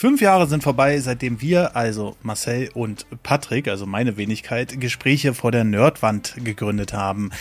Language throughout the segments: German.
Fünf Jahre sind vorbei, seitdem wir, also Marcel und Patrick, also meine Wenigkeit, Gespräche vor der Nerdwand gegründet haben.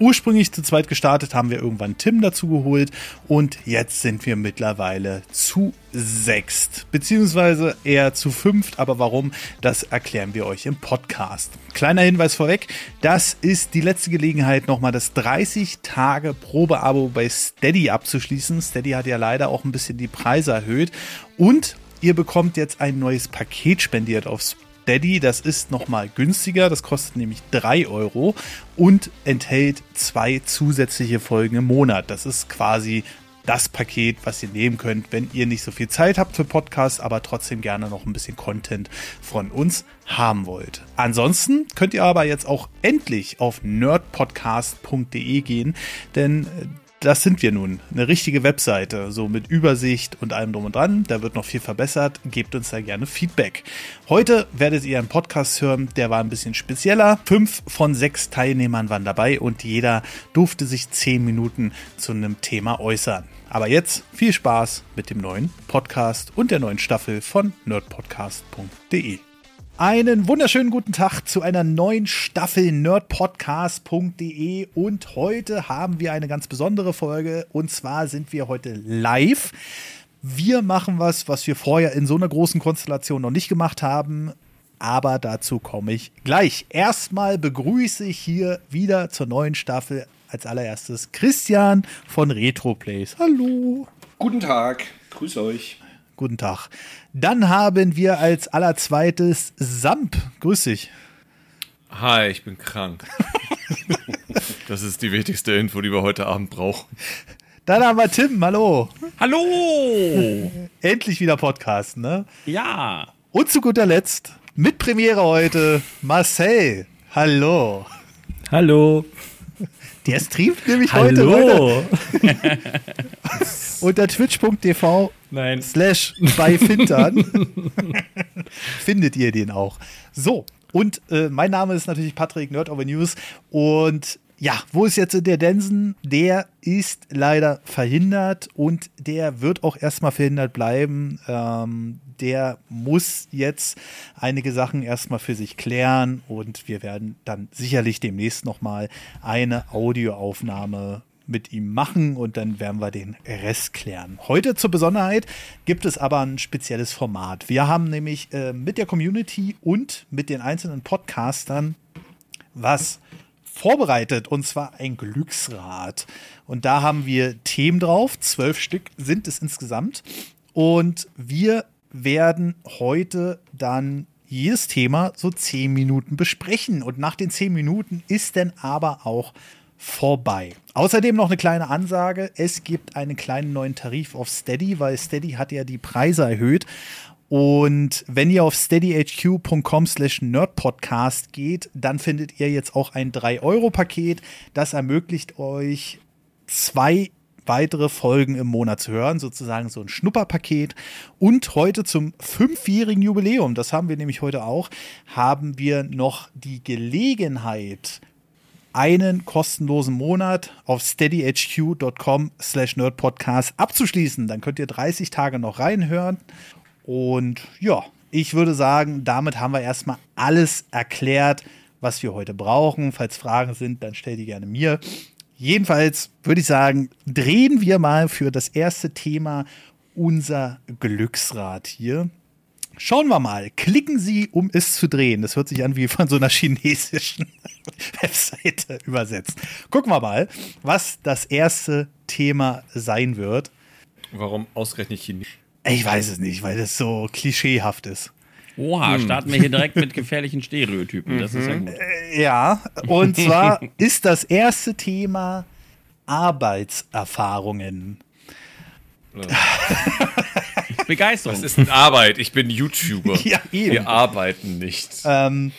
Ursprünglich zu zweit gestartet, haben wir irgendwann Tim dazu geholt und jetzt sind wir mittlerweile zu sechst, beziehungsweise eher zu fünft, aber warum, das erklären wir euch im Podcast. Kleiner Hinweis vorweg, das ist die letzte Gelegenheit, nochmal das 30 Tage Probeabo bei Steady abzuschließen. Steady hat ja leider auch ein bisschen die Preise erhöht und Ihr bekommt jetzt ein neues Paket spendiert auf Steady. Das ist nochmal günstiger. Das kostet nämlich 3 Euro und enthält zwei zusätzliche Folgen im Monat. Das ist quasi das Paket, was ihr nehmen könnt, wenn ihr nicht so viel Zeit habt für Podcasts, aber trotzdem gerne noch ein bisschen Content von uns haben wollt. Ansonsten könnt ihr aber jetzt auch endlich auf nerdpodcast.de gehen, denn das sind wir nun. Eine richtige Webseite, so mit Übersicht und allem drum und dran. Da wird noch viel verbessert. Gebt uns da gerne Feedback. Heute werdet ihr einen Podcast hören, der war ein bisschen spezieller. Fünf von sechs Teilnehmern waren dabei und jeder durfte sich zehn Minuten zu einem Thema äußern. Aber jetzt viel Spaß mit dem neuen Podcast und der neuen Staffel von nerdpodcast.de. Einen wunderschönen guten Tag zu einer neuen Staffel nerdpodcast.de und heute haben wir eine ganz besondere Folge und zwar sind wir heute live. Wir machen was, was wir vorher in so einer großen Konstellation noch nicht gemacht haben, aber dazu komme ich gleich. Erstmal begrüße ich hier wieder zur neuen Staffel als allererstes Christian von Retroplays. Hallo. Guten Tag, grüß euch. Guten Tag. Dann haben wir als allerzweites Samp. Grüß dich. Hi, ich bin krank. das ist die wichtigste Info, die wir heute Abend brauchen. Dann haben wir Tim. Hallo. Hallo. Endlich wieder Podcast, ne? Ja. Und zu guter Letzt mit Premiere heute Marcel. Hallo. Hallo. Der streamt nämlich Hallo. heute unter twitch.tv Nein. slash bei Fintern. Findet ihr den auch. So, und äh, mein Name ist natürlich Patrick Nerd Over News und ja, wo ist jetzt der Densen? Der ist leider verhindert und der wird auch erstmal verhindert bleiben. Ähm, der muss jetzt einige Sachen erstmal für sich klären und wir werden dann sicherlich demnächst nochmal eine Audioaufnahme mit ihm machen und dann werden wir den Rest klären. Heute zur Besonderheit gibt es aber ein spezielles Format. Wir haben nämlich äh, mit der Community und mit den einzelnen Podcastern was vorbereitet und zwar ein Glücksrad. Und da haben wir Themen drauf, zwölf Stück sind es insgesamt. Und wir werden heute dann jedes Thema so zehn Minuten besprechen. Und nach den zehn Minuten ist dann aber auch vorbei. Außerdem noch eine kleine Ansage: Es gibt einen kleinen neuen Tarif auf Steady, weil Steady hat ja die Preise erhöht. Und wenn ihr auf steadyhq.com slash nerdpodcast geht, dann findet ihr jetzt auch ein 3-Euro-Paket. Das ermöglicht euch zwei weitere Folgen im Monat zu hören, sozusagen so ein Schnupperpaket. Und heute zum fünfjährigen Jubiläum, das haben wir nämlich heute auch, haben wir noch die Gelegenheit, einen kostenlosen Monat auf steadyhq.com slash nerdpodcast abzuschließen. Dann könnt ihr 30 Tage noch reinhören und ja, ich würde sagen, damit haben wir erstmal alles erklärt, was wir heute brauchen. Falls Fragen sind, dann stell die gerne mir. Jedenfalls würde ich sagen, drehen wir mal für das erste Thema unser Glücksrad hier. Schauen wir mal. Klicken Sie, um es zu drehen. Das hört sich an wie von so einer chinesischen Webseite übersetzt. Gucken wir mal, was das erste Thema sein wird. Warum ausgerechnet Chinesisch? Ich weiß es nicht, weil das so klischeehaft ist. Oha, starten wir hier direkt mit gefährlichen Stereotypen. Das ist ja gut. Äh, Ja, und zwar ist das erste Thema Arbeitserfahrungen. Begeisterung. Das ist eine Arbeit. Ich bin YouTuber. Ja, eben. Wir arbeiten nicht. Ähm,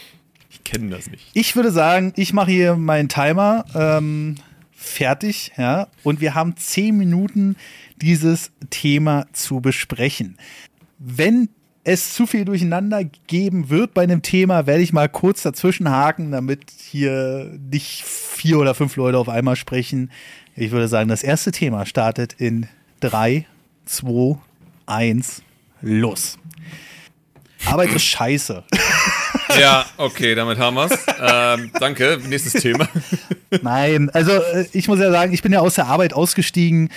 Ich kenne das nicht. ich würde sagen, ich mache hier meinen Timer ähm, fertig, ja, und wir haben zehn Minuten, dieses Thema zu besprechen. Wenn es zu viel durcheinander geben wird bei einem Thema, werde ich mal kurz dazwischen haken, damit hier nicht vier oder fünf Leute auf einmal sprechen. Ich würde sagen, das erste Thema startet in drei, zwei, eins. los. Arbeit ist scheiße. Ja, okay, damit haben wir's. Ähm, danke, nächstes Thema. Nein, also äh, ich muss ja sagen, ich bin ja aus der Arbeit ausgestiegen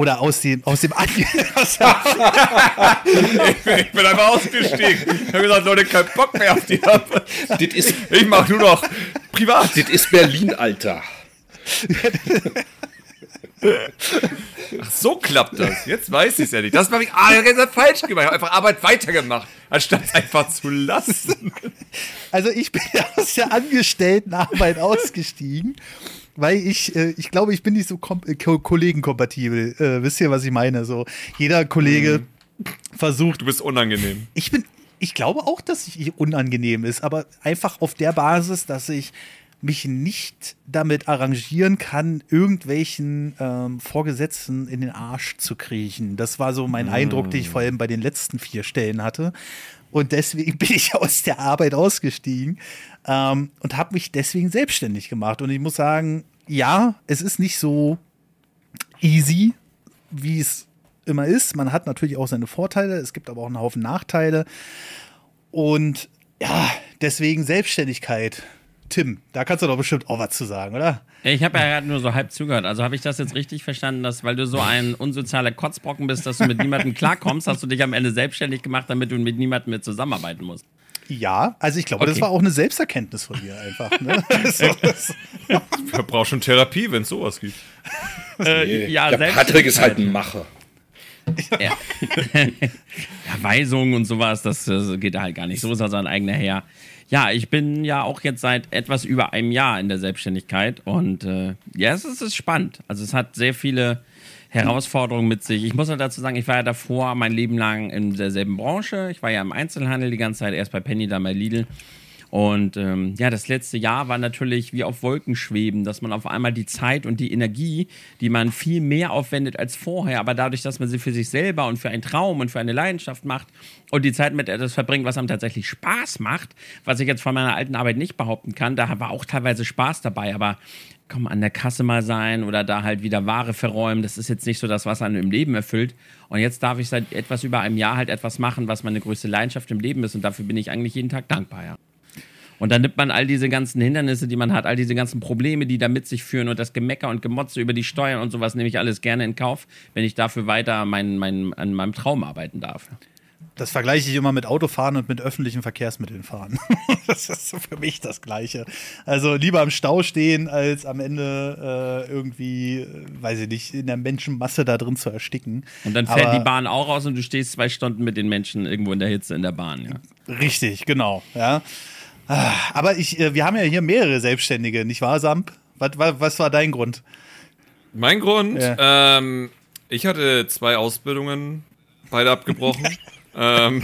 oder aus dem aus dem Ange aus der, Ich bin einfach ausgestiegen. Ich habe gesagt, Leute, kein Bock mehr auf die Arbeit. Das ist, Ich mache nur noch privat. das ist Berlin, Alter. Ach, so klappt das. Jetzt weiß ich es ja nicht. Das habe ich ah, das falsch gemacht. Ich habe einfach Arbeit weitergemacht, anstatt es einfach zu lassen. also ich bin aus der Angestelltenarbeit ausgestiegen, weil ich äh, ich glaube, ich bin nicht so äh, ko kollegenkompatibel. Äh, wisst ihr, was ich meine? So jeder Kollege versucht Du bist unangenehm. ich bin, ich glaube auch, dass ich unangenehm ist, aber einfach auf der Basis, dass ich mich nicht damit arrangieren kann, irgendwelchen ähm, Vorgesetzten in den Arsch zu kriechen. Das war so mein Eindruck, den ich vor allem bei den letzten vier Stellen hatte. Und deswegen bin ich aus der Arbeit ausgestiegen ähm, und habe mich deswegen selbstständig gemacht. Und ich muss sagen, ja, es ist nicht so easy, wie es immer ist. Man hat natürlich auch seine Vorteile, es gibt aber auch einen Haufen Nachteile. Und ja, deswegen Selbstständigkeit. Tim, da kannst du doch bestimmt auch was zu sagen, oder? Ich habe ja gerade nur so halb zugehört. Also habe ich das jetzt richtig verstanden, dass weil du so ein unsozialer Kotzbrocken bist, dass du mit niemandem klarkommst, hast du dich am Ende selbstständig gemacht, damit du mit niemandem mehr zusammenarbeiten musst. Ja, also ich glaube, das Okay. war auch eine Selbsterkenntnis von mir einfach. Ne? das, Ich brauche schon Therapie, wenn es sowas gibt. Äh, ja, Der Patrick ist halt ein Macher. Ja. Weisungen und sowas, das, geht halt gar nicht. So ist er sein eigener Herr. Ja, ich bin ja auch jetzt seit etwas über einem Jahr in der Selbstständigkeit und äh, ja, es ist, es ist spannend. Also es hat sehr viele Herausforderungen mit sich. Ich muss noch dazu sagen, ich war ja davor mein Leben lang in derselben Branche. Ich war ja im Einzelhandel die ganze Zeit, erst bei Penny, dann bei Lidl. Und ähm, ja, das letzte Jahr war natürlich wie auf Wolken schweben, dass man auf einmal die Zeit und die Energie, die man viel mehr aufwendet als vorher, aber dadurch, dass man sie für sich selber und für einen Traum und für eine Leidenschaft macht und die Zeit mit etwas verbringt, was einem tatsächlich Spaß macht, was ich jetzt von meiner alten Arbeit nicht behaupten kann, da war auch teilweise Spaß dabei, aber komm, an der Kasse mal sein oder da halt wieder Ware verräumen, das ist jetzt nicht so das, was einem im Leben erfüllt. Und jetzt darf ich seit etwas über einem Jahr halt etwas machen, was meine größte Leidenschaft im Leben ist und dafür bin ich eigentlich jeden Tag dankbar, ja. Und dann nimmt man all diese ganzen Hindernisse, die man hat, all diese ganzen Probleme, die da mit sich führen und das Gemecker und Gemotze über die Steuern und sowas nehme ich alles gerne in Kauf, wenn ich dafür weiter mein, mein, an meinem Traum arbeiten darf. Das vergleiche ich immer mit Autofahren und mit öffentlichen Verkehrsmitteln fahren. das ist so für mich das Gleiche. Also lieber im Stau stehen, als am Ende äh, irgendwie, äh, weiß ich nicht, in der Menschenmasse da drin zu ersticken. Und dann fährt Aber- die Bahn auch raus und du stehst zwei Stunden mit den Menschen irgendwo in der Hitze in der Bahn. Ja. Richtig, genau. Ja. Ah, Aber ich, äh, wir haben ja hier mehrere Selbstständige, nicht wahr, Samp? Was, was, was war dein Grund? Mein Grund, Ja. ähm, ich hatte zwei Ausbildungen, beide abgebrochen. ähm,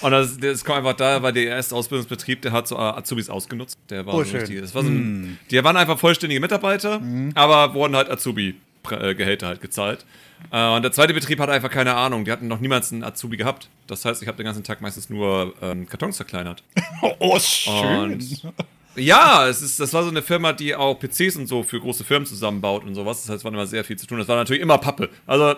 und das, das kommt einfach da, weil der erste Ausbildungsbetrieb, der hat so Azubis ausgenutzt. Der war Oh, so schön. richtig, das war so ein, Die waren einfach vollständige Mitarbeiter, aber wurden halt Azubi-Gehälter halt gezahlt. Äh, und der zweite Betrieb hatte einfach keine Ahnung. Die hatten noch niemals einen Azubi gehabt. Das heißt, ich habe den ganzen Tag meistens nur ähm, Kartons zerkleinert. Oh, Und ja, es ist, das war so eine Firma, die auch PCs und so für große Firmen zusammenbaut und sowas. Das heißt, es war immer sehr viel zu tun. Das war natürlich immer Pappe. Also,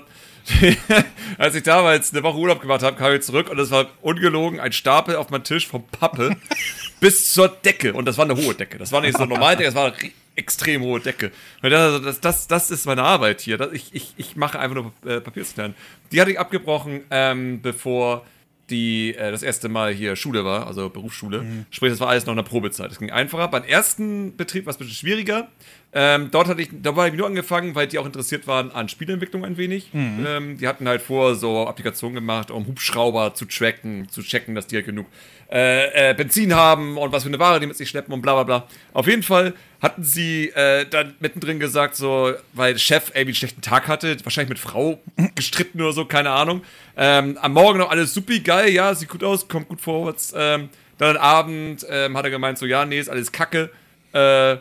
als ich damals eine Woche Urlaub gemacht habe, kam ich zurück und es war ungelogen ein Stapel auf meinem Tisch von Pappe bis zur Decke. Und das war eine hohe Decke. Das war nicht so eine normale Decke, das war eine extrem hohe Decke. Und dachte, also, das, das, das ist meine Arbeit hier. Das, ich, ich, ich mache einfach nur äh, Papierscan. Die hatte ich abgebrochen, ähm, bevor die äh, das erste Mal hier Schule war, also Berufsschule. Sprich, das war alles noch in der Probezeit. Das ging einfacher. Beim ersten Betrieb war es ein bisschen schwieriger. Ähm, dort hatte ich, da war ich nur angefangen, weil die auch interessiert waren an Spielentwicklung ein wenig. Ähm, die hatten halt vor, so Applikationen gemacht, um Hubschrauber zu tracken, zu checken, dass die halt genug äh, äh, Benzin haben und was für eine Ware die mit sich schleppen und bla bla bla. Auf jeden Fall hatten sie äh, dann mittendrin gesagt, so, weil Chef irgendwie einen schlechten Tag hatte, wahrscheinlich mit Frau gestritten oder so, keine Ahnung. Ähm, am Morgen noch alles supi geil, ja, sieht gut aus, kommt gut vorwärts. Ähm, dann am Abend ähm, hat er gemeint, so, ja, nee, ist alles kacke. Äh,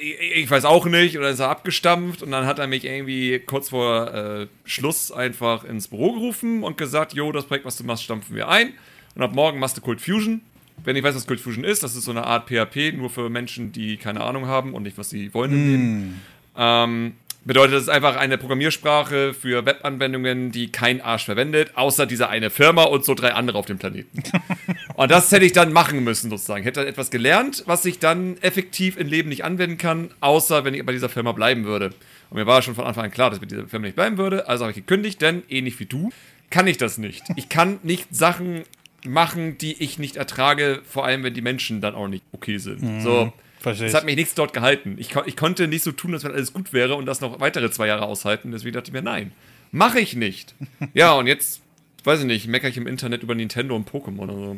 ich, ich weiß auch nicht, oder ist er abgestampft und dann hat er mich irgendwie kurz vor äh, Schluss einfach ins Büro gerufen und gesagt, jo, das Projekt, was du machst, stampfen wir ein und ab morgen machst du Cold Fusion. Wenn ich weiß, was Cold Fusion ist, das ist so eine Art PHP, nur für Menschen, die keine Ahnung haben und nicht, was sie wollen im Leben. Ähm, bedeutet, es ist einfach eine Programmiersprache für Webanwendungen, die kein Arsch verwendet, außer dieser eine Firma und so drei andere auf dem Planeten. und das hätte ich dann machen müssen, sozusagen. Hätte dann etwas gelernt, was ich dann effektiv im Leben nicht anwenden kann, außer wenn ich bei dieser Firma bleiben würde. Und mir war schon von Anfang an klar, dass ich bei dieser Firma nicht bleiben würde, also habe ich gekündigt, denn ähnlich wie du kann ich das nicht. Ich kann nicht Sachen machen, die ich nicht ertrage, vor allem wenn die Menschen dann auch nicht okay sind. Mhm. So. Verstehe. Es hat mich nichts dort gehalten. Ich, ich, konnte nicht so tun, als wenn alles gut wäre und das noch weitere zwei Jahre aushalten. Deswegen dachte ich mir, nein, mache ich nicht. ja, und jetzt, weiß ich nicht, meckere ich im Internet über Nintendo und Pokémon oder so.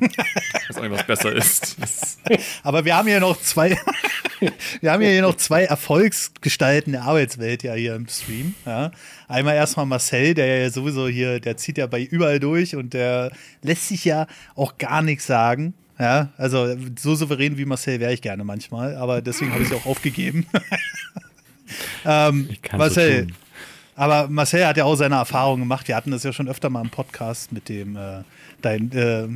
was auch was besser ist. Aber wir haben hier noch zwei, wir haben hier noch zwei Erfolgsgestalten der Arbeitswelt ja hier im Stream. Ja. Einmal erstmal Marcel, der ja sowieso hier, der zieht ja bei überall durch und der lässt sich ja auch gar nichts sagen. Ja, also so souverän wie Marcel wäre ich gerne manchmal, aber deswegen habe ich es auch aufgegeben. ähm, Marcel, so aber Marcel hat ja auch seine Erfahrungen gemacht. Wir hatten das ja schon öfter mal im Podcast mit dem äh, dein äh,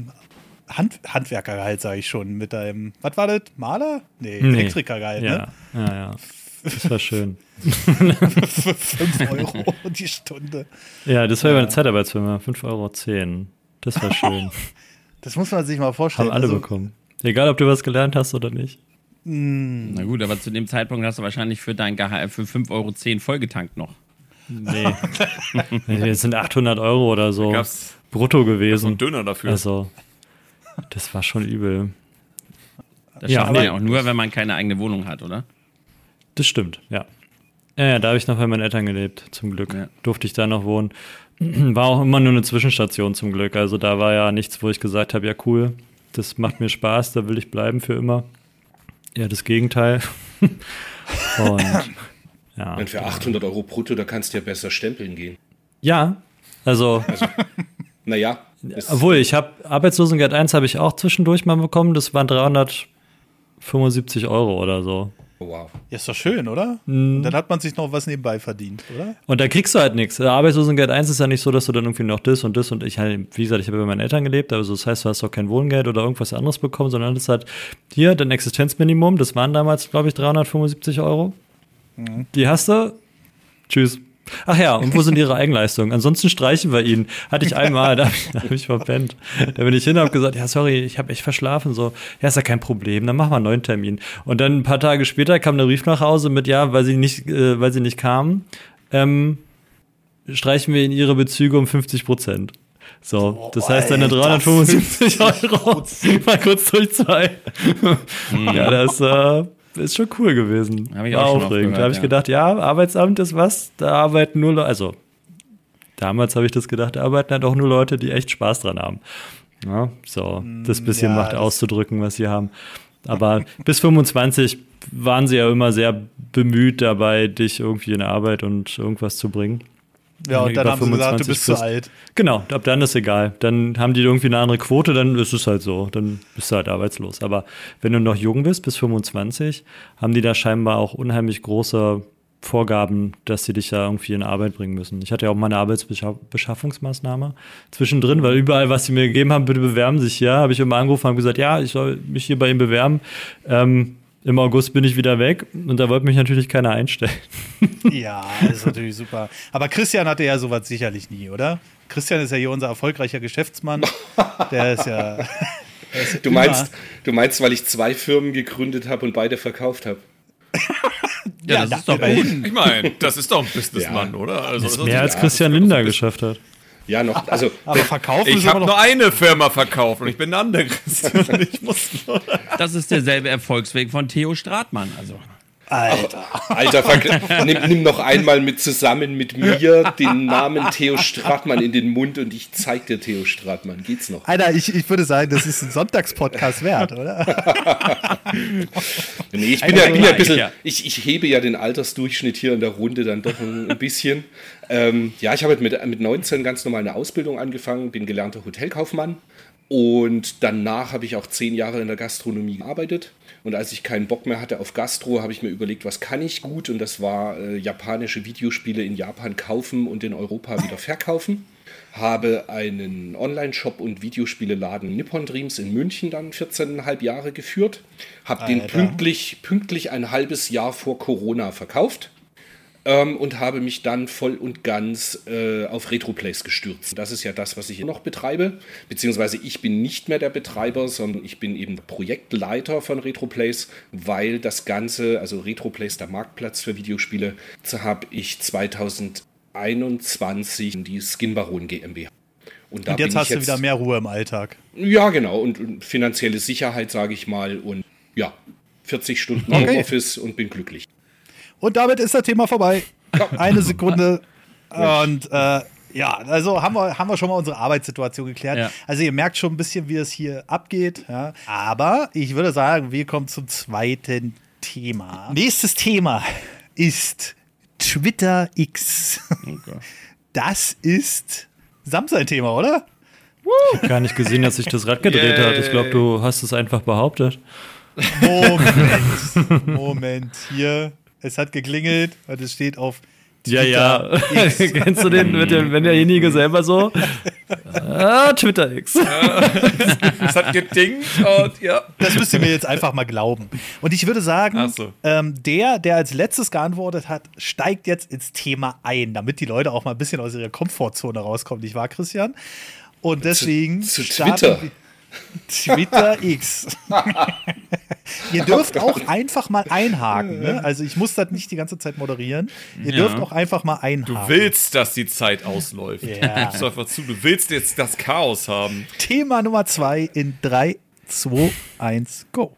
Hand Handwerkergehalt, sage ich schon, mit deinem, was war das? Maler? Nee, nee. Elektrikergehalt, ja. ne? Ja, ja. Das war schön. Für 5 Euro die Stunde. Ja, das war ja eine Zeitarbeitsfirma. 5,10 Euro. Das war schön. Das muss man sich mal vorstellen. Haben alle also, bekommen. Egal, ob du was gelernt hast oder nicht. Mm. Na gut, aber zu dem Zeitpunkt hast du wahrscheinlich für dein Gehalt für 5,10 Euro vollgetankt noch. Nee. Jetzt sind 800 Euro oder so brutto gewesen. Und Döner dafür. Also, das war schon übel. Das ja, schafft man ja auch nur, wenn man keine eigene Wohnung hat, oder? Das stimmt, ja. Ja, ja da habe ich noch bei meinen Eltern gelebt, zum Glück. Ja. Durfte ich da noch wohnen. War auch immer nur eine Zwischenstation zum Glück. Also da war ja nichts, wo ich gesagt habe, ja cool, das macht mir Spaß, da will ich bleiben für immer. Ja, das Gegenteil. Und ja. Und für 800 Euro brutto, da kannst du ja besser stempeln gehen. Ja, also. also naja. Obwohl, ich habe Arbeitslosengeld 1 habe ich auch zwischendurch mal bekommen. Das waren 375 Euro oder so. Oh, wow. Ja, ist doch schön, oder? Mhm. Und dann hat man sich noch was nebenbei verdient, oder? Und da kriegst du halt nichts. Arbeitslosengeld 1 ist ja nicht so, dass du dann irgendwie noch das und das und ich halt, wie gesagt, ich habe bei meinen Eltern gelebt, also das heißt, du hast auch kein Wohngeld oder irgendwas anderes bekommen, sondern das ist halt hier dein Existenzminimum, das waren damals, glaube ich, 375 Euro. Mhm. Die hast du. Tschüss. Ach ja, und wo sind ihre Eigenleistungen? Ansonsten streichen wir ihn. Hatte ich einmal, da habe ich, hab ich verpennt. Da bin ich hin und habe gesagt, ja, sorry, ich habe echt verschlafen. So, ja, ist ja kein Problem, dann machen wir einen neuen Termin. Und dann ein paar Tage später kam der Brief nach Hause mit, ja, weil sie nicht, äh, weil sie nicht kamen, ähm, streichen wir in ihre Bezüge um 50 Prozent. So, das heißt deine 375 Euro mal kurz durch zwei. ja, das äh, ist schon cool gewesen. Hab ich War auch aufregend. da habe ich ja. gedacht, ja, Arbeitsamt ist was, da arbeiten nur Leute, also damals habe ich das gedacht, da arbeiten halt auch nur Leute, die echt Spaß dran haben. Ja, so, das mm, bisschen ja, Macht auszudrücken, was sie haben. Aber bis 25 waren sie ja immer sehr bemüht dabei, dich irgendwie in Arbeit und irgendwas zu bringen. Ja, und dann haben sie gesagt, du bist plus. zu alt. Genau, ab dann ist egal. Dann haben die irgendwie eine andere Quote, dann ist es halt so. Dann bist du halt arbeitslos. Aber wenn du noch jung bist, bis 25, haben die da scheinbar auch unheimlich große Vorgaben, dass sie dich da irgendwie in Arbeit bringen müssen. Ich hatte ja auch mal eine Arbeitsbeschaffungsmaßnahme zwischendrin, weil überall, was sie mir gegeben haben, bitte bewerben sich ja, habe ich immer angerufen und gesagt, ja, ich soll mich hier bei ihnen bewerben. Ähm, im August bin ich wieder weg und da wollte mich natürlich keiner einstellen. Ja, das ist natürlich super. Aber Christian hatte ja sowas sicherlich nie, oder? Christian ist ja hier unser erfolgreicher Geschäftsmann. Der ist ja. Der ist du, meinst, du meinst, weil ich zwei Firmen gegründet habe und beide verkauft habe? ja, ja, das ist doch gut. Ich meine, das ist doch ein Businessmann, ja. oder? Also, das ist mehr als Christian Linder geschafft hat. Ja, noch, also. Aber verkaufen Ich habe nur eine Firma verkauft und ich bin ein anderes. das ist derselbe Erfolgsweg von Theo Stratmann, also. Alter. Alter, nimm, nimm, noch einmal mit zusammen mit mir den Namen Theo Stratmann in den Mund und ich zeig dir Theo Stratmann. Geht's noch? Alter, ich, ich würde sagen, das ist ein Sonntagspodcast wert, oder? nee, ich bin ja, bin ja ein bisschen, ich, ich hebe ja den Altersdurchschnitt hier in der Runde dann doch ein, ein bisschen. Ähm, ja, ich habe mit, mit 19 ganz normal eine Ausbildung angefangen, bin gelernter Hotelkaufmann. Und danach habe ich auch zehn Jahre in der Gastronomie gearbeitet. Und als ich keinen Bock mehr hatte auf Gastro, habe ich mir überlegt, was kann ich gut? Und das war äh, japanische Videospiele in Japan kaufen und in Europa wieder verkaufen. Habe einen Online-Shop und Videospieleladen Nippon Dreams in München dann 14,5 Jahre geführt. Habe den pünktlich, pünktlich ein halbes Jahr vor Corona verkauft ähm, und habe mich dann voll und ganz äh, auf Retroplays gestürzt. Das ist ja das, was ich noch betreibe, beziehungsweise ich bin nicht mehr der Betreiber, sondern ich bin eben Projektleiter von Retroplays, weil das Ganze, also Retroplays, der Marktplatz für Videospiele, habe ich 2021 die Skinbaron GmbH. Und, und jetzt hast jetzt, du wieder mehr Ruhe im Alltag. Ja, genau. Und, und finanzielle Sicherheit, sage ich mal. Und ja, 40 Stunden okay. Homeoffice und bin glücklich. Und damit ist das Thema vorbei. Eine Sekunde. Und äh, ja, also haben wir, haben wir schon mal unsere Arbeitssituation geklärt. Ja. Also ihr merkt schon ein bisschen, wie es hier abgeht. Ja. Aber ich würde sagen, wir kommen zum zweiten Thema. Nächstes Thema ist Twitter X. Okay. Das ist Samstag-Thema, oder? Ich habe gar nicht gesehen, dass sich das Rad gedreht yeah. hat. Ich glaube, du hast es einfach behauptet. Moment, Moment, hier es hat geklingelt und es steht auf Twitter ja, ja. Kennst du den, mit dem, wenn derjenige selber so? ah, Twitter X. es hat gedingt und ja. Das müsst ihr mir jetzt einfach mal glauben. Und ich würde sagen, so. ähm, der, der als letztes geantwortet hat, steigt jetzt ins Thema ein, damit die Leute auch mal ein bisschen aus ihrer Komfortzone rauskommen, nicht wahr, Christian? Und deswegen. Zu, zu Twitter. Twitter X. Ihr dürft auch einfach mal einhaken. Ne? Also ich muss das nicht die ganze Zeit moderieren. Ihr dürft auch einfach mal einhaken. Du willst, dass die Zeit ausläuft. Ja. Du einfach zu. Du willst jetzt das Chaos haben. Thema Nummer zwei in 3, 2, 1, go.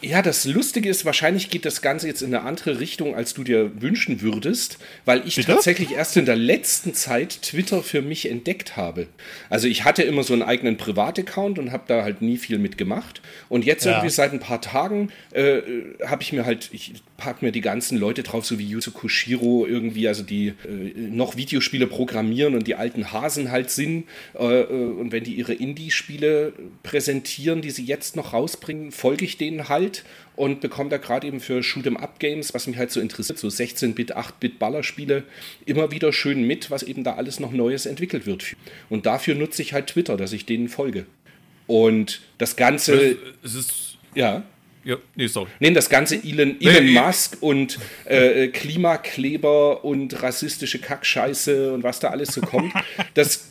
Ja, das Lustige ist, wahrscheinlich geht das Ganze jetzt in eine andere Richtung, als du dir wünschen würdest, weil ich Bitte? tatsächlich erst in der letzten Zeit Twitter für mich entdeckt habe. Also ich hatte immer so einen eigenen Privataccount und habe da halt nie viel mitgemacht. Und jetzt ja. irgendwie seit ein paar Tagen äh, habe ich mir halt, ich packe mir die ganzen Leute drauf, so wie Yuzo Koshiro irgendwie, also die äh, noch Videospiele programmieren und die alten Hasen halt sind. Äh, äh und wenn die ihre Indie-Spiele präsentieren, die sie jetzt noch rausbringen, folge ich denen halt Welt und bekomme da gerade eben für Shoot'em Up Games, was mich halt so interessiert, so 16-Bit, 8-Bit Ballerspiele, immer wieder schön mit, was eben da alles noch Neues entwickelt wird. Und dafür nutze ich halt Twitter, dass ich denen folge. Und das Ganze. Es ist. Ja. Ja, nee, sorry. Nehmen das ganze Elon, Elon nee, Musk und äh, Klimakleber und rassistische Kackscheiße und was da alles so kommt, das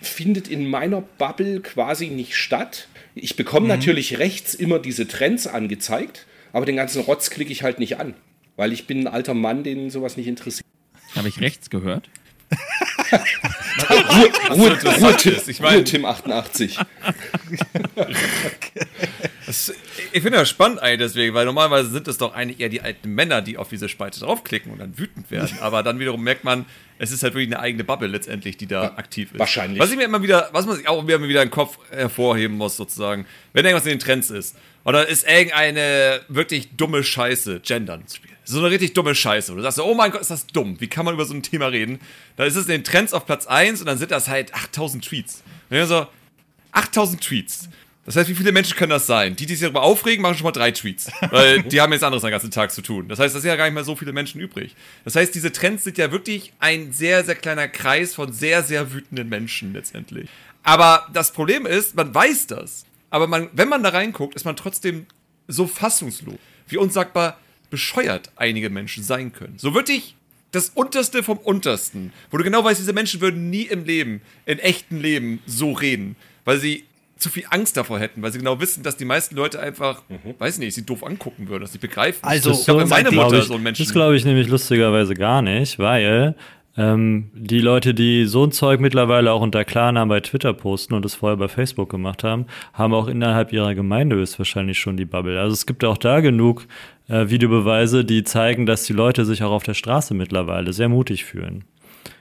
findet in meiner Bubble quasi nicht statt. Ich bekomme mhm. natürlich rechts immer diese Trends angezeigt, aber den ganzen Rotz klicke ich halt nicht an, weil ich bin ein alter Mann, den sowas nicht interessiert. Habe ich rechts gehört? Ruhe, Ruhe, Ruhe, Tim, ich meine, Tim 88. das, ich finde das spannend eigentlich deswegen, weil normalerweise sind es doch eigentlich eher die alten Männer, die auf diese Spalte draufklicken und dann wütend werden. Aber dann wiederum merkt man, es ist halt wirklich eine eigene Bubble letztendlich, die da ja, aktiv ist. Wahrscheinlich. Was ich mir immer wieder, was man sich auch immer wieder im Kopf hervorheben muss, sozusagen, wenn irgendwas in den Trends ist. Oder ist irgendeine wirklich dumme Scheiße, Gendern Spiel. So eine richtig dumme Scheiße. Du sagst, oh mein Gott, ist das dumm. Wie kann man über so ein Thema reden? Da ist es in den Trends auf Platz 1 und dann sind das halt 8000 Tweets. Und dann so, 8000 Tweets. Das heißt, wie viele Menschen können das sein? Die, die sich darüber aufregen, machen schon mal drei Tweets. Weil die haben jetzt anderes den ganzen Tag zu tun. Das heißt, das sind ja gar nicht mehr so viele Menschen übrig. Das heißt, diese Trends sind ja wirklich ein sehr, sehr kleiner Kreis von sehr, sehr wütenden Menschen letztendlich. Aber das Problem ist, man weiß das. Aber man, wenn man da reinguckt, ist man trotzdem so fassungslos, wie unsagbar bescheuert einige Menschen sein können. So wirklich das Unterste vom Untersten, wo du genau weißt, diese Menschen würden nie im Leben, in echten Leben so reden, weil sie zu viel Angst davor hätten, weil sie genau wissen, dass die meisten Leute einfach, mhm. weiß nicht, sie doof angucken würden, dass sie begreifen. Also, ich glaube, meine Mutter ich, so ein Mensch. Das glaube ich nämlich lustigerweise gar nicht, weil ähm, die Leute, die so ein Zeug mittlerweile auch unter Klarnamen bei Twitter posten und es vorher bei Facebook gemacht haben, haben auch innerhalb ihrer Gemeinde höchstwahrscheinlich schon die Bubble. Also es gibt auch da genug äh, Videobeweise, die zeigen, dass die Leute sich auch auf der Straße mittlerweile sehr mutig fühlen.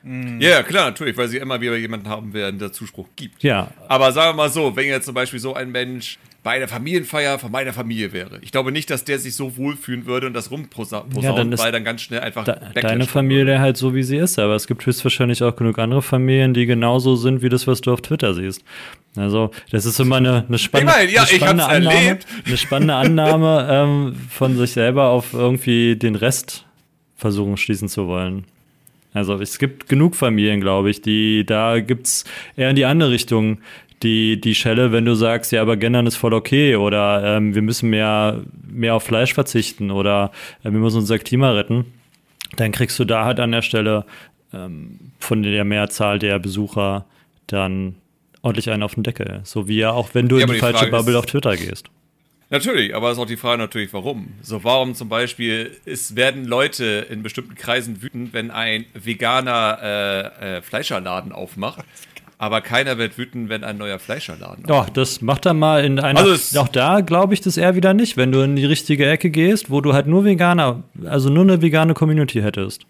Mhm. Ja, klar, natürlich, weil sie immer wieder jemanden haben werden, der Zuspruch gibt. Ja. Aber sagen wir mal so, wenn jetzt zum Beispiel so ein Mensch bei einer Familienfeier von meiner Familie wäre. Ich glaube nicht, dass der sich so wohlfühlen würde und das rumposaunt, ja, dann weil dann ganz schnell einfach da, deine Familie würde. halt so, wie sie ist. Aber es gibt höchstwahrscheinlich auch genug andere Familien, die genauso sind wie das, was du auf Twitter siehst. Also, das ist immer eine, eine spannende, ich meine, ja, eine spannende Annahme, erlebt. eine spannende Annahme ähm, von sich selber auf irgendwie den Rest versuchen schließen zu wollen. Also es gibt genug Familien, glaube ich, die da gibt es eher in die andere Richtung die, die Schelle, wenn du sagst, ja, aber Gendern ist voll okay oder ähm, wir müssen mehr, mehr auf Fleisch verzichten oder äh, wir müssen unser Klima retten. dann kriegst du da halt an der Stelle ähm, von der Mehrzahl der Besucher dann ordentlich einen auf den Deckel. So wie ja auch, wenn du Ja, in die die falsche Frage Bubble auf Twitter gehst. Natürlich, aber es ist auch die Frage natürlich, warum. So, warum zum Beispiel es werden Leute in bestimmten Kreisen wütend, wenn ein veganer äh, äh, Fleischerladen aufmacht, aber keiner wird wütend, wenn ein neuer Fleischerladen Doch, das macht er mal in einer. Also auch da glaube ich das eher wieder nicht, wenn du in die richtige Ecke gehst, wo du halt nur Veganer, also nur eine vegane Community hättest.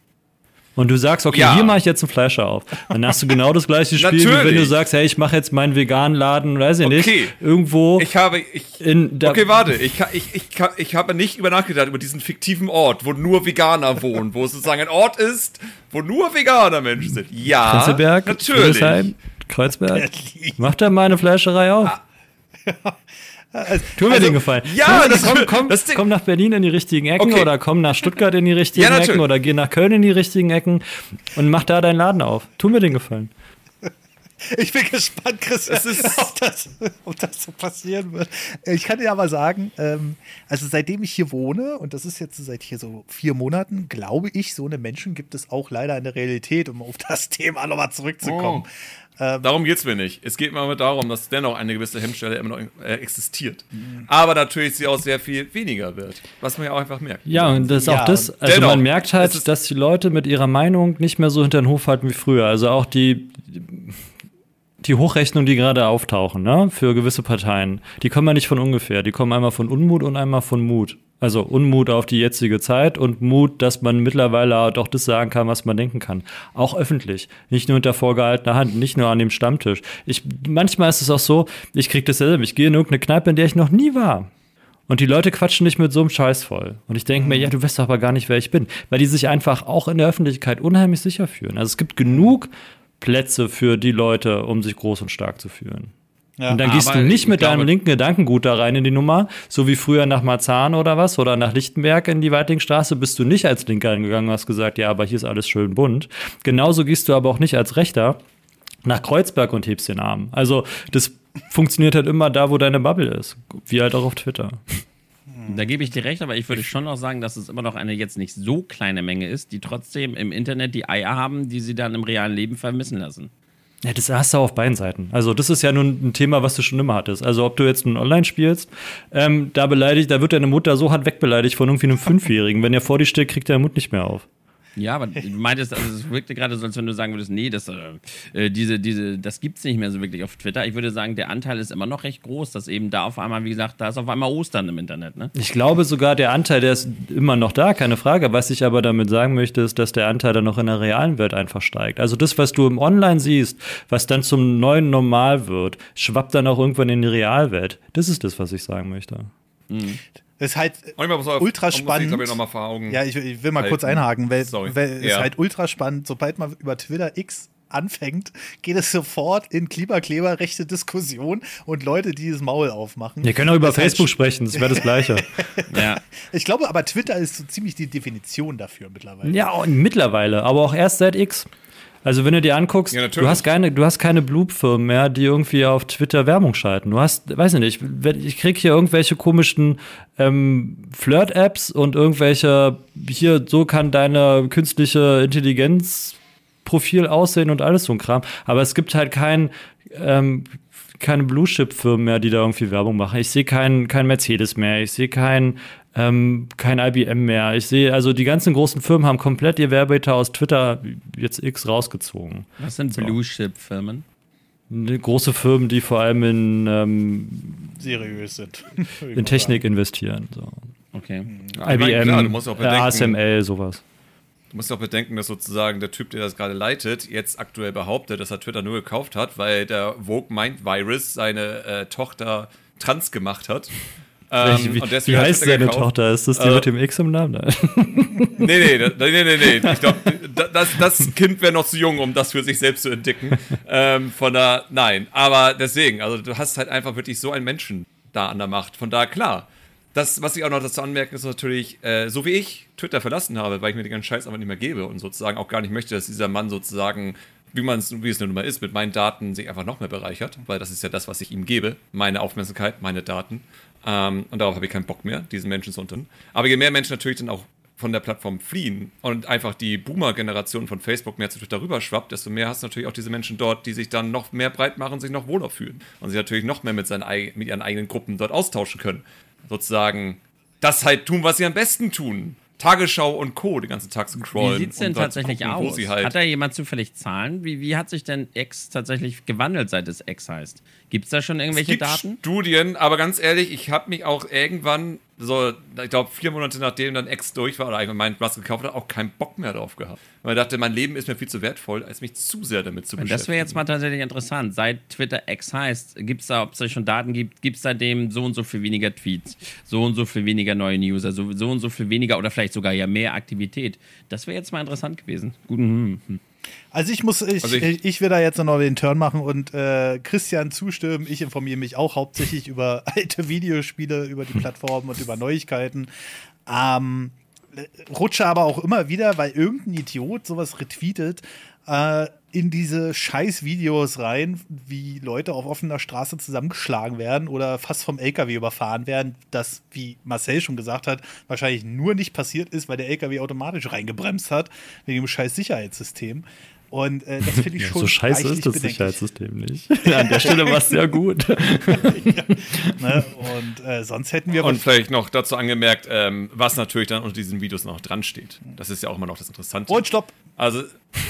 Und du sagst, okay, Ja. hier mache ich jetzt einen Fleischer auf. Dann hast du genau das gleiche Spiel, wie wenn du sagst, hey, ich mache jetzt meinen veganen Laden, weiß ich nicht, Okay. irgendwo Ich habe, ich, in der. okay, warte, ich, ich, ich, ich habe nicht über nachgedacht, über diesen fiktiven Ort, wo nur Veganer wohnen, wo es sozusagen ein Ort ist, wo nur Veganer Menschen sind. Ja, natürlich. Friedrichshain, Kreuzberg. Berlin. Mach da mal eine Fleischerei auf. Tu mir Also, den Gefallen. ja, komm, das- komm, komm, das komm nach Berlin in die richtigen Ecken Okay. oder komm nach Stuttgart in die richtigen Ja. Ecken oder geh nach Köln in die richtigen Ecken und mach da deinen Laden auf. Tu mir den Gefallen. Ich bin gespannt, Christian, ob, das, ob das so passieren wird. Ich kann dir aber sagen, ähm, also seitdem ich hier wohne, und das ist jetzt seit hier so vier Monaten, glaube ich, so eine Menschen gibt es auch leider in der Realität, um auf das Thema nochmal zurückzukommen. Darum geht es mir nicht. Es geht mir aber darum, dass dennoch eine gewisse Hemmschwelle immer noch äh, existiert. Aber natürlich sie auch sehr viel weniger wird. Was man ja auch einfach merkt. Ja, und das ist Ja, auch das, also dennoch, man merkt halt, dass die Leute mit ihrer Meinung nicht mehr so hinter den Hof halten wie früher. Also auch die, die Hochrechnungen, die gerade auftauchen, ne, für gewisse Parteien, die kommen ja nicht von ungefähr. Die kommen einmal von Unmut und einmal von Mut. Also Unmut auf die jetzige Zeit und Mut, dass man mittlerweile doch das sagen kann, was man denken kann. Auch öffentlich. Nicht nur unter vorgehaltener Hand, nicht nur an dem Stammtisch. Ich, manchmal ist es auch so, ich krieg das selber. Ich gehe in irgendeine Kneipe, in der ich noch nie war. Und die Leute quatschen nicht mit so einem Scheiß voll. Und ich denke mir, ja, du weißt doch aber gar nicht, wer ich bin. Weil die sich einfach auch in der Öffentlichkeit unheimlich sicher fühlen. Also es gibt genug Plätze für die Leute, um sich groß und stark zu fühlen. Ja. und dann gehst du nicht ich mit deinem linken Gedankengut da rein in die Nummer, so wie früher nach Marzahn oder was, oder nach Lichtenberg in die Weitlingstraße, bist du nicht als Linker hingegangen und hast gesagt, ja, aber hier ist alles schön bunt. Genauso gehst du aber auch nicht als Rechter nach Kreuzberg und hebst den Arm. Also das funktioniert halt immer da, wo deine Bubble ist. Wie halt auch auf Twitter. Da gebe ich dir recht, aber ich würde schon auch sagen, dass es immer noch eine jetzt nicht so kleine Menge ist, die trotzdem im Internet die Eier haben, die sie dann im realen Leben vermissen lassen. Ja, das hast du auf beiden Seiten. Also, das ist ja nun ein Thema, was du schon immer hattest. Also, ob du jetzt nun online spielst, ähm, da beleidigt, da wird deine Mutter so hart wegbeleidigt von irgendwie einem Fünfjährigen. Wenn er vor dir steht, kriegt der Mund nicht mehr auf. Ja, aber du meintest, also es wirkte gerade so, als wenn du sagen würdest, nee, das, äh, diese, diese, das gibt's nicht mehr so wirklich auf Twitter. Ich würde sagen, der Anteil ist immer noch recht groß, dass eben da auf einmal, wie gesagt, da ist auf einmal Ostern im Internet, ne? Ich glaube sogar, der Anteil, der ist immer noch da, keine Frage. Was ich aber damit sagen möchte, ist, dass der Anteil dann noch in der realen Welt einfach steigt. Also das, was du im Online siehst, was dann zum neuen Normal wird, schwappt dann auch irgendwann in die Realwelt. Das ist das, was ich sagen möchte. Das ist halt man- ultra spannend. ich, noch mal vor Augen ja, ich, ich will mal halten. kurz einhaken, weil, weil es Ja. ist halt ultra spannend. Sobald man über Twitter X anfängt, geht es sofort in Klimakleber rechte Diskussion und Leute, die das Maul aufmachen. Wir können auch über Das halt Facebook sprechen, das wäre das Gleiche. Ja. Ich glaube aber, Twitter ist so ziemlich die Definition dafür mittlerweile. Ja, und mittlerweile, aber auch erst seit X. Also wenn du dir anguckst, Ja, du hast keine, du hast keine Blue-Firmen mehr, die irgendwie auf Twitter Werbung schalten. Du hast, weiß ich nicht, ich krieg hier irgendwelche komischen ähm, Flirt-Apps und irgendwelche, hier, so kann deine künstliche Intelligenz Profil aussehen und alles so ein Kram. Aber es gibt halt kein, ähm, keine Blue-Chip-Firmen mehr, die da irgendwie Werbung machen. Ich sehe kein, kein Mercedes mehr, ich sehe kein, ähm, kein IBM mehr. Ich sehe, also die ganzen großen Firmen haben komplett ihr Werbeter aus Twitter jetzt X rausgezogen. Was sind Blue Chip Firmen? Ne, Große Firmen, die vor allem in, ähm, Seriös sind. in Technik investieren. So. Okay. Ja, ich meine, IBM, klar, du musst auch äh, bedenken, ASML, sowas. Du musst auch bedenken, dass sozusagen der Typ, der das gerade leitet, jetzt aktuell behauptet, dass er Twitter nur gekauft hat, weil der Vogue Mind Virus seine äh, Tochter trans gemacht hat. Ähm, wie, wie heißt seine gekauft. Tochter? Ist das die Also- mit dem X im Namen? Nein. Nee, nee, nee, nee, nee. Ich glaube, das, das Kind wäre noch zu jung, um das für sich selbst zu entdecken. Ähm, von da, nein. Aber deswegen, also du hast halt einfach wirklich so einen Menschen da an der Macht. Von da, klar. Das, was ich auch noch dazu anmerken, ist natürlich, äh, so wie ich Twitter verlassen habe, weil ich mir den ganzen Scheiß einfach nicht mehr gebe und sozusagen auch gar nicht möchte, dass dieser Mann sozusagen, wie man es, wie es nun mal ist, mit meinen Daten sich einfach noch mehr bereichert, weil das ist ja das, was ich ihm gebe, meine Aufmerksamkeit, meine Daten. Ähm, und darauf habe ich keinen Bock mehr, diesen Menschen zu untern. Aber je mehr Menschen natürlich dann auch von der Plattform fliehen und einfach die Boomer-Generation von Facebook mehr darüber schwappt, desto mehr hast du natürlich auch diese Menschen dort, die sich dann noch mehr breit machen, sich noch wohler fühlen und sich natürlich noch mehr mit, seinen, mit ihren eigenen Gruppen dort austauschen können. Sozusagen das halt tun, was sie am besten tun. Tagesschau und Co. den ganzen Tag zu scrollen. Wie sieht es denn tatsächlich gucken, aus? Halt hat da jemand zufällig Zahlen? Wie, wie hat sich denn X tatsächlich gewandelt, seit es X heißt? Gibt es da schon irgendwelche es gibt Daten? Studien, aber ganz ehrlich, ich habe mich auch irgendwann so, ich glaube, vier Monate nachdem dann Ex durch war oder allgemein was gekauft hat, auch keinen Bock mehr drauf gehabt. Weil ich dachte, mein Leben ist mir viel zu wertvoll, als mich zu sehr damit zu beschäftigen. Das wäre jetzt mal tatsächlich interessant. Seit Twitter Ex heißt, gibt es da, ob es da schon Daten gibt, gibt es seitdem so und so viel weniger Tweets, so und so viel weniger neue User, so, so und so viel weniger oder vielleicht sogar ja mehr Aktivität. Das wäre jetzt mal interessant gewesen. Guten. Hm, hm. Also ich muss, ich, also ich, ich, will da jetzt noch den Turn machen und äh, Christian zustimmen. Ich informiere mich auch hauptsächlich über alte Videospiele, über die Plattformen und über Neuigkeiten. Ähm, rutsche aber auch immer wieder, weil irgendein Idiot sowas retweetet, äh, in diese scheiß Videos rein, wie Leute auf offener Straße zusammengeschlagen werden oder fast vom LKW überfahren werden, das, wie Marcel schon gesagt hat, wahrscheinlich nur nicht passiert ist, weil der LKW automatisch reingebremst hat, wegen dem scheiß Sicherheitssystem. Und äh, das finde ich ja, schon. So scheiße ist das bedenklich. Sicherheitssystem nicht. An der Stelle war es sehr gut. ja, ne? Und äh, sonst hätten wir. Und vielleicht noch dazu angemerkt, ähm, was natürlich dann unter diesen Videos noch dran steht. Das ist ja auch immer noch das Interessante. Und stopp! Also.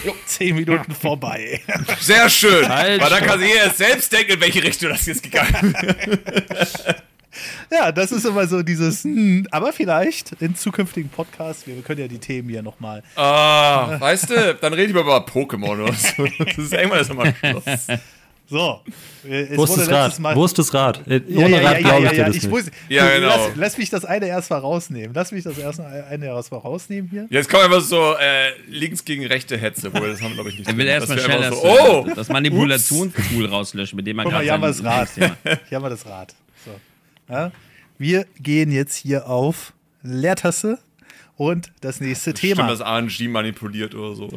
Jo, zehn Minuten vorbei. Sehr schön. Halt, Weil da kann sich jeder selbst denken, in welche Richtung das jetzt gegangen ist. Ja, das ist immer so dieses, hm, aber vielleicht in zukünftigen Podcasts, wir können ja die Themen hier nochmal. Ah, weißt du, dann reden wir über Pokémon oder so. Das ist irgendwann ist immer Schluss. So, wo ist das Rad? Mal wo ist das Rad? Ohne ja, ja, Rad glaube ich dir das ich nicht. Muss, ja, genau. Lass, lass, mich das eine erst mal rausnehmen. Lass mich das erst eine erst mal rausnehmen hier. Jetzt kommt einfach so äh, links gegen rechte Hetze, wo das haben wir glaube ich nicht. Er will erstmal schnell das, so, oh! das Manipulationstool rauslöschen, mit dem man gerade. Hier haben wir das Rad. Hier haben wir das Rad. Ja? Wir gehen jetzt hier auf Leertaste und das nächste das Thema. Stimmt, das ANG manipuliert oder so.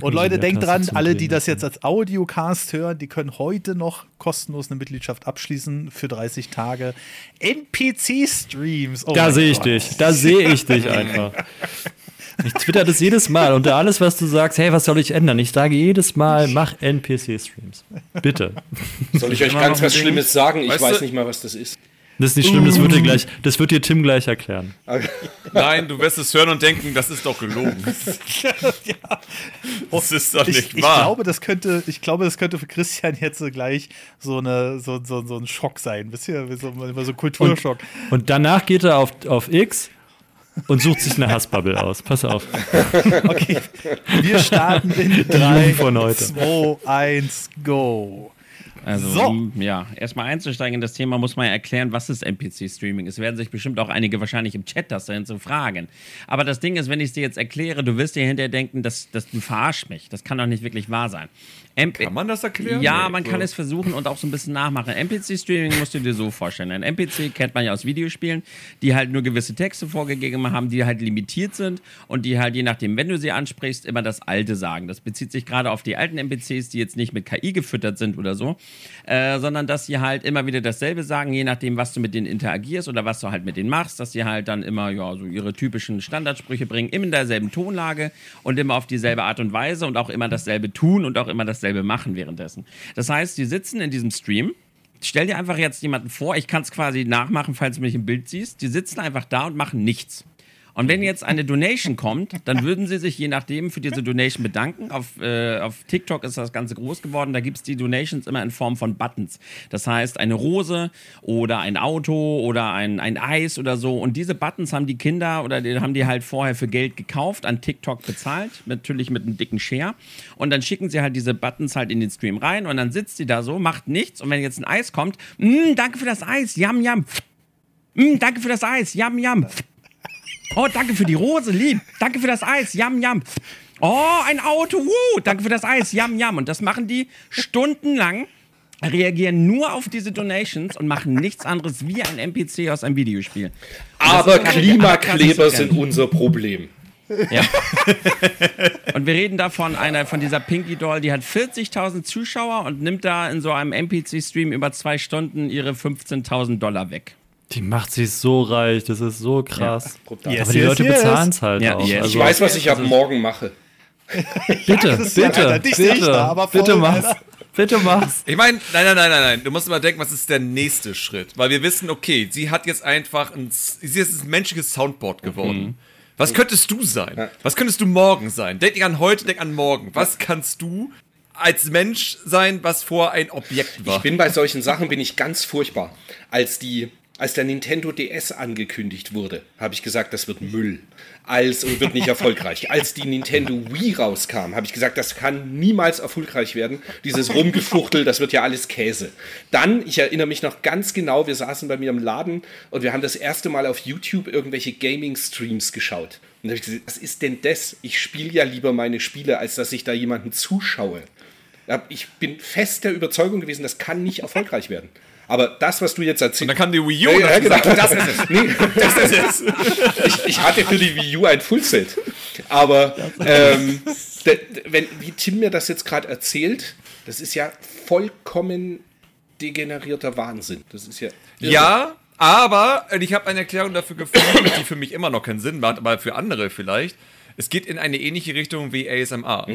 Und Leute, denkt dran, alle, die das jetzt als Audiocast hören, die können heute noch kostenlos eine Mitgliedschaft abschließen für 30 Tage. NPC-Streams. Oh da sehe ich dich. Da sehe ich dich einfach. Ich twitter das jedes Mal. Unter alles, was du sagst, hey, was soll ich ändern? Ich sage jedes Mal, mach NPC-Streams. Bitte. Soll ich euch ganz was Schlimmes sagen? Ich weißt weiß nicht mal, was das ist. Das ist nicht schlimm, das wird dir gleich, das wird dir Tim gleich erklären. Nein, du wirst es hören und denken, das ist doch gelogen. ja. Das ist doch nicht ich, wahr. Ich glaube, das könnte, ich glaube, das könnte für Christian jetzt so gleich so, eine, so, so, so ein Schock sein. Wisst ihr, so, so ein Kulturschock. Und, und danach geht er auf, auf X und sucht sich eine Hassbubble aus. Pass auf. Okay, wir starten in 3, 2, 1, go. Also, so. um, ja, erstmal einzusteigen in das Thema, muss man ja erklären, was ist NPC-Streaming? Es werden sich bestimmt auch einige wahrscheinlich im Chat das dahin zu fragen. Aber das Ding ist, wenn ich es dir jetzt erkläre, du wirst dir hinterher denken, dass, dass du verarsch mich. Das kann doch nicht wirklich wahr sein. MP kann man das erklären? Ja, man so. kann es versuchen und auch so ein bisschen nachmachen. NPC-Streaming musst du dir so vorstellen. Ein NPC kennt man ja aus Videospielen, die halt nur gewisse Texte vorgegeben haben, die halt limitiert sind und die halt je nachdem, wenn du sie ansprichst, immer das Alte sagen. Das bezieht sich gerade auf die alten NPCs, die jetzt nicht mit KI gefüttert sind oder so, äh, sondern dass sie halt immer wieder dasselbe sagen, je nachdem, was du mit denen interagierst oder was du halt mit denen machst, dass sie halt dann immer ja so ihre typischen Standardsprüche bringen, immer in derselben Tonlage und immer auf dieselbe Art und Weise und auch immer dasselbe tun und auch immer dasselbe dasselbe machen währenddessen. Das heißt, die sitzen in diesem Stream. Stell dir einfach jetzt jemanden vor, ich kann es quasi nachmachen, falls du mich im Bild siehst. Die sitzen einfach da und machen nichts. Und wenn jetzt eine Donation kommt, dann würden sie sich je nachdem für diese Donation bedanken. Auf, äh, auf TikTok ist das Ganze groß geworden. Da gibt es die Donations immer in Form von Buttons. Das heißt, eine Rose oder ein Auto oder ein, ein Eis oder so. Und diese Buttons haben die Kinder oder die haben die halt vorher für Geld gekauft, an TikTok bezahlt. Natürlich mit einem dicken Share. Und dann schicken sie halt diese Buttons halt in den Stream rein. Und dann sitzt sie da so, macht nichts. Und wenn jetzt ein Eis kommt, mm, danke für das Eis, yam, yam. Mm, danke für das Eis, yam, yam. Oh, danke für die Rose, lieb. Danke für das Eis, yam, yam. Oh, ein Auto, wuh. Danke für das Eis, yam, yam. Und das machen die stundenlang, reagieren nur auf diese Donations und machen nichts anderes wie ein NPC aus einem Videospiel. Aber Klimakleber sind unser Problem. Ja. und wir reden da von einer, von dieser Pinky Doll, die hat 40.000 Zuschauer und nimmt da in so einem NPC-Stream über zwei Stunden ihre 15.000 Dollar weg. Die macht sich so reich, das ist so krass. brutal. Yes, Aber die yes, Leute yes. bezahlen es halt Ja, auch. yes. Also, Ich weiß, was ich ab morgen mache. bitte, Christian, bitte, Alter, ich bitte, da, bitte mach's. Bitte mach's. Ich meine, nein, nein, nein, nein, nein. Du musst immer denken, was ist der nächste Schritt? Weil wir wissen, okay, sie hat jetzt einfach ein, sie ist ein menschliches Soundboard geworden. Was könntest du sein? Was könntest du morgen sein? Denk nicht an heute, denk an morgen. Was kannst du als Mensch sein, was vor ein Objekt war? Ich bin bei solchen Sachen bin ich ganz furchtbar. Als die als der Nintendo DS angekündigt wurde, habe ich gesagt, das wird Müll. Als und wird nicht erfolgreich. Als die Nintendo Wii rauskam, habe ich gesagt, das kann niemals erfolgreich werden. Dieses Rumgefuchtel, das wird ja alles Käse. Dann, ich erinnere mich noch ganz genau, wir saßen bei mir im Laden und wir haben das erste Mal auf YouTube irgendwelche Gaming-Streams geschaut. Und da habe ich gesagt, was ist denn das? Ich spiele ja lieber meine Spiele, als dass ich da jemanden zuschaue. Ich bin fest der Überzeugung gewesen, das kann nicht erfolgreich werden. Aber das, was du jetzt erzählst. Und dann kam die Wii U Ja, ja, genau. gesagt, das ist es. Nee, das ist es. Ich, ich hatte für die Wii U ein Fullset. Aber ähm, wenn, wie Tim mir das jetzt gerade erzählt, das ist ja vollkommen degenerierter Wahnsinn. Das ist ja. irre. Ja, aber ich habe eine Erklärung dafür gefunden, die für mich immer noch keinen Sinn macht, aber für andere vielleicht. Es geht in eine ähnliche Richtung wie ASMR.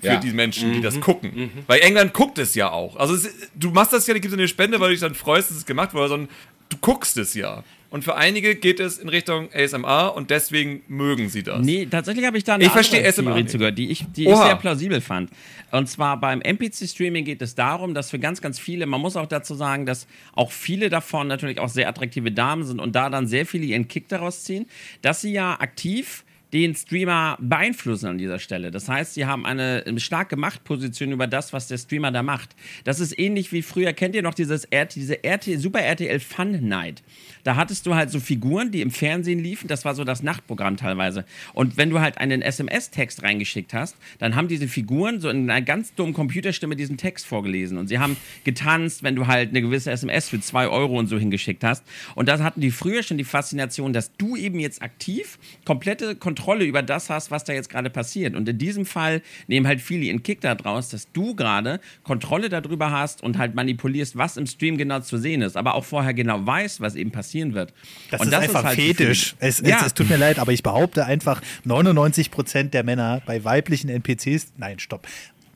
Für Ja. die Menschen, die das gucken. Weil England guckt es ja auch. Also es, du machst das ja, du gibst eine Spende, weil du dich dann freust, dass es gemacht wurde, sondern du guckst es ja. Und für einige geht es in Richtung ASMR und deswegen mögen sie das. Nee, tatsächlich habe ich da eine Ich verstehe Theorie nicht. zugehört, die ich, die ich sehr plausibel fand. Und zwar beim MPC-Streaming geht es darum, dass für ganz, ganz viele, man muss auch dazu sagen, dass auch viele davon natürlich auch sehr attraktive Damen sind und da dann sehr viele ihren Kick daraus ziehen, dass sie ja aktiv den Streamer beeinflussen an dieser Stelle. Das heißt, sie haben eine starke Machtposition über das, was der Streamer da macht. Das ist ähnlich wie früher, kennt ihr noch dieses RT, diese RT, Super RTL Fun Night? Da hattest du halt so Figuren, die im Fernsehen liefen, das war so das Nachtprogramm teilweise. Und wenn du halt einen SMS-Text reingeschickt hast, dann haben diese Figuren so in einer ganz dummen Computerstimme diesen Text vorgelesen. Und sie haben getanzt, wenn du halt eine gewisse SMS für zwei Euro und so hingeschickt hast. Und da hatten die früher schon die Faszination, dass du eben jetzt aktiv komplette Kontrolle über das hast, was da jetzt gerade passiert. Und in diesem Fall nehmen halt viele ihren Kick da draus, dass du gerade Kontrolle darüber hast und halt manipulierst, was im Stream genau zu sehen ist, aber auch vorher genau weißt, was eben passieren wird. Das und ist einfach halt fetisch. Es, ja. es, es tut mir leid, aber ich behaupte einfach, 99% der Männer bei weiblichen NPCs, nein, stopp,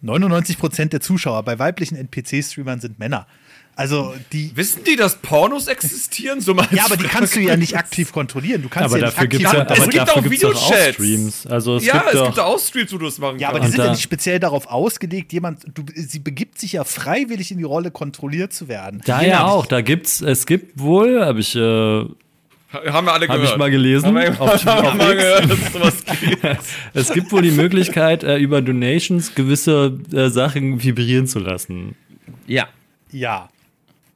99% der Zuschauer bei weiblichen NPC-Streamern sind Männer. Also die, Wissen die, dass Pornos existieren? So mal ja, aber die kannst du ja nicht aktiv kontrollieren. Du kannst Aber ja dafür nicht gibt aktiv es ja, Es aber gibt dafür auch gibt's Videochats. Streams. Also es ja, gibt es gibt auch Streams, wo du das machen Ja, aber die sind ja nicht speziell darauf ausgelegt, jemand, du, sie begibt sich ja freiwillig in die Rolle, kontrolliert zu werden. da ja auch. Da gibt's, es gibt wohl, habe ich, äh, Haben wir alle Hab gehört. ich mal gelesen. Haben wir, Auf- haben wir auf mal X. gehört, dass es sowas gibt. es gibt wohl die Möglichkeit, äh, über Donations gewisse äh, Sachen vibrieren zu lassen. Ja. Ja.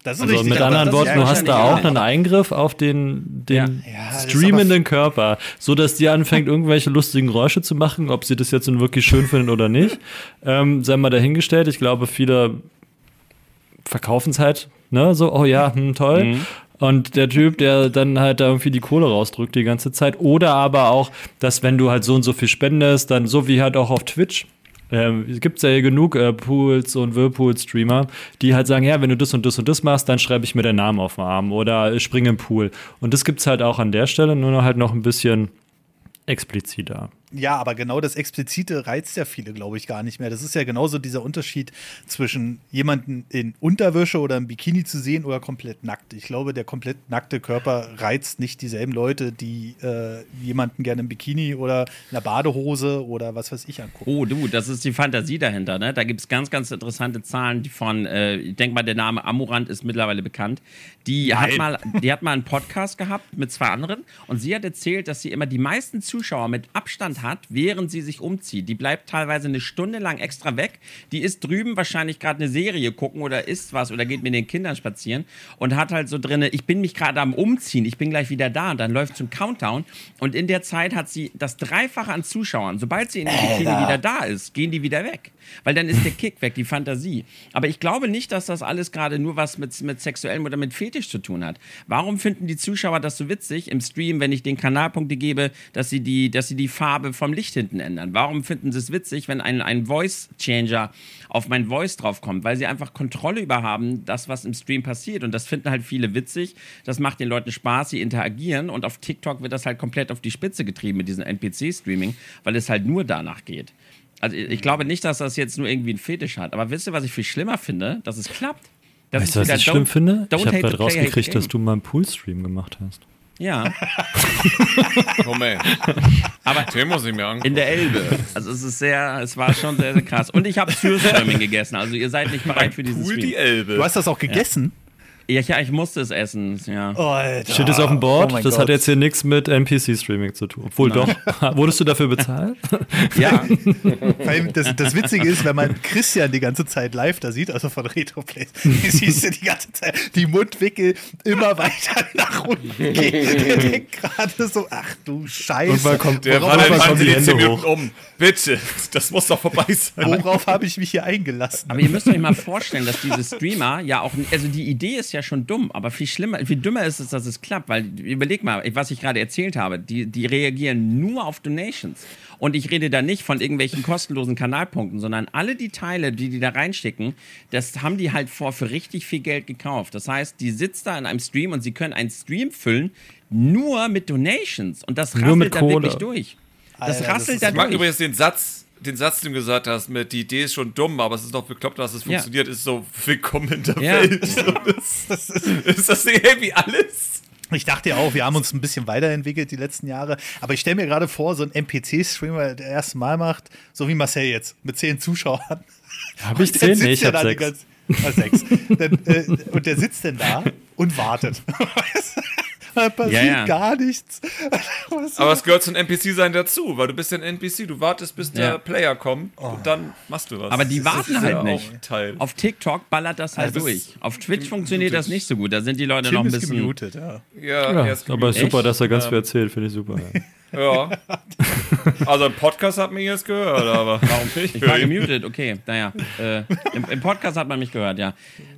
Das ist Also richtig. mit anderen Worten, du ja hast da auch einen Eingriff auf den, den Ja, ist streamenden Körper, so dass die anfängt, irgendwelche lustigen Geräusche zu machen, ob sie das jetzt nun wirklich schön finden oder nicht. Ähm, sei mal dahingestellt. Ich glaube, viele verkaufen es halt, ne, so, oh ja, hm, toll. Und der Typ, der dann halt da irgendwie die Kohle rausdrückt die ganze Zeit. Oder aber auch, dass wenn du halt so und so viel spendest, dann so wie halt auch auf Twitch, ähm, es gibt ja hier genug äh, Pools und Whirlpool-Streamer, die halt sagen, ja, wenn du das und das und das machst, dann schreibe ich mir deinen Namen auf den Arm oder äh, spring im Pool. Und das gibt's halt auch an der Stelle, nur noch halt noch ein bisschen expliziter. Ja, aber genau das Explizite reizt ja viele, glaube ich, gar nicht mehr. Das ist ja genauso dieser Unterschied zwischen jemanden in Unterwäsche oder im Bikini zu sehen oder komplett nackt. Ich glaube, der komplett nackte Körper reizt nicht dieselben Leute, die äh, jemanden gerne im Bikini oder in einer Badehose oder was weiß ich angucken. Oh, du, das ist die Fantasie dahinter. Ne? Da gibt es ganz, ganz interessante Zahlen, die von, äh, ich denke mal, der Name Amorant ist mittlerweile bekannt. Die hat, mal, die hat mal einen Podcast gehabt mit zwei anderen und sie hat erzählt, dass sie immer die meisten Zuschauer mit Abstand hat, während sie sich umzieht. Die bleibt teilweise eine Stunde lang extra weg. Die ist drüben wahrscheinlich gerade eine Serie gucken oder isst was oder geht mit den Kindern spazieren und hat halt so drinne, ich bin mich gerade am Umziehen, ich bin gleich wieder da und dann läuft ein Countdown und in der Zeit hat sie das Dreifache an Zuschauern. Sobald sie in der Bikini wieder da ist, gehen die wieder weg. Weil dann ist der Kick weg, die Fantasie. Aber ich glaube nicht, dass das alles gerade nur was mit, mit sexuellem oder mit Fetisch zu tun hat. Warum finden die Zuschauer das so witzig im Stream, wenn ich den Kanalpunkte gebe, dass sie die, dass sie die Farbe Farbe vom Licht hinten ändern? Warum finden sie es witzig, wenn ein, ein Voice-Changer auf mein Voice draufkommt? Weil sie einfach Kontrolle über haben, das, was im Stream passiert. Und das finden halt viele witzig. Das macht den Leuten Spaß, sie interagieren. Und auf TikTok wird das halt komplett auf die Spitze getrieben mit diesem NPC-Streaming, weil es halt nur danach geht. Also ich glaube nicht, dass das jetzt nur irgendwie einen Fetisch hat. Aber wisst ihr, was ich viel schlimmer finde? Dass es klappt. Das Weißt du, was ich schlimm finde? Ich habe gerade rausgekriegt, dass du mal einen Poolstream gemacht hast. Ja, Moment. aber Den muss ich mir angucken. in der Elbe. Also es ist sehr, es war schon sehr, sehr krass. Und ich habe Surströmming gegessen. Also ihr seid nicht bereit für diesen Cool die Stream. Elbe. Du hast das auch gegessen? Ja, ja, ich musste es essen. Ja. Oh, Alter. Steht es auf dem Board? Oh das Gott. hat jetzt hier nichts mit NPC-Streaming zu tun. Obwohl doch. Wurdest du dafür bezahlt? ja. Das, das Witzige ist, wenn man Christian die ganze Zeit live da sieht, also von Retroplays, siehst du die ganze Zeit die Mundwickel immer weiter nach unten gehen. Der denkt gerade so, ach du Scheiße. Irgendwann kommt Der Worauf kommen dann die Hände 10 Minuten hoch? um. Bitte, das muss doch vorbei sein. Worauf habe ich mich hier eingelassen? Aber ihr müsst euch mal vorstellen, dass diese Streamer ja auch, also die Idee ist ja schon dumm, aber viel schlimmer, viel dümmer ist es, dass es klappt, weil überleg mal, was ich gerade erzählt habe, die, die reagieren nur auf Donations. Und ich rede da nicht von irgendwelchen kostenlosen Kanalpunkten, sondern alle die Teile, die die da reinstecken, das haben die halt vor für richtig viel Geld gekauft. Das heißt, die sitzt da in einem Stream und sie können einen Stream füllen, nur mit Donations. Und das rasselt da wirklich durch. Das Alter, das rasselt ist- da Ich mag durch. übrigens den Satz, den Satz, den du gesagt hast, mit die Idee ist schon dumm, aber es ist doch bekloppt, dass es Ja. funktioniert, ist so willkommen in der Ja. Welt. Das, ist das nicht irgendwie alles? Ich dachte ja auch, wir haben uns ein bisschen weiterentwickelt die letzten Jahre. Aber ich stelle mir gerade vor, so ein NPC-Streamer, der erst Mal macht, so wie Marcel jetzt, mit zehn Zuschauern. Habe ich zehn? Nee, ich ja sechs. ganze- Ah, sechs. Dann, äh, und der sitzt denn da und wartet. da passiert Ja, ja. gar nichts. Aber es gehört zum NPC-Sein dazu, weil du bist ja ein NPC, du wartest, bis der Ja. Player kommt und dann machst du was. Aber die Das warten halt ja nicht. Teil. Auf TikTok ballert das halt Also durch. Auf Twitch funktioniert das nicht so gut. Da sind die Leute noch Tim ein ist bisschen. gemutet, ja. ja, Ja, er ist aber super, dass er ganz viel erzählt, finde ich super. Ja. Also im Podcast hat man jetzt gehört, aber warum nicht? Ich war gemutet, okay, naja. Äh, im, Im Podcast hat man mich gehört, ja.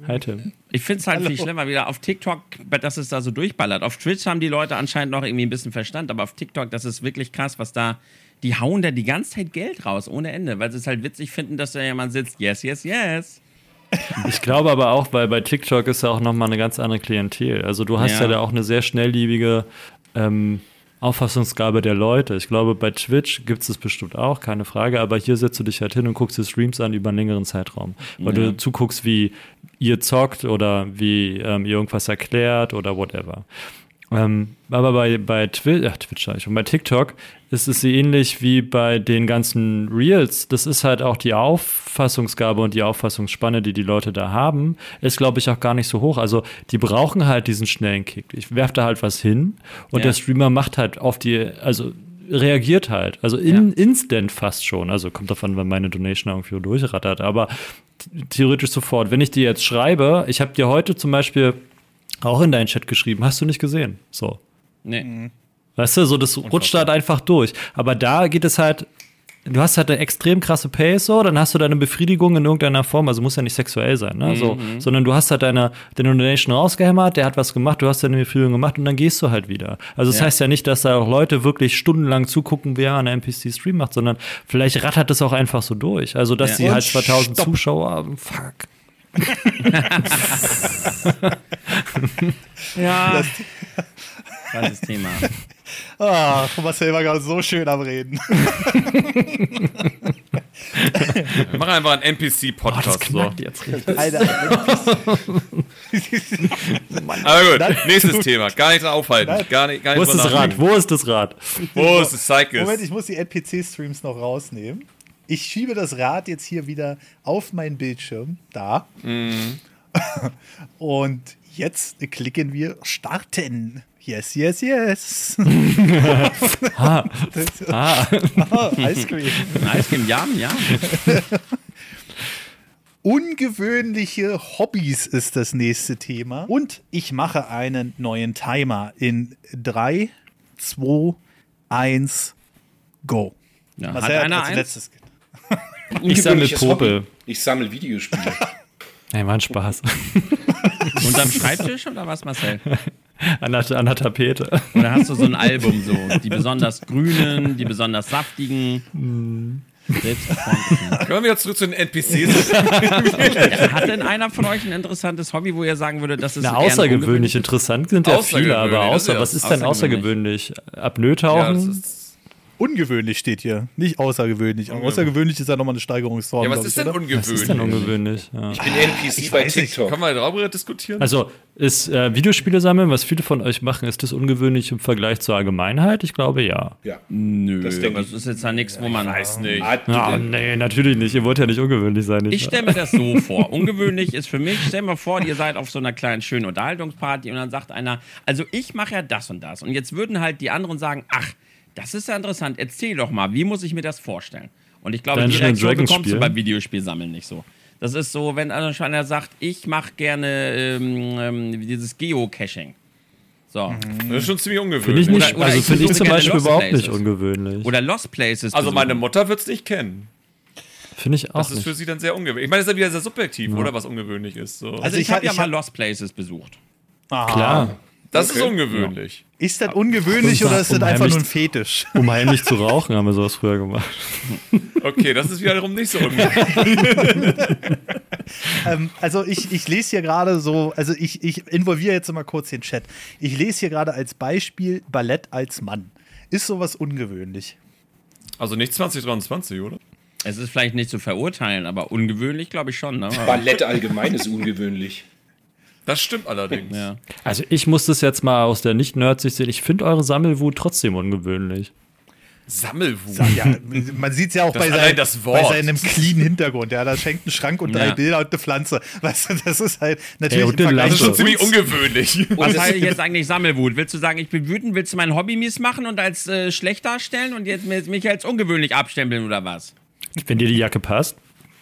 Hi Tim. Ich finde es halt viel schlimmer wieder auf TikTok, dass es da so durchballert. Auf Twitch haben die Leute anscheinend noch irgendwie ein bisschen Verstand, aber auf TikTok, das ist wirklich krass, was da. Die hauen da die ganze Zeit Geld raus, ohne Ende, weil sie es halt witzig finden, dass da jemand sitzt. Yes, yes, yes. Ich glaube aber auch, weil bei TikTok ist ja auch nochmal eine ganz andere Klientel. Also du hast ja, Ja. da auch eine sehr schnelllebige ähm, Auffassungsgabe der Leute. Ich glaube, bei Twitch gibt es das bestimmt auch, keine Frage, aber hier setzt du dich halt hin und guckst dir Streams an über einen längeren Zeitraum. Weil Ja. du zuguckst, wie ihr zockt oder wie ähm, ihr irgendwas erklärt oder whatever. Ähm, aber bei, bei Twi ach, Twitch, sag ich schon, bei TikTok ist es ähnlich wie bei den ganzen Reels. Das ist halt auch die Auffassungsgabe und die Auffassungsspanne, die die Leute da haben, ist, glaube ich, auch gar nicht so hoch. Also die brauchen halt diesen schnellen Kick. Ich werfe da halt was hin und Ja. der Streamer macht halt auf die, also reagiert halt. Also in, instant fast schon. Also kommt davon, wenn meine Donation irgendwie durchrattert. Aber theoretisch sofort. Wenn ich dir jetzt schreibe, ich habe dir heute zum Beispiel auch in deinen Chat geschrieben, hast du nicht gesehen. So. Nee. Weißt du, so das rutscht halt einfach durch. Aber da geht es halt, du hast halt eine extrem krasse Pace, so, dann hast du deine Befriedigung in irgendeiner Form, also muss ja nicht sexuell sein, ne? So, sondern du hast halt deine, deine Donation rausgehämmert, der hat was gemacht, du hast deine Befriedigung gemacht und dann gehst du halt wieder. Also das Ja. heißt ja nicht, dass da auch Leute wirklich stundenlang zugucken, wer einen NPC-Stream macht, sondern vielleicht rattert es auch einfach so durch. Also, dass Ja. sie halt Und 2000 stopp. Zuschauer haben, fuck. Ja. Krasses Thema. Ah, Marcel war gerade so schön am Reden. Mach einfach einen NPC-Podcast. so. jetzt richtig. Alter, Aber gut, nächstes Thema. Gar nichts aufhalten. Gar nicht, gar Wo nicht ist das Rad? Wo ist das Rad? Wo ist das Cycles? Moment, ich muss die NPC-Streams noch rausnehmen. Ich schiebe das Rad jetzt hier wieder auf meinen Bildschirm. Da. Und jetzt klicken wir starten. Yes, yes, yes. Das- ah. Ah, Ice Cream. Ja, ja. Ungewöhnliche Hobbys ist das nächste Thema. Und ich mache einen neuen Timer in 3, 2, 1, go. ja. Hat Marcel einer als eins? letztes. Ich sammle Popel. Hobby. Ich sammle Videospiele. Ey, war ein Spaß. Unterm Schreibtisch oder was, Marcel? an, der, an der Tapete. Oder hast du so ein Album so? Die besonders grünen, die besonders saftigen. Selbstverständlichen. Kommen wir wieder zurück zu den NPCs. Hat denn einer von euch ein interessantes Hobby, wo ihr sagen würdet, das ist Na, außergewöhnlich interessant sind ja viele, aber außer, ja was ist denn außergewöhnlich. außergewöhnlich? Apnoe ja, Ungewöhnlich steht hier, nicht außergewöhnlich. Aber außergewöhnlich ist ja nochmal eine Steigerungsform. ja, was ist ich, denn ungewöhnlich? was ist denn ungewöhnlich? Ja. Ich bin NPC bei weiß nicht. TikTok. Können wir darüber diskutieren? Also, ist äh, Videospiele sammeln, was viele von euch machen, ist das ungewöhnlich im Vergleich zur Allgemeinheit? Ich glaube ja. Ja. Nö, Das denk aber ich. es ist jetzt da nichts, wo man. Weiß nicht. Ah, du Ah, denn? nee, natürlich nicht. Ihr wollt ja nicht ungewöhnlich sein. Ich wahr? stelle mir das so vor. Ungewöhnlich ist für mich, stell mir vor, ihr seid auf so einer kleinen schönen Unterhaltungsparty und dann sagt einer, also ich mache ja das und das. Und jetzt würden halt die anderen sagen, ach, das ist ja interessant, erzähl doch mal, wie muss ich mir das vorstellen? Und ich glaube, die Dungeons and Reaktion bekommst du beim Videospielsammeln nicht so. Das ist so, wenn einer sagt, ich mache gerne ähm, ähm, dieses Geocaching. So. Das ist schon ziemlich Finde ungewöhnlich. ich nicht, Oder- oder also finde ich zum Beispiel Lost überhaupt nicht Places. ungewöhnlich. Oder Lost Places. also meine. Mutter wird es nicht kennen. Finde ich auch Das ist nicht. für sie dann sehr ungewöhnlich. Ich meine, das ist ja wieder sehr subjektiv, oder? Was ungewöhnlich ist. So. Also, Also ich, ich habe hab- ja ich mal Lost Places besucht. Ah. Klar, das okay. ist ungewöhnlich. Ist das ungewöhnlich oder ist das einfach nur ein Fetisch? um heimlich zu rauchen, haben wir sowas früher gemacht. Okay, das ist wiederum nicht so ungewöhnlich. ähm, also ich, ich lese hier gerade so, also ich, ich involviere jetzt mal kurz den Chat. Ich lese hier gerade als Beispiel Ballett als Mann. Ist sowas ungewöhnlich? Also nicht 2023, oder? Es ist vielleicht nicht zu verurteilen, aber ungewöhnlich glaube ich schon. Ne? Ballett allgemein ist ungewöhnlich. Das stimmt allerdings. Ja. Also ich muss das jetzt mal aus der Nicht-Nerd-Sicht sehen. Ich finde eure Sammelwut trotzdem ungewöhnlich. Sammelwut. Ja, man sieht es ja auch Das bei, sein, bei seinem clean Hintergrund. Ja, da schenkt einen Schrank und drei Ja. Bilder und eine Pflanze. Weißt du, das ist halt natürlich Ja, Das ist schon ziemlich ungewöhnlich. Was heißt jetzt eigentlich Sammelwut? Willst du sagen, ich bin wütend, willst du mein Hobby mies machen und als äh, schlecht darstellen und jetzt mich als ungewöhnlich abstempeln oder was? Wenn dir die Jacke passt,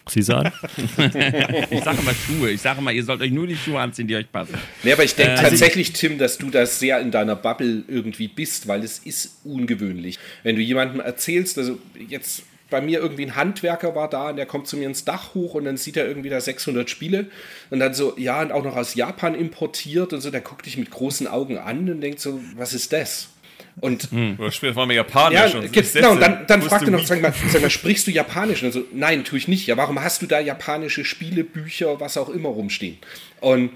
sie an. Ich sage mal Schuhe. Ich sage mal, ihr sollt euch nur die Schuhe anziehen, die euch passen. Nee, aber ich denke also tatsächlich, Tim, dass du da sehr in deiner Bubble irgendwie bist, weil es ist ungewöhnlich. Wenn du jemandem erzählst, also jetzt bei mir irgendwie ein Handwerker war da und der kommt zu mir ins Dach hoch und dann sieht er irgendwie da 600 Spiele und dann so, ja, und auch noch aus Japan importiert und so, der guckt dich mit großen Augen an und denkt so, was ist das? Und Oder spricht vor allem Japanisch. ja, und gibt, Sätze. genau, und dann, dann er noch, sag mal, sag mal, sprichst du Japanisch? Und so, nein, tue ich nicht. Ja, warum hast du da japanische Spiele, Bücher, was auch immer rumstehen? Und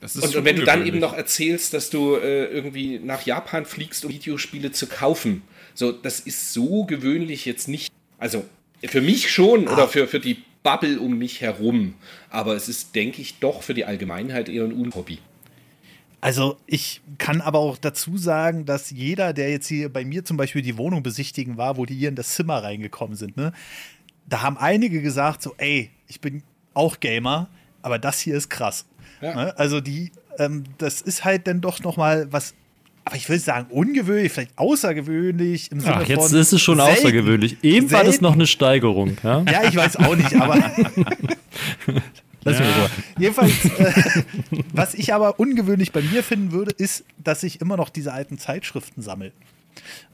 Das ist und, und wenn du dann eben noch erzählst, dass du äh, irgendwie nach Japan fliegst, um Videospiele zu kaufen, so, das ist so gewöhnlich jetzt nicht. Also für mich schon oder für, für die Bubble um mich herum. Aber es ist, denke ich, doch für die Allgemeinheit eher ein Unhobby. Also ich kann aber auch dazu sagen, dass jeder, der jetzt hier bei mir zum Beispiel die Wohnung besichtigen war, wo die hier in das Zimmer reingekommen sind, ne, da haben einige gesagt so, ey, ich bin auch Gamer, aber das hier ist krass. Ja. Ne? Also die, ähm, das ist halt dann doch noch mal was, aber ich will sagen ungewöhnlich, vielleicht außergewöhnlich im Sinne Ach, jetzt von ist es schon selten. außergewöhnlich. Eben war das Selten. noch eine Steigerung. Ja? Ja, ich weiß auch nicht, aber. Lass mich in Ruhe. Jedenfalls, äh, was ich aber ungewöhnlich bei mir finden würde, ist, dass ich immer noch diese alten Zeitschriften sammle.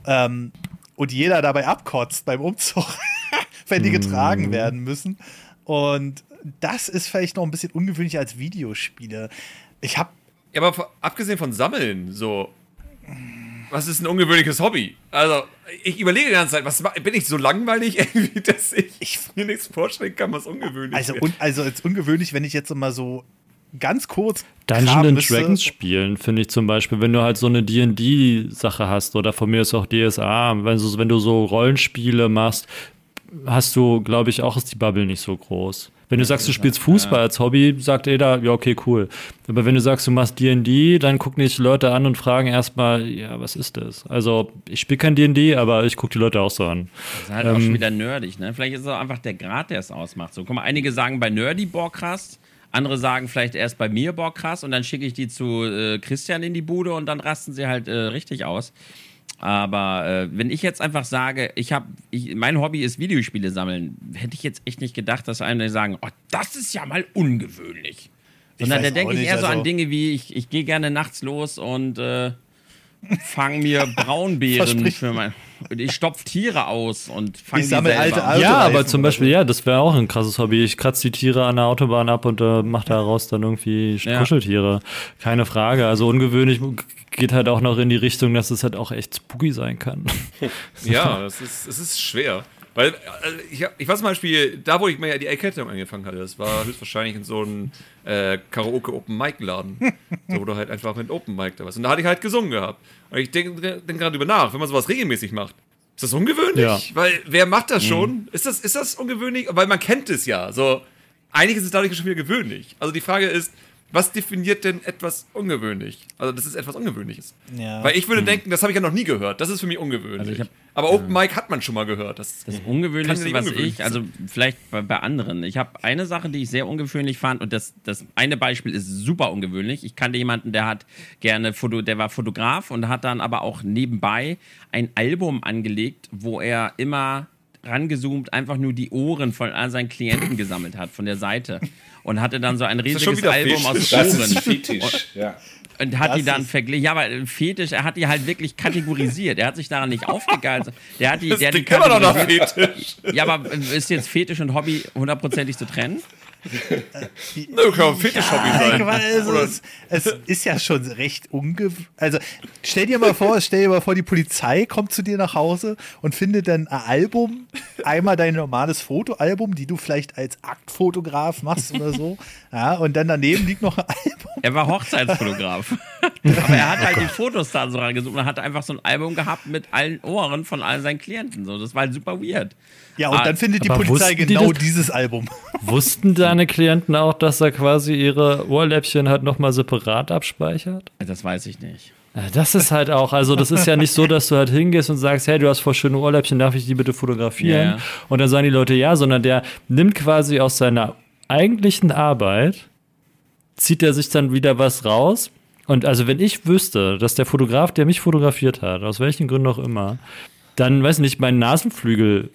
Ähm, und jeder dabei abkotzt beim Umzug, wenn die getragen werden müssen. Und das ist vielleicht noch ein bisschen ungewöhnlicher als Videospiele. Ich habe Ja, aber abgesehen von Sammeln, so. Was ist ein ungewöhnliches Hobby? Also, ich überlege die ganze Zeit, was ma- bin ich so langweilig irgendwie, dass ich, mir nichts vorstellen kann, was ungewöhnlich also, ist. un, also als ungewöhnlich, wenn ich jetzt mal so ganz kurz Dungeons and. Dragons spielen, finde ich zum Beispiel, wenn du halt so eine D&D-Sache hast oder von mir ist auch DSA, wenn du, wenn du so Rollenspiele machst, hast du, glaube ich, auch ist die Bubble nicht so groß. Wenn du sagst, du spielst Fußball als Hobby, sagt jeder, ja, okay, cool. Aber wenn du sagst, du machst D&D, dann gucken dich Leute an und fragen erstmal, ja, was ist das? Also, ich spiele kein D&D, aber ich gucke die Leute auch so an. Das ist halt auch schon wieder nerdig, ne? Vielleicht ist es auch einfach der Grad, der es ausmacht. So, guck mal, einige sagen bei Nerdy boah krass, andere sagen vielleicht erst bei mir boah krass und dann schicke ich die zu äh, Christian in die Bude und dann rasten sie halt äh, richtig aus. Aber äh, wenn ich jetzt einfach sage, ich habe, mein Hobby ist Videospiele sammeln, hätte ich jetzt echt nicht gedacht, dass einige sagen, oh, das ist ja mal ungewöhnlich. Sondern da denke ich eher so also- an Dinge wie, ich, ich gehe gerne nachts los und äh, fange mir Braunbeeren für mein. Und ich stopf Tiere aus und fange die sammle selber. alte Ja, Autoreifen aber zum Beispiel, ja, das wäre auch ein krasses Hobby. Ich kratze die Tiere an der Autobahn ab und äh, mache daraus dann irgendwie Ja. Kuscheltiere. Keine Frage. Also ungewöhnlich geht halt auch noch in die Richtung, dass es halt auch echt spooky sein kann. Ja, es ist, es ist schwer. Weil, also ich, ich weiß zum Beispiel, da wo ich mir ja die Erkältung angefangen hatte, das war höchstwahrscheinlich in so einem äh, Karaoke-Open-Mic-Laden. so, wo du halt einfach mit Open-Mic da warst. Und da hatte ich halt gesungen gehabt. Und ich denke denk gerade drüber nach, wenn man sowas regelmäßig macht. Ist das ungewöhnlich? Ja. Weil, wer macht das schon? Ist, das, ist das ungewöhnlich? Weil man kennt es ja. So, eigentlich ist es dadurch schon wieder gewöhnlich. Also die Frage ist, was definiert denn etwas ungewöhnlich? Also, das ist etwas Ungewöhnliches. Ja. Weil ich würde denken, das habe ich ja noch nie gehört. Das ist für mich ungewöhnlich. Also ich hab- Aber Open Mic hat man schon mal gehört. Das, Das Ungewöhnlichste, ja was ich, also vielleicht bei, bei anderen. Ich habe eine Sache, die ich sehr ungewöhnlich fand und das, das eine Beispiel ist super ungewöhnlich. Ich kannte jemanden, der hat gerne Foto, der war Fotograf und hat dann aber auch nebenbei ein Album angelegt, wo er immer rangezoomt einfach nur die Ohren von all seinen Klienten gesammelt hat von der Seite und hatte dann so ein riesiges Album aus Fetisch. Das Ohren. ist Fetisch, ja. Und hat Das die dann verglichen. Ja, aber Fetisch, er hat die halt wirklich kategorisiert. Er hat sich daran nicht aufgegeilt. Der hat die, das der hat die immer noch nach. Fetisch. Ja, aber ist jetzt Fetisch und Hobby hundertprozentig zu trennen? Nö, kann ein Fetisch-Hobby Ja, sein. also es, es ist ja schon recht ungewöhnlich. Also stell dir mal vor, stell dir mal vor, die Polizei kommt zu dir nach Hause und findet dann ein Album, einmal dein normales Fotoalbum, die du vielleicht als Aktfotograf machst oder so. Ja, und dann daneben liegt noch ein Album. Er war Hochzeitsfotograf. Aber er hat halt die Fotos da so rangesucht und hat einfach so ein Album gehabt mit allen Ohren von all seinen Klienten. So, das war halt super weird. Ja, und Ah, dann findet die aber Polizei die genau das? dieses Album. Wussten deine Klienten auch, dass er quasi ihre Ohrläppchen halt nochmal separat abspeichert? Das weiß ich nicht. Das ist halt auch, also das ist ja nicht so, dass du halt hingehst und sagst, hey, du hast voll schöne Ohrläppchen, darf ich die bitte fotografieren? Ja. Und dann sagen die Leute ja, sondern der nimmt quasi aus seiner eigentlichen Arbeit, zieht er sich dann wieder was raus. Und also wenn ich wüsste, dass der Fotograf, der mich fotografiert hat, aus welchen Gründen auch immer, dann, weiß nicht, meinen Nasenflügel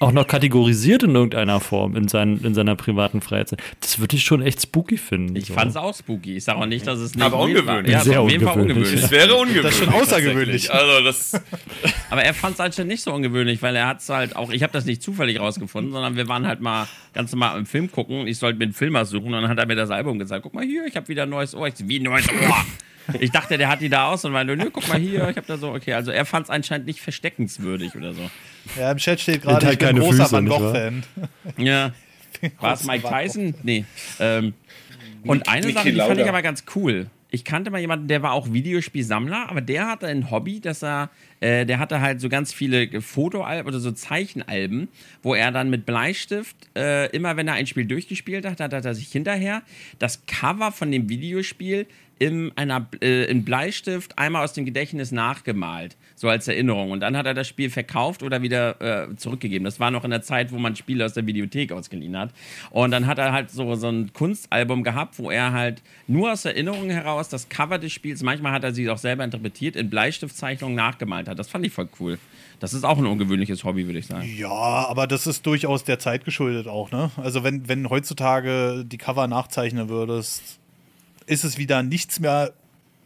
auch noch kategorisiert in irgendeiner Form in, seinen, in seiner privaten Freizeit. Das würde ich schon echt spooky finden. Ich so. fand's auch spooky. Ich sage auch nicht, dass es nicht Aber ungewöhnlich. Ja, es Sehr war auf jeden Fall ungewöhnlich. ungewöhnlich. Das wäre ungewöhnlich. Das ist schon außergewöhnlich. Also, das. Aber er fand es halt nicht so ungewöhnlich, weil er hat es halt auch, ich habe das nicht zufällig rausgefunden, sondern wir waren halt mal ganz normal im Film gucken ich sollte mir einen Film aussuchen und dann hat er mir das Album gesagt, guck mal hier, ich habe wieder ein neues Ohr. Ich wie ein neues Ohr? Ich dachte, der hat die da aus und meinte, nö, guck mal hier, ich habe da so, okay, also er fand es anscheinend nicht versteckenswürdig oder so. Ja, im Chat steht gerade, halt ich bin keine großer Füße, Van? Gogh-Fan. Ja. War es Mike Tyson? Nee. Ähm, und eine Sache, die fand ich aber ganz cool. Ich kannte mal jemanden, der war auch Videospielsammler, aber der hatte ein Hobby, dass er, äh, der hatte halt so ganz viele Fotoalben oder so Zeichenalben, wo er dann mit Bleistift, äh, immer wenn er ein Spiel durchgespielt hat, hat er sich hinterher das Cover von dem Videospiel in einer äh, in Bleistift einmal aus dem Gedächtnis nachgemalt, so als Erinnerung. Und dann hat er das Spiel verkauft oder wieder äh, zurückgegeben. Das war noch in der Zeit, wo man Spiele aus der Videothek ausgeliehen hat. Und dann hat er halt so, so ein Kunstalbum gehabt, wo er halt nur aus Erinnerung heraus das Cover des Spiels, manchmal hat er sie auch selber interpretiert, in Bleistiftzeichnungen nachgemalt hat. Das fand ich voll cool. Das ist auch ein ungewöhnliches Hobby, würde ich sagen. Ja, aber das ist durchaus der Zeit geschuldet auch, ne? Also wenn, wenn heutzutage die Cover nachzeichnen würdest, ist es wieder nichts mehr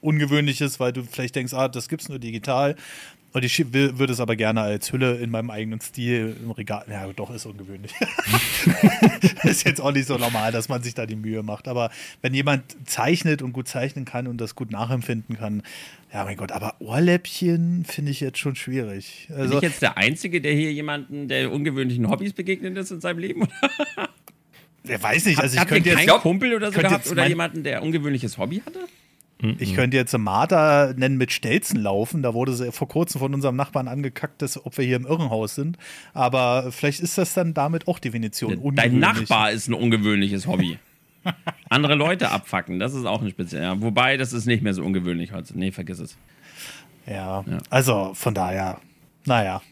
Ungewöhnliches, weil du vielleicht denkst, ah, das gibt's nur digital. Und ich würde es aber gerne als Hülle in meinem eigenen Stil im Regal. Ja, doch, ist ungewöhnlich. ist jetzt auch nicht so normal, dass man sich da die Mühe macht. Aber wenn jemand zeichnet und gut zeichnen kann und das gut nachempfinden kann, ja, mein Gott, aber Ohrläppchen finde ich jetzt schon schwierig. Bin Also, ich jetzt der Einzige, der hier jemanden, der ungewöhnlichen Hobbys begegnet ist in seinem Leben? Ich weiß nicht, also ich Habt ihr könnte keinen jetzt. glaub, Kumpel oder so gehabt oder jemanden, der ungewöhnliches Hobby hatte? Ich könnte jetzt Martha nennen mit Stelzen laufen. Da wurde sie vor kurzem von unserem Nachbarn angekackt, dass, ob wir hier im Irrenhaus sind. Aber vielleicht ist das dann damit auch Definition. Dein. Nachbar ist ein ungewöhnliches Hobby. Andere Leute abfacken, das ist auch ein speziell. Ja, wobei, das ist nicht mehr so ungewöhnlich heute. Nee, vergiss es. Ja, also von daher. Naja.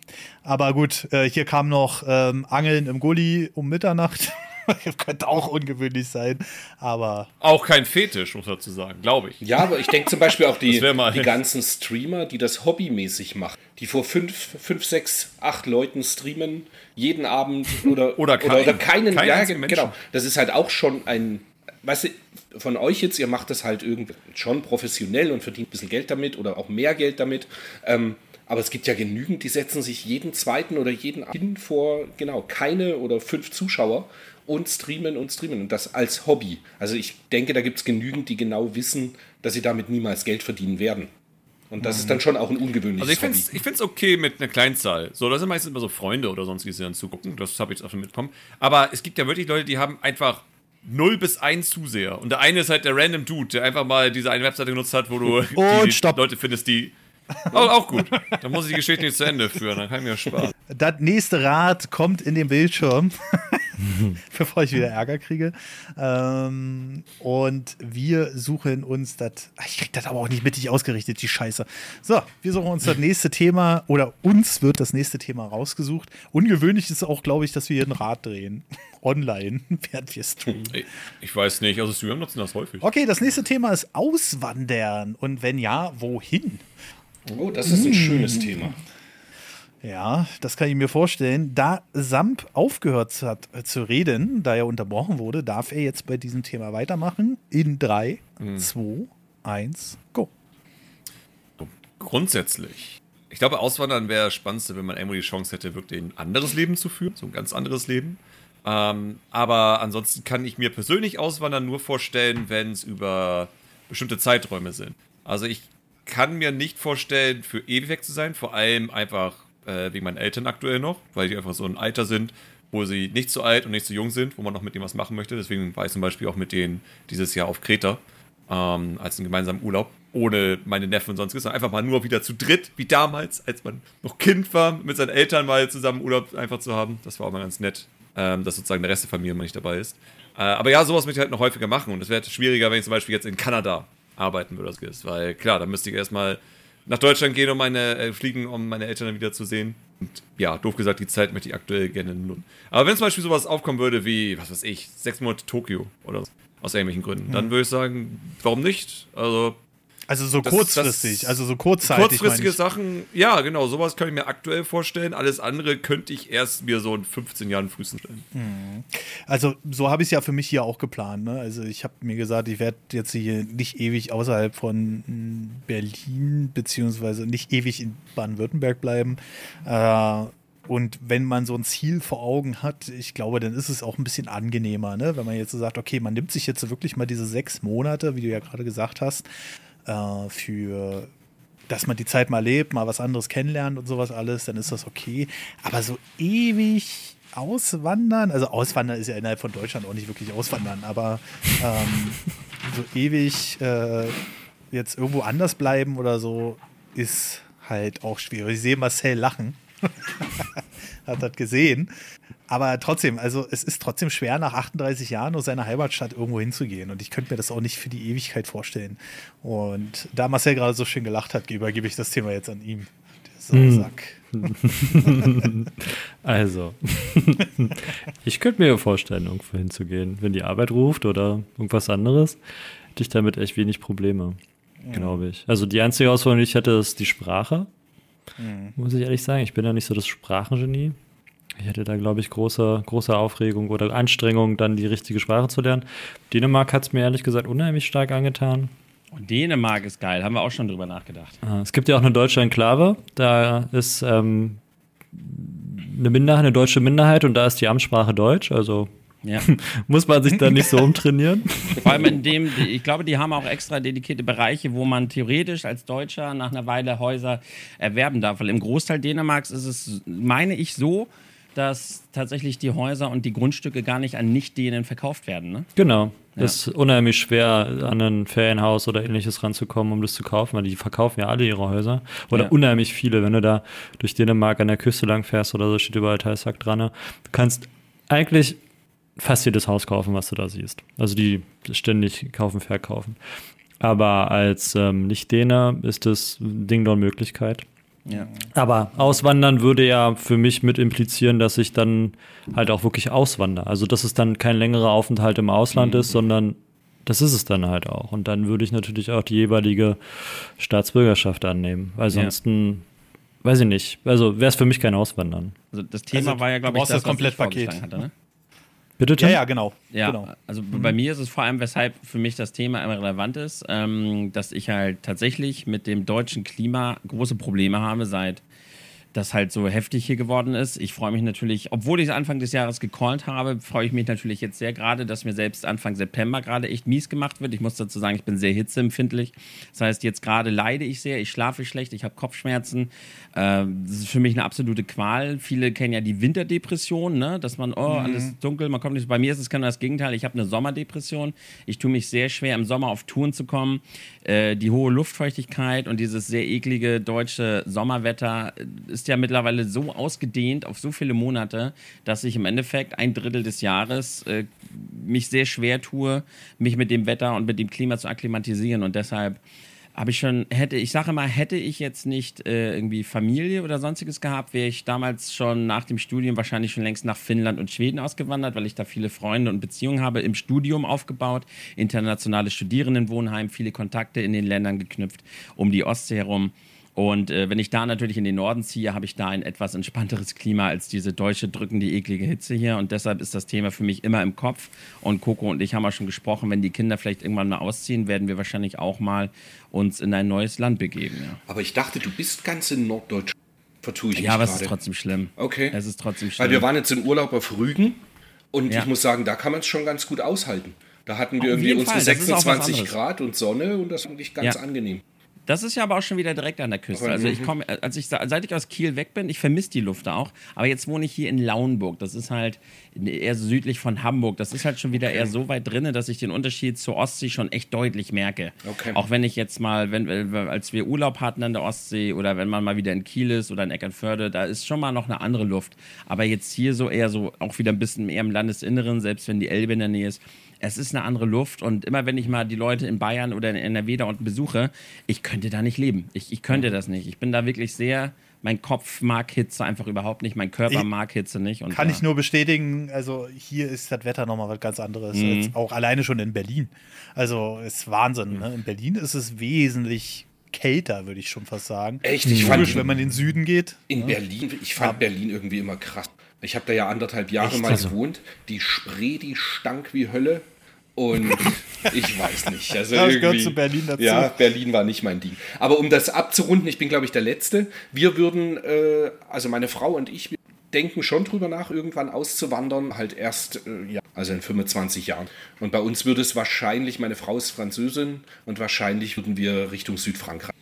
Aber gut, äh, hier kam noch ähm, Angeln im Gully um Mitternacht. könnte auch ungewöhnlich sein. Aber Auch kein Fetisch, muss man dazu sagen, glaube ich. Ja, aber ich denke zum Beispiel auch die, die ganzen Streamer, die das hobbymäßig machen, die vor fünf, fünf, sechs, acht Leuten streamen, jeden Abend oder, Oder kein- oder, keinen. keinen ja, einzigen genau. Das ist halt auch schon ein weißt du, von euch jetzt, ihr macht das halt irgendwie schon professionell und verdient ein bisschen Geld damit oder auch mehr Geld damit. Ähm, aber es gibt ja genügend, die setzen sich jeden zweiten oder jeden hin vor, genau, keine oder fünf Zuschauer und streamen und streamen und das als Hobby. Also ich denke, da gibt es genügend, die genau wissen, dass sie damit niemals Geld verdienen werden. Und das ist dann schon auch ein ungewöhnliches Also ich finde es okay mit einer Kleinzahl. So, das sind meistens immer so Freunde oder sonstiges, die dann zugucken. Das habe ich jetzt auch schon mitbekommen. Aber es gibt ja wirklich Leute, die haben einfach 0 bis 1 Zuseher. Und der eine ist halt der random Dude, der einfach mal diese eine Webseite genutzt hat, wo du Und die stopp. Leute findest, die. Auch, auch gut. Dann muss ich die Geschichte nicht zu Ende führen, dann kann ich mir sparen. Das nächste Rad kommt in den Bildschirm, bevor ich wieder Ärger kriege. Ähm, und wir suchen uns das. Ich krieg das aber auch nicht mittig ausgerichtet, die Scheiße. So, wir suchen uns das nächste Thema oder uns wird das nächste Thema rausgesucht. Ungewöhnlich ist auch, glaube ich, dass wir hier ein Rad drehen. Online, während wir streamen. Ich, ich weiß nicht, also Streamer nutzen das häufig. Okay, das nächste Thema ist Auswandern. Und wenn ja, wohin? Oh, das ist ein schönes Thema. Ja, das kann ich mir vorstellen. Da Samp aufgehört hat äh, zu reden, da er unterbrochen wurde, darf er jetzt bei diesem Thema weitermachen. In 3, 2, 1, go. Grundsätzlich. Ich glaube, Auswandern wäre das Spannendste, wenn man irgendwo die Chance hätte, wirklich ein anderes Leben zu führen, so ein ganz anderes Leben. Ähm, aber ansonsten kann ich mir persönlich Auswandern nur vorstellen, wenn es über bestimmte Zeiträume sind. Also ich kann mir nicht vorstellen, für ewig weg zu sein, vor allem einfach äh, wegen meinen Eltern aktuell noch, weil die einfach so ein Alter sind, wo sie nicht zu alt und nicht zu jung sind, wo man noch mit denen was machen möchte. Deswegen war ich zum Beispiel auch mit denen dieses Jahr auf Kreta ähm, als einen gemeinsamen Urlaub, ohne meine Neffen und sonstiges, einfach mal nur wieder zu dritt, wie damals, als man noch Kind war, mit seinen Eltern mal zusammen Urlaub einfach zu haben. Das war auch mal ganz nett, ähm, dass sozusagen der Rest der Familie mal nicht dabei ist. Äh, aber ja, sowas möchte ich halt noch häufiger machen und es wäre schwieriger, wenn ich zum Beispiel jetzt in Kanada arbeiten würde, das ist, weil klar, da müsste ich erstmal nach Deutschland gehen, um meine, äh, fliegen, um meine Eltern dann wieder zu sehen. Und ja, doof gesagt, die Zeit möchte ich aktuell gerne nutzen. Aber wenn zum Beispiel sowas aufkommen würde wie, was weiß ich, sechs Monate Tokio oder so, aus irgendwelchen Gründen, dann würde ich sagen, warum nicht? Also Also so Das- kurzfristig, das- also so kurzzeitig. kurzfristige. Sachen, ja, genau, sowas kann ich mir aktuell vorstellen. Alles andere könnte ich erst mir so in 15 Jahren frühestens stellen. Also so habe ich es ja für mich hier auch geplant. Ne? Also ich habe mir gesagt, ich werde jetzt hier nicht ewig außerhalb von Berlin, beziehungsweise nicht ewig in Baden-Württemberg bleiben. Äh, und wenn man so ein Ziel vor Augen hat, ich glaube, dann ist es auch ein bisschen angenehmer, ne? wenn man jetzt so sagt, okay, man nimmt sich jetzt wirklich mal diese sechs Monate, wie du ja gerade gesagt hast, äh, für dass man die Zeit mal lebt, mal was anderes kennenlernt und sowas alles, dann ist das okay. Aber so ewig auswandern, also auswandern ist ja innerhalb von Deutschland auch nicht wirklich auswandern, aber ähm, so ewig äh, jetzt irgendwo anders bleiben oder so ist halt auch schwierig. Ich sehe Marcel lachen. Hat das gesehen. Aber trotzdem, also es ist trotzdem schwer, nach 38 Jahren aus seiner Heimatstadt irgendwo hinzugehen. Und ich könnte mir das auch nicht für die Ewigkeit vorstellen. Und da Marcel gerade so schön gelacht hat, übergebe ich das Thema jetzt an ihm. Der Sausack. Also, ich könnte mir vorstellen, irgendwo hinzugehen. Wenn die Arbeit ruft oder irgendwas anderes, hätte ich damit echt wenig Probleme, glaube ich. Also die einzige Herausforderung, die ich hätte, ist die Sprache. Muss ich ehrlich sagen. Ich bin ja nicht so das Sprachengenie. Ich hätte da, glaube ich, große, große Aufregung oder Anstrengung, dann die richtige Sprache zu lernen. Dänemark hat es mir ehrlich gesagt unheimlich stark angetan. Und Dänemark ist geil, haben wir auch schon drüber nachgedacht. Ah, Es gibt ja auch eine deutsche Enklave. Da ist ähm, eine Minderheit, eine deutsche Minderheit und da ist die Amtssprache Deutsch. Also Ja. muss man sich da nicht so umtrainieren. Vor allem in dem, ich glaube, die haben auch extra dedikierte Bereiche, wo man theoretisch als Deutscher nach einer Weile Häuser erwerben darf. Weil im Großteil Dänemarks ist es, meine ich, so, dass tatsächlich die Häuser und die Grundstücke gar nicht an Nicht-Dänen verkauft werden. Ne? Genau. Es ist unheimlich schwer, an ein Ferienhaus oder ähnliches ranzukommen, um das zu kaufen, weil die verkaufen ja alle ihre Häuser. Oder Ja. unheimlich viele. Wenn du da durch Dänemark an der Küste lang fährst oder so, steht überall Teilsack dran. ne? Du kannst eigentlich fast jedes Haus kaufen, was du da siehst. Also die ständig kaufen, verkaufen. Aber als ähm, Nicht-Däner ist das Ding doch eine Möglichkeit. Ja. Aber auswandern würde ja für mich mit implizieren, dass ich dann halt auch wirklich auswandere. Also dass es dann kein längerer Aufenthalt im Ausland ist, sondern das ist es dann halt auch. Und dann würde ich natürlich auch die jeweilige Staatsbürgerschaft annehmen. Weil Ja. ansonsten, weiß ich nicht. Also wäre es für mich kein Auswandern. Also das Thema Also, war ja, glaube ich, brauchst das was ich Komplettpaket. Hatte, ne? Bitte, Ja, Tim? ja, genau. Ja, genau. also bei mir ist es vor allem, weshalb für mich das Thema immer relevant ist, ähm, dass ich halt tatsächlich mit dem deutschen Klima große Probleme habe, seit das halt so heftig hier geworden ist. Ich freue mich natürlich, obwohl ich es Anfang des Jahres gecallt habe, freue ich mich natürlich jetzt sehr gerade, dass mir selbst Anfang September gerade echt mies gemacht wird. Ich muss dazu sagen, ich bin sehr hitzeempfindlich. Das heißt, jetzt gerade leide ich sehr, ich schlafe schlecht, ich habe Kopfschmerzen. Äh, das ist für mich eine absolute Qual. Viele kennen ja die Winterdepression, ne? dass man, oh, alles dunkel, man kommt nicht. Bei mir ist es genau das Gegenteil. Ich habe eine Sommerdepression. Ich tue mich sehr schwer, im Sommer auf Touren zu kommen. Äh, die hohe Luftfeuchtigkeit und dieses sehr eklige deutsche Sommerwetter ist ja mittlerweile so ausgedehnt auf so viele Monate, dass ich im Endeffekt ein Drittel des Jahres äh, mich sehr schwer tue, mich mit dem Wetter und mit dem Klima zu akklimatisieren. Und deshalb habe ich schon, hätte, ich sage mal, hätte ich jetzt nicht äh, irgendwie Familie oder sonstiges gehabt, wäre ich damals schon nach dem Studium wahrscheinlich schon längst nach Finnland und Schweden ausgewandert, weil ich da viele Freunde und Beziehungen habe, im Studium aufgebaut, internationales Studierendenwohnheim, viele Kontakte in den Ländern geknüpft, um die Ostsee herum. Und äh, wenn ich da natürlich in den Norden ziehe, habe ich da ein etwas entspannteres Klima als diese deutsche drückende, eklige Hitze hier. Und deshalb ist das Thema für mich immer im Kopf. Und Coco und ich haben auch schon gesprochen, wenn die Kinder vielleicht irgendwann mal ausziehen, werden wir wahrscheinlich auch mal uns in ein neues Land begeben. Ja, Aber ich dachte, du bist ganz in Norddeutschland. Vertue ich ja mich aber es ist trotzdem schlimm. Okay. Es ist trotzdem schlimm. Weil wir waren jetzt in Urlaub auf Rügen und Ja. ich muss sagen, da kann man es schon ganz gut aushalten. Da hatten wir Auf irgendwie unsere Fall, das ist auch was 26 anderes. Grad und Sonne und das ist eigentlich ganz angenehm. Das ist ja aber auch schon wieder direkt an der Küste. Also ich komme, als ich seit ich aus Kiel weg bin, ich vermisse die Luft auch. Aber jetzt wohne ich hier in Lauenburg. Das ist halt eher südlich von Hamburg. Das ist halt schon wieder eher so weit drinne, dass ich den Unterschied zur Ostsee schon echt deutlich merke. Okay. Auch wenn ich jetzt mal, wenn äh, als wir Urlaub hatten an der Ostsee oder wenn man mal wieder in Kiel ist oder in Eckernförde, da ist schon mal noch eine andere Luft. Aber jetzt hier so eher so auch wieder ein bisschen mehr im Landesinneren, selbst wenn die Elbe in der Nähe ist. Es ist eine andere Luft und immer wenn ich mal die Leute in Bayern oder in NRW da unten besuche, ich könnte da nicht leben. Ich, ich könnte das nicht. Ich bin da wirklich sehr, mein Kopf mag Hitze einfach überhaupt nicht, mein Körper Ich- mag Hitze nicht. Und Kann ja. ich nur bestätigen, also hier ist das Wetter nochmal was ganz anderes, Mhm. als auch alleine schon in Berlin. Also ist Wahnsinn. Ne? In Berlin ist es wesentlich kälter, würde ich schon fast sagen. Echt? Ich fand Logisch, wenn man in den Süden geht. in Berlin, ich fand Berlin irgendwie immer krass. Ich habe da ja anderthalb Jahre Echt? mal Also- gewohnt. Die Spree, die stank wie Hölle. Und ich weiß nicht. Also Ja, das irgendwie, gehört zu Berlin dazu. Ja, Berlin war nicht mein Ding. Aber um das abzurunden, ich bin, glaube ich, der Letzte. Wir würden, äh, also meine Frau und ich, wir denken schon drüber nach, irgendwann auszuwandern. Halt erst, äh, ja, also in 25 Jahren. Und bei uns würde es wahrscheinlich, meine Frau ist Französin und wahrscheinlich würden wir Richtung Südfrankreich.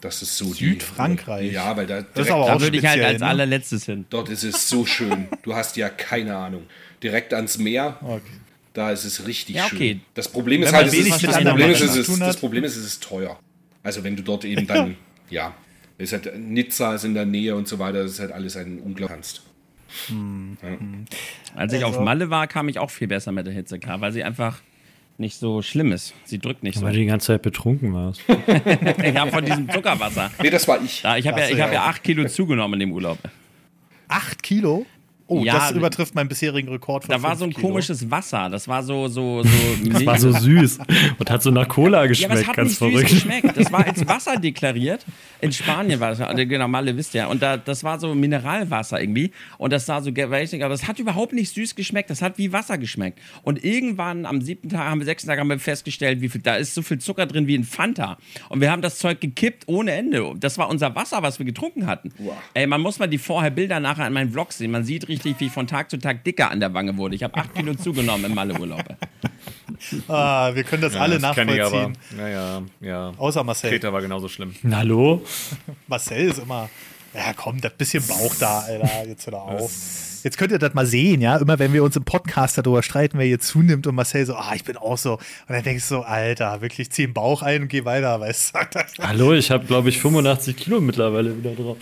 Das ist so die- Südfrankreich? Ja, weil da Das ist direkt Da auch würde ich halt als ne? allerletztes hin. Dort ist es so schön. Du hast ja keine Ahnung. Direkt ans Meer. Okay. Da ist es richtig Ja, okay. schön. Das Problem ist halt, es wenig ist, das, Problem ist, es ist, das Problem ist, es ist teuer. Also wenn du dort eben dann, ja, ist halt Nizza ist in der Nähe und so weiter, das ist halt alles ein unglaublich. Als ich Also- auf Malle war, kam ich auch viel besser mit der Hitze klar, weil sie einfach nicht so schlimm ist. Sie drückt nicht so. Weil du die ganze Zeit betrunken warst. Ich habe von diesem Zuckerwasser. Nee, das war ich. Da, ich habe ja, ich hab ja. ja acht Kilo zugenommen in dem Urlaub. Acht Kilo? Oh, Ja, das übertrifft meinen bisherigen Rekord von Da war so ein Kilo. komisches Wasser. Das war so, so, so. Das war so süß und hat so nach Cola Ja, aber geschmeckt, es hat ganz nicht süß verrückt. geschmeckt. Das war als Wasser deklariert. In Spanien war das, also genau, Malle wisst ihr. Und da, das war so Mineralwasser irgendwie. Und das sah so, weiß nicht, aber das hat überhaupt nicht süß geschmeckt. Das hat wie Wasser geschmeckt. Und irgendwann am siebten Tag, haben wir sechsten Tag haben wir festgestellt, wie viel, da ist so viel Zucker drin wie in Fanta. Und wir haben das Zeug gekippt ohne Ende. Das war unser Wasser, was wir getrunken hatten. Ey, man muss mal die vorher Bilder nachher in meinen Vlog sehen. Man sieht richtig, wie ich von Tag zu Tag dicker an der Wange wurde. Ich habe acht Kilo zugenommen im Malle-Urlaub. Ah, wir können das alle das nachvollziehen. Ich aber. Ja, ja, ja. Außer Marcel. Kreta war genauso schlimm. Na, Hallo? Marcel ist immer, ja komm, das bisschen Bauch da, Alter, jetzt hör auf. Jetzt könnt ihr das mal sehen, ja, immer wenn wir uns im Podcast darüber streiten, wer hier zunimmt und Marcel so, ah, ich bin auch so. Und dann denkst du so, Alter, wirklich zieh den Bauch ein und geh weiter, weißt du. Hallo, ich habe, glaube ich, 85 Kilo mittlerweile wieder drauf.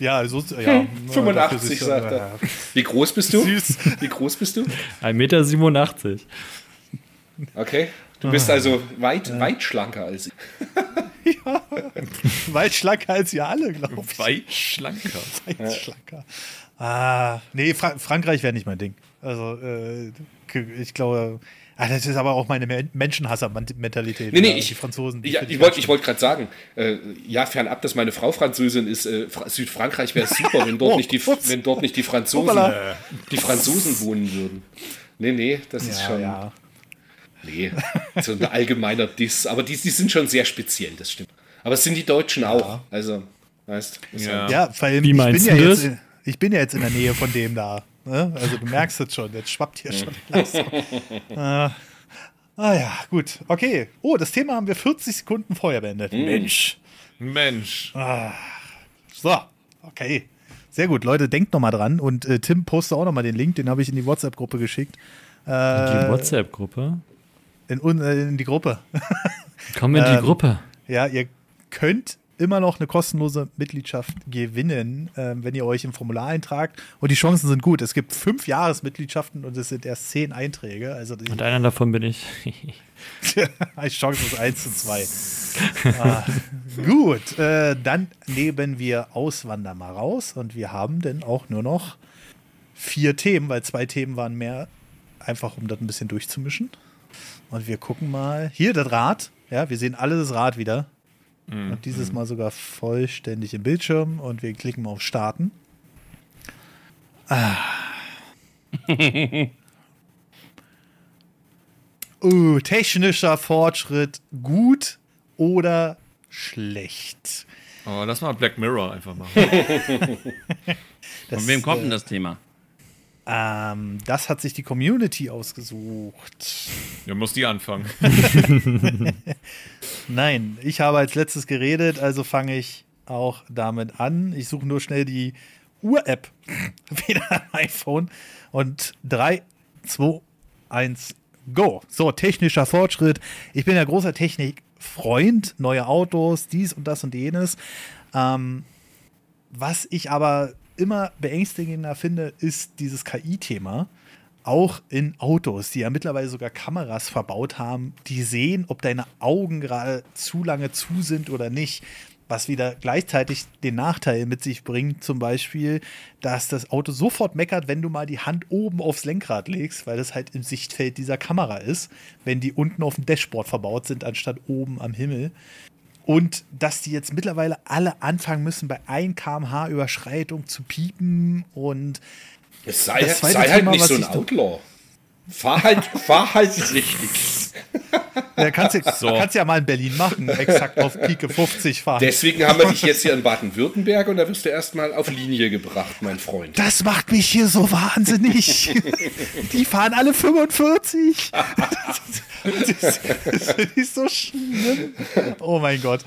Ja, also, ja. 85, sagt er. Wie groß bist du? Süß. Wie groß bist du? 1,87 Meter. Okay. Du bist also weit, weit schlanker als ich. Weit schlanker als ihr alle, glaube ich. Weit schlanker. Weit schlanker. Ah, nee, Fra Frankreich wäre nicht mein Ding. Also, äh, ich glaube, ah, das ist aber auch meine Men Menschenhasser-Mentalität. Nee, nee, Ja, ich, die Franzosen. die Ja, ich wollte wollt gerade sagen, äh, ja, fernab, dass meine Frau Französin ist, äh, Fra Südfrankreich wäre super, wenn dort, Oh, nicht die, wenn dort nicht die Franzosen, Hoppala. die Franzosen wohnen würden. Nee, nee, das ist schon. Ja. Nee, so ein allgemeiner Diss. Aber die, die sind schon sehr speziell, das stimmt. Aber es sind die Deutschen ja. auch. Also, weißt du. Ja, ja weil Wie ich bin ja jetzt in, ich bin ja jetzt in der Nähe von dem da. Ne? Also du merkst es schon, jetzt schwappt hier schon. äh, ah ja, gut. Okay. Oh, das Thema haben wir 40 Sekunden vorher beendet. Mhm. Mensch. Mensch. Ah. So, okay. Sehr gut, Leute, denkt nochmal dran. Und äh, Tim postet auch nochmal den Link, den habe ich in die WhatsApp-Gruppe geschickt. Äh, die WhatsApp-Gruppe? In, äh, in, die Gruppe. Kommen wir in die ähm, Gruppe. Ja, ihr könnt immer noch eine kostenlose Mitgliedschaft gewinnen, äh, wenn ihr euch im Formular eintragt. Und die Chancen sind gut. Es gibt fünf Jahresmitgliedschaften und es sind erst zehn Einträge. Also und einer davon bin ich. die Chance ist eins zu zwei. ah, gut, äh, dann nehmen wir Auswander mal raus und wir haben dann auch nur noch vier Themen, weil zwei Themen waren mehr, einfach um das ein bisschen durchzumischen. Und wir gucken mal. Hier das Rad. Ja, wir sehen alle das Rad wieder. Mhm. Und dieses Mal sogar vollständig im Bildschirm. Und wir klicken auf Starten. Ah. uh, technischer Fortschritt gut oder schlecht? Oh, lass mal Black Mirror einfach machen. Von wem kommt denn das Thema? Ähm, das hat sich die Community ausgesucht. Ja, muss die anfangen. Nein, ich habe als letztes geredet, also fange ich auch damit an. Ich suche nur schnell die Uhr-App wieder am iPhone. Und 3, 2, 1, go. So, technischer Fortschritt. Ich bin ja großer Technikfreund, neue Autos, dies und das und jenes. Ähm, was ich aber immer beängstigender finde, ist dieses KI-Thema. Auch in Autos, die ja mittlerweile sogar Kameras verbaut haben, die sehen, ob deine Augen gerade zu lange zu sind oder nicht. Was wieder gleichzeitig den Nachteil mit sich bringt, zum Beispiel, dass das Auto sofort meckert, wenn du mal die Hand oben aufs Lenkrad legst, weil das halt im Sichtfeld dieser Kamera ist, wenn die unten auf dem Dashboard verbaut sind, anstatt oben am Himmel. Und dass die jetzt mittlerweile alle anfangen müssen, bei 1 kmh Überschreitung zu piepen und. Es sei, sei halt Thema, nicht so ein Outlaw. Fahr halt, fahr halt richtig. Ja, kannst, du, so. kannst ja mal in Berlin machen, exakt auf Pike 50 fahren. Deswegen haben wir dich jetzt hier in Baden-Württemberg und da wirst du erstmal auf Linie gebracht, mein Freund. Das macht mich hier so wahnsinnig. Die fahren alle 45. Das, das finde ich so schlimm. Oh mein Gott.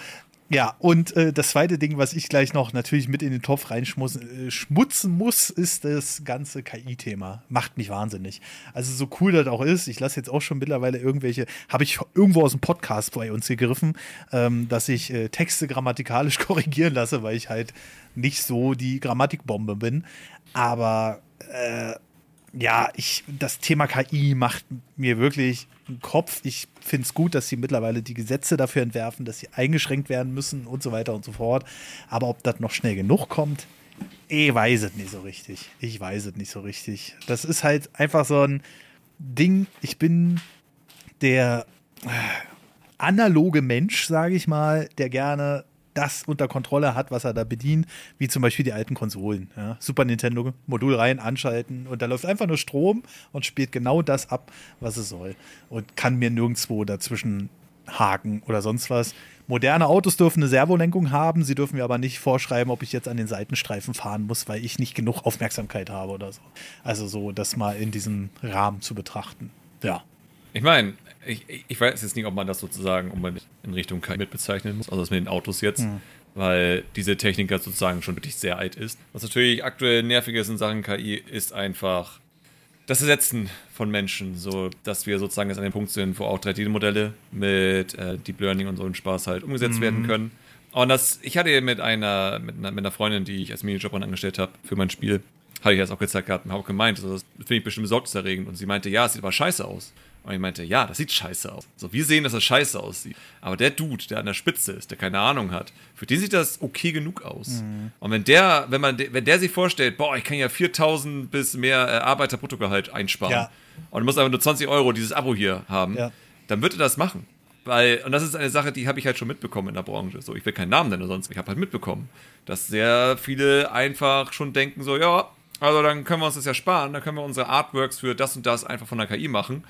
Ja, und äh, das zweite Ding, was ich gleich noch natürlich mit in den Topf reinschmutzen äh, muss, ist das ganze KI-Thema. Macht mich wahnsinnig. Also so cool das auch ist, ich lasse jetzt auch schon mittlerweile irgendwelche, habe ich irgendwo aus dem Podcast bei uns gegriffen, ähm, dass ich äh, Texte grammatikalisch korrigieren lasse, weil ich halt nicht so die Grammatikbombe bin. Aber äh, ja, ich, das Thema KI macht mir wirklich einen Kopf. Ich finde es gut, dass sie mittlerweile die Gesetze dafür entwerfen, dass sie eingeschränkt werden müssen und so weiter und so fort. Aber ob das noch schnell genug kommt, ich weiß es nicht so richtig. Ich weiß es nicht so richtig. Das ist halt einfach so ein Ding. Ich bin der äh, analoge Mensch, sage ich mal, der gerne das unter Kontrolle hat, was er da bedient, wie zum Beispiel die alten Konsolen. Ja. Super Nintendo, Modul rein, anschalten und da läuft einfach nur Strom und spielt genau das ab, was es soll. Und kann mir nirgendwo dazwischen haken oder sonst was. Moderne Autos dürfen eine Servolenkung haben, sie dürfen mir aber nicht vorschreiben, ob ich jetzt an den Seitenstreifen fahren muss, weil ich nicht genug Aufmerksamkeit habe oder so. Also so, das mal in diesem Rahmen zu betrachten. Ja. Ich meine, ich, ich weiß jetzt nicht, ob man das sozusagen unbedingt in Richtung KI mit bezeichnen muss, also das mit den Autos jetzt, mhm. weil diese Technik ja sozusagen schon wirklich sehr alt ist. Was natürlich aktuell nervig ist in Sachen KI, ist einfach das Ersetzen von Menschen, so dass wir sozusagen jetzt an dem Punkt sind, wo auch 3D-Modelle mit äh, Deep Learning und so einem Spaß halt umgesetzt mhm. werden können. Und das, ich hatte mit einer, mit einer, mit einer Freundin, die ich als Minijobber angestellt habe für mein Spiel, habe ich jetzt auch gezeigt gehabt und habe auch gemeint, also das finde ich bestimmt besorgniserregend. Und sie meinte, ja, es sieht aber scheiße aus. Und ich meinte, ja, das sieht scheiße aus. So, wir sehen, dass das scheiße aussieht. Aber der Dude, der an der Spitze ist, der keine Ahnung hat, für den sieht das okay genug aus. Mhm. Und wenn der, wenn man, wenn der sich vorstellt, boah, ich kann ja 4000 bis mehr äh, Arbeiterbruttogehalt einsparen ja. und muss einfach nur 20 Euro dieses Abo hier haben, ja. dann wird er das machen. Weil, und das ist eine Sache, die habe ich halt schon mitbekommen in der Branche. So, ich will keinen Namen nennen oder sonst, ich habe halt mitbekommen, dass sehr viele einfach schon denken, so, ja, Also dann können wir uns das ja sparen, dann können wir unsere Artworks für das und das einfach von der KI machen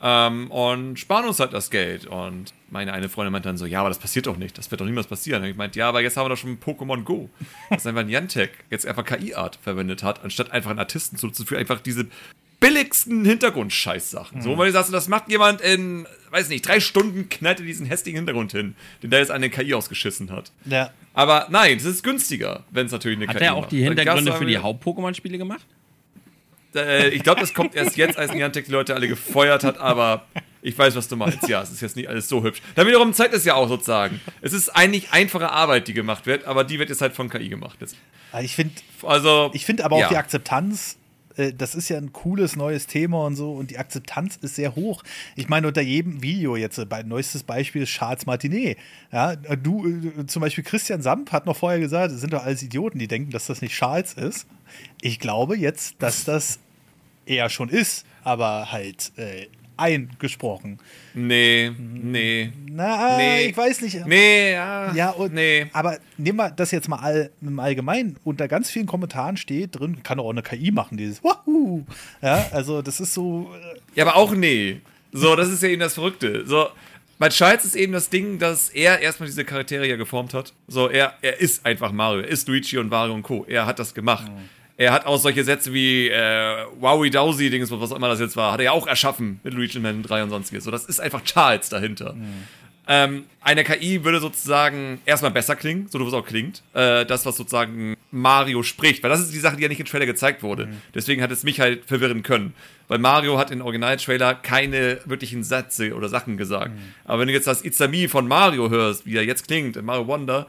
ähm, und sparen uns halt das Geld. Und meine eine Freundin meint dann so, ja, aber das passiert doch nicht, das wird doch niemals passieren. Und ich meinte, ja, aber jetzt haben wir doch schon Pokémon Go, dass einfach Niantic jetzt einfach KI-Art verwendet hat, anstatt einfach einen Artisten zu nutzen für einfach diese billigsten Hintergrundscheißsachen. So, weil du sagst, das macht jemand in, weiß nicht, drei Stunden knallt er diesen hässlichen Hintergrund hin, den der jetzt eine KI ausgeschissen hat. Ja. Aber nein, es ist günstiger, wenn es natürlich eine Hat KI er auch macht. die Hintergründe für die Haupt-Pokémon-Spiele gemacht? Äh, ich glaube, das kommt erst jetzt, als Niantic die Leute alle gefeuert hat, aber ich weiß, was du meinst. Ja, es ist jetzt nicht alles so hübsch. Dann wiederum zeigt es ja auch sozusagen. Es ist eigentlich einfache Arbeit, die gemacht wird, aber die wird jetzt halt von KI gemacht. Aber Ich finde Also, ich find aber auch ja. die Akzeptanz, äh, das ist ja ein cooles neues Thema und so und die Akzeptanz ist sehr hoch. Ich meine, unter jedem Video jetzt, äh, bei, neuestes Beispiel ist Charles Martinet. Ja, äh, du, zum Beispiel Christian Samp hat noch vorher gesagt, es sind doch alles Idioten, die denken, dass das nicht Charles ist. Ich glaube jetzt, dass das eher schon ist, aber halt äh, eingesprochen. Nee, nee. Na, Nee. ich weiß nicht. Nee, ja. Ja, und, nee. aber nehmen wir das jetzt mal all, im Allgemeinen. Unter ganz vielen Kommentaren steht drin, kann doch auch eine KI machen, dieses Wahoo. Ja, also das ist so. äh, Ja, aber auch nee. So, das ist ja eben das Verrückte. So, bei Scheiß ist eben das Ding, dass er erstmal diese Charaktere ja geformt hat. So, er, er ist einfach Mario. Er ist Luigi und Mario und Co. Er hat das gemacht. Er hat auch solche Sätze wie äh, Wowie Dowsy, Dings, was auch immer das jetzt war, hat er ja auch erschaffen mit Luigi Man 3 und sonstiges. So, das ist einfach Charles dahinter. Ähm, eine KI würde sozusagen erstmal besser klingen, so wie es auch klingt. Äh, das, was sozusagen Mario spricht. Weil das ist die Sache, die ja nicht im Trailer gezeigt wurde. Deswegen hat es mich halt verwirren können. Weil Mario hat im Original-Trailer keine wirklichen Sätze oder Sachen gesagt. Aber wenn du jetzt das It's a Me von Mario hörst, wie er jetzt klingt, in Mario Wonder,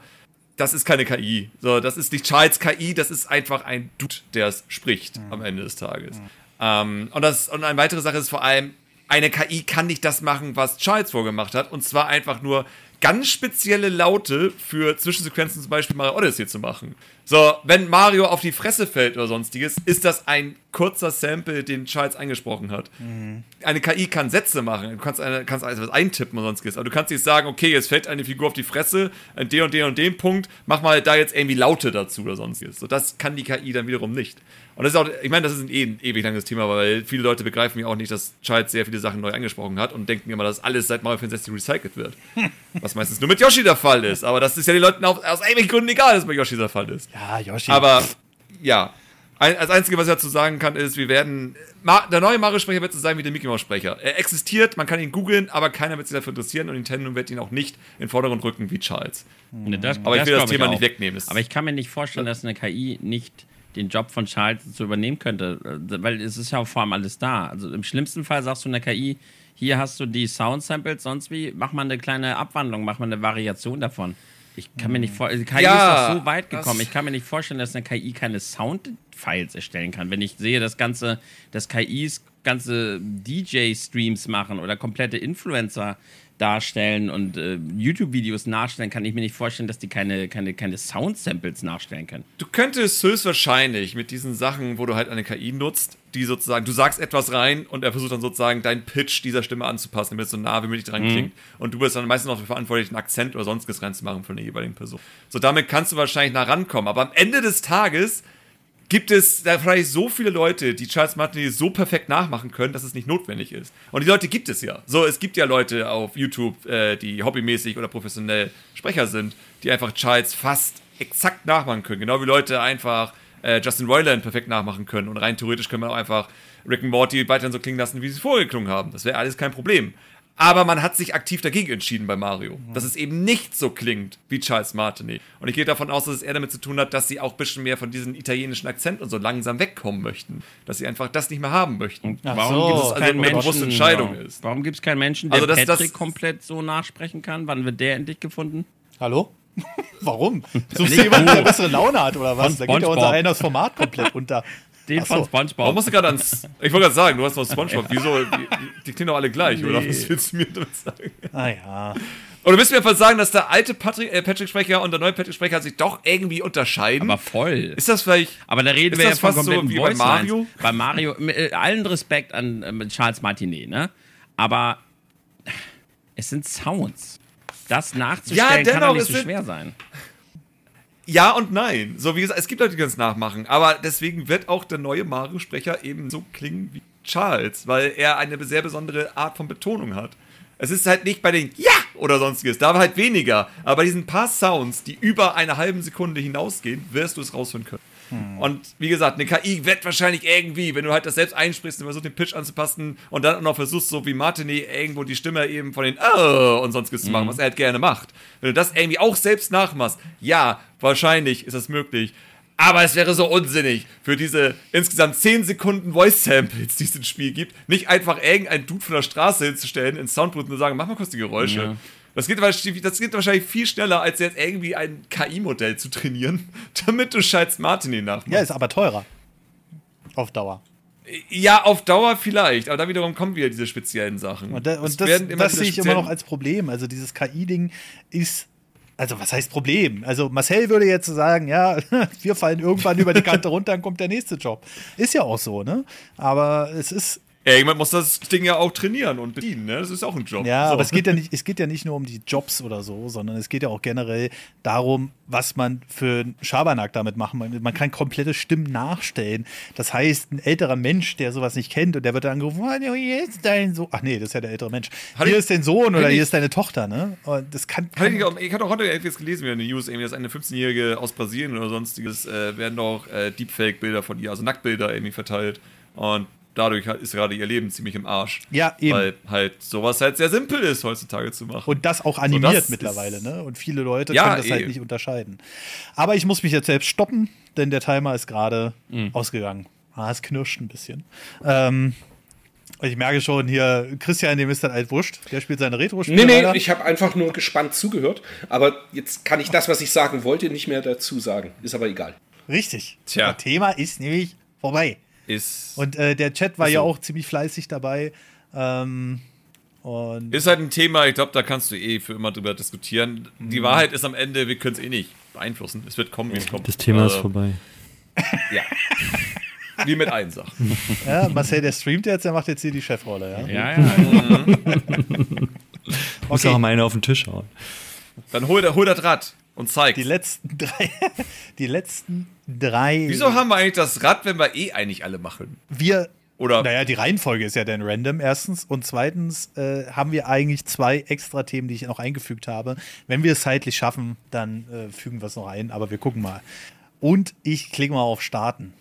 das ist keine KI. So, das ist nicht Charles KI, das ist einfach ein Dude, der es spricht am Ende des Tages. Ähm, und, das, und eine weitere Sache ist vor allem, eine KI kann nicht das machen, was Charles vorgemacht hat, und zwar einfach nur ganz spezielle Laute für Zwischensequenzen, zum Beispiel Mario Odyssey zu machen. So, wenn Mario auf die Fresse fällt oder sonstiges, ist das ein kurzer Sample, den Charles eingesprochen hat. Eine KI kann Sätze machen, du kannst, eine, kannst alles was eintippen und sonstiges, aber du kannst nicht sagen, okay, jetzt fällt eine Figur auf die Fresse, an dem und dem und dem Punkt, mach mal da jetzt irgendwie Laute dazu oder sonstiges. So, das kann die KI dann wiederum nicht. Und das ist auch, ich meine, das ist ein, eh ein ewig langes Thema, weil viele Leute begreifen ja auch nicht, dass Charles sehr viele Sachen neu angesprochen hat und denken immer, dass alles seit Mario 64 recycelt wird. Was meistens nur mit Yoshi der Fall ist. Aber das ist ja den Leuten auf, aus irgendwelchen Gründen egal, dass es bei Yoshi der Fall ist. Ja, Yoshi. Aber ja, ein, das Einzige, was ich dazu sagen kann, ist, wir werden. Ma, der neue Mario-Sprecher wird so sein wie der Mickey Mouse-Sprecher. Er existiert, man kann ihn googeln, aber keiner wird sich dafür interessieren und Nintendo wird ihn auch nicht in den Vordergrund rücken wie Charles. Das- Aber ich will das Thema auch. nicht wegnehmen. Das- Aber ich kann mir nicht vorstellen, dass eine KI nicht den Job von Charles so übernehmen könnte, äh, weil es ist ja auch vor allem alles da. Also im schlimmsten Fall sagst du einer KI, hier hast du die Sound-Samples, sonst wie, mach mal eine kleine Abwandlung, mach mal eine Variation davon. Ich kann mir nicht vorstellen, KI Ja, ist doch so weit gekommen, ich kann mir nicht vorstellen, dass eine KI keine Sound-Files erstellen kann. Wenn ich sehe, das Ganze, dass KIs ganze DJ-Streams machen oder komplette Influencer darstellen und äh, YouTube-Videos nachstellen, kann ich mir nicht vorstellen, dass die keine, keine, keine Sound-Samples nachstellen können. Du könntest höchstwahrscheinlich mit diesen Sachen, wo du halt eine KI nutzt, die sozusagen, du sagst etwas rein und er versucht dann sozusagen deinen Pitch dieser Stimme anzupassen, damit es so nah wie möglich dran klingt. Und du bist dann meistens noch verantwortlich, einen Akzent oder sonstiges reinzumachen von der jeweiligen Person. So, damit kannst du wahrscheinlich nah rankommen. Aber am Ende des Tages gibt es da vielleicht so viele Leute, die Charles Martinet so perfekt nachmachen können, dass es nicht notwendig ist. Und die Leute gibt es ja. So, es gibt ja Leute auf YouTube, äh, die hobbymäßig oder professionell Sprecher sind, die einfach Charles fast exakt nachmachen können. Genau wie Leute einfach äh, Justin Roiland perfekt nachmachen können. Und rein theoretisch können wir auch einfach Rick und Morty weiterhin so klingen lassen, wie sie vorher geklungen haben. Das wäre alles kein Problem. Aber man hat sich aktiv dagegen entschieden bei Mario, dass es eben nicht so klingt wie Charles Martinet. Und ich gehe davon aus, dass es eher damit zu tun hat, dass sie auch ein bisschen mehr von diesem italienischen Akzent und so langsam wegkommen möchten. Dass sie einfach das nicht mehr haben möchten. Ach warum so. gibt es Also keinen eine Menschen, bewusste Entscheidung warum, ist. Warum gibt es keinen Menschen, der Also das- Patrick das- komplett so nachsprechen kann? Wann wird der endlich gefunden? Hallo? Warum? Suchst du jemanden, der bessere Laune hat oder was? Von Da geht ja unser eines Format komplett unter. Den Ach so. von SpongeBob. Warum musst du gerade ans. Ich wollte gerade sagen, du hast noch Spongebob. Wieso? Die, die klingen doch alle gleich, oder? Was willst du mir damit sagen? Ah ja. Oder du willst mir einfach sagen, dass der alte Patrick, äh, Patrick-Sprecher und der neue Patrick-Sprecher sich doch irgendwie unterscheiden? Aber voll. ist das vielleicht. Aber da reden wir ja von fast so kompletten wie bei Mario? Bei Mario, mit, äh, allen Respekt an äh, Charles Martinet, ne? Aber es sind Sounds. Das nachzustellen Ja, kann doch dennoch, nicht so schwer sein. Ja und nein. So wie gesagt, es gibt Leute, die können es nachmachen, aber deswegen wird auch der neue Mario-Sprecher eben so klingen wie Charles, weil er eine sehr besondere Art von Betonung hat. Es ist halt nicht bei den Ja oder sonstiges, da war halt weniger. Aber bei diesen paar Sounds, die über eine halbe Sekunde hinausgehen, wirst du es raushören können. Hm. Und wie gesagt, eine KI wird wahrscheinlich irgendwie, wenn du halt das selbst einsprichst und versuchst, den Pitch anzupassen und dann auch noch versuchst, so wie Martini irgendwo die Stimme eben von den Oh und sonstiges mhm. zu machen, hm. was er halt gerne macht. Wenn du das irgendwie auch selbst nachmachst, ja, wahrscheinlich ist das möglich. Aber es wäre so unsinnig für diese insgesamt 10 Sekunden Voice-Samples, die es im Spiel gibt, nicht einfach irgendein Dude von der Straße hinzustellen, ins Soundbooth und sagen, mach mal kurz die Geräusche. Ja. Das geht, das geht wahrscheinlich viel schneller, als jetzt irgendwie ein KI-Modell zu trainieren, damit du Scheiß Martini nachmachst. Ja, ist aber teurer. Auf Dauer. Ja, auf Dauer vielleicht, aber da wiederum kommen wieder diese speziellen Sachen. Und, da, und das, das sehe ich immer noch als Problem. Also dieses KI-Ding ist also was heißt Problem? Also Marcel würde jetzt sagen, ja, wir fallen irgendwann über die Kante runter, dann kommt der nächste Job. Ist ja auch so, ne? Aber es ist Irgendwann muss das Ding ja auch trainieren und bedienen, ne? Das ist auch ein Job. Ja, so. aber es geht ja, nicht, es geht ja nicht nur um die Jobs oder so, sondern es geht ja auch generell darum, was man für einen Schabernack damit machen kann. Man kann komplette Stimmen nachstellen. Das heißt, ein älterer Mensch, der sowas nicht kennt und der wird dann angerufen, oh, hier ist dein Sohn. Ach nee, das ist ja der ältere Mensch. Hat hier ich, ist dein Sohn oder hier ist deine Tochter, ne? Und das kann. kann ich, ich habe auch heute etwas gelesen wie eine News, irgendwie, dass eine 15-Jährige aus Brasilien oder sonstiges äh, werden auch äh, Deepfake-Bilder von ihr, also Nacktbilder irgendwie verteilt. Und dadurch ist gerade ihr Leben ziemlich im Arsch. Ja, eben. Weil halt sowas halt sehr simpel ist, heutzutage zu machen. Und das auch animiert so, das mittlerweile, ne? Und viele Leute ja, können das halt eh. halt nicht unterscheiden. Aber ich muss mich jetzt selbst stoppen, denn der Timer ist gerade mhm. ausgegangen. Ah, es knirscht ein bisschen. Ähm, ich merke schon hier, Christian, dem ist dann halt wurscht. Der spielt seine Retro-Spiele. Nee, nee, weiter. ich habe einfach nur gespannt zugehört. Aber jetzt kann ich das, was ich sagen wollte, nicht mehr dazu sagen. Ist aber egal. Richtig. Tja. Das Thema ist nämlich vorbei. Ist und äh, der Chat war so. ja auch ziemlich fleißig dabei. Ähm, ist halt ein Thema, ich glaube, da kannst du eh für immer drüber diskutieren. Mhm. Die Wahrheit ist am Ende, wir können es eh nicht beeinflussen. Es wird kommen, wie es kommt. Das Thema also, ist vorbei. Ja. wie mit allen Sachen. Ja, Marcel, der streamt jetzt, der macht jetzt hier die Chefrolle, ja? Ja, ja. Mhm. Muss auch mal eine auf den Tisch hauen. Dann hol, hol das Rad und zeig. Die letzten drei. Die letzten drei. Wieso haben wir eigentlich das Rad, wenn wir eh eigentlich alle machen? Wir. Oder? Naja, die Reihenfolge ist ja dann random, erstens. Und zweitens äh, haben wir eigentlich zwei extra Themen, die ich noch eingefügt habe. Wenn wir es zeitlich schaffen, dann äh, fügen wir es noch ein, aber wir gucken mal. Und ich klicke mal auf Starten.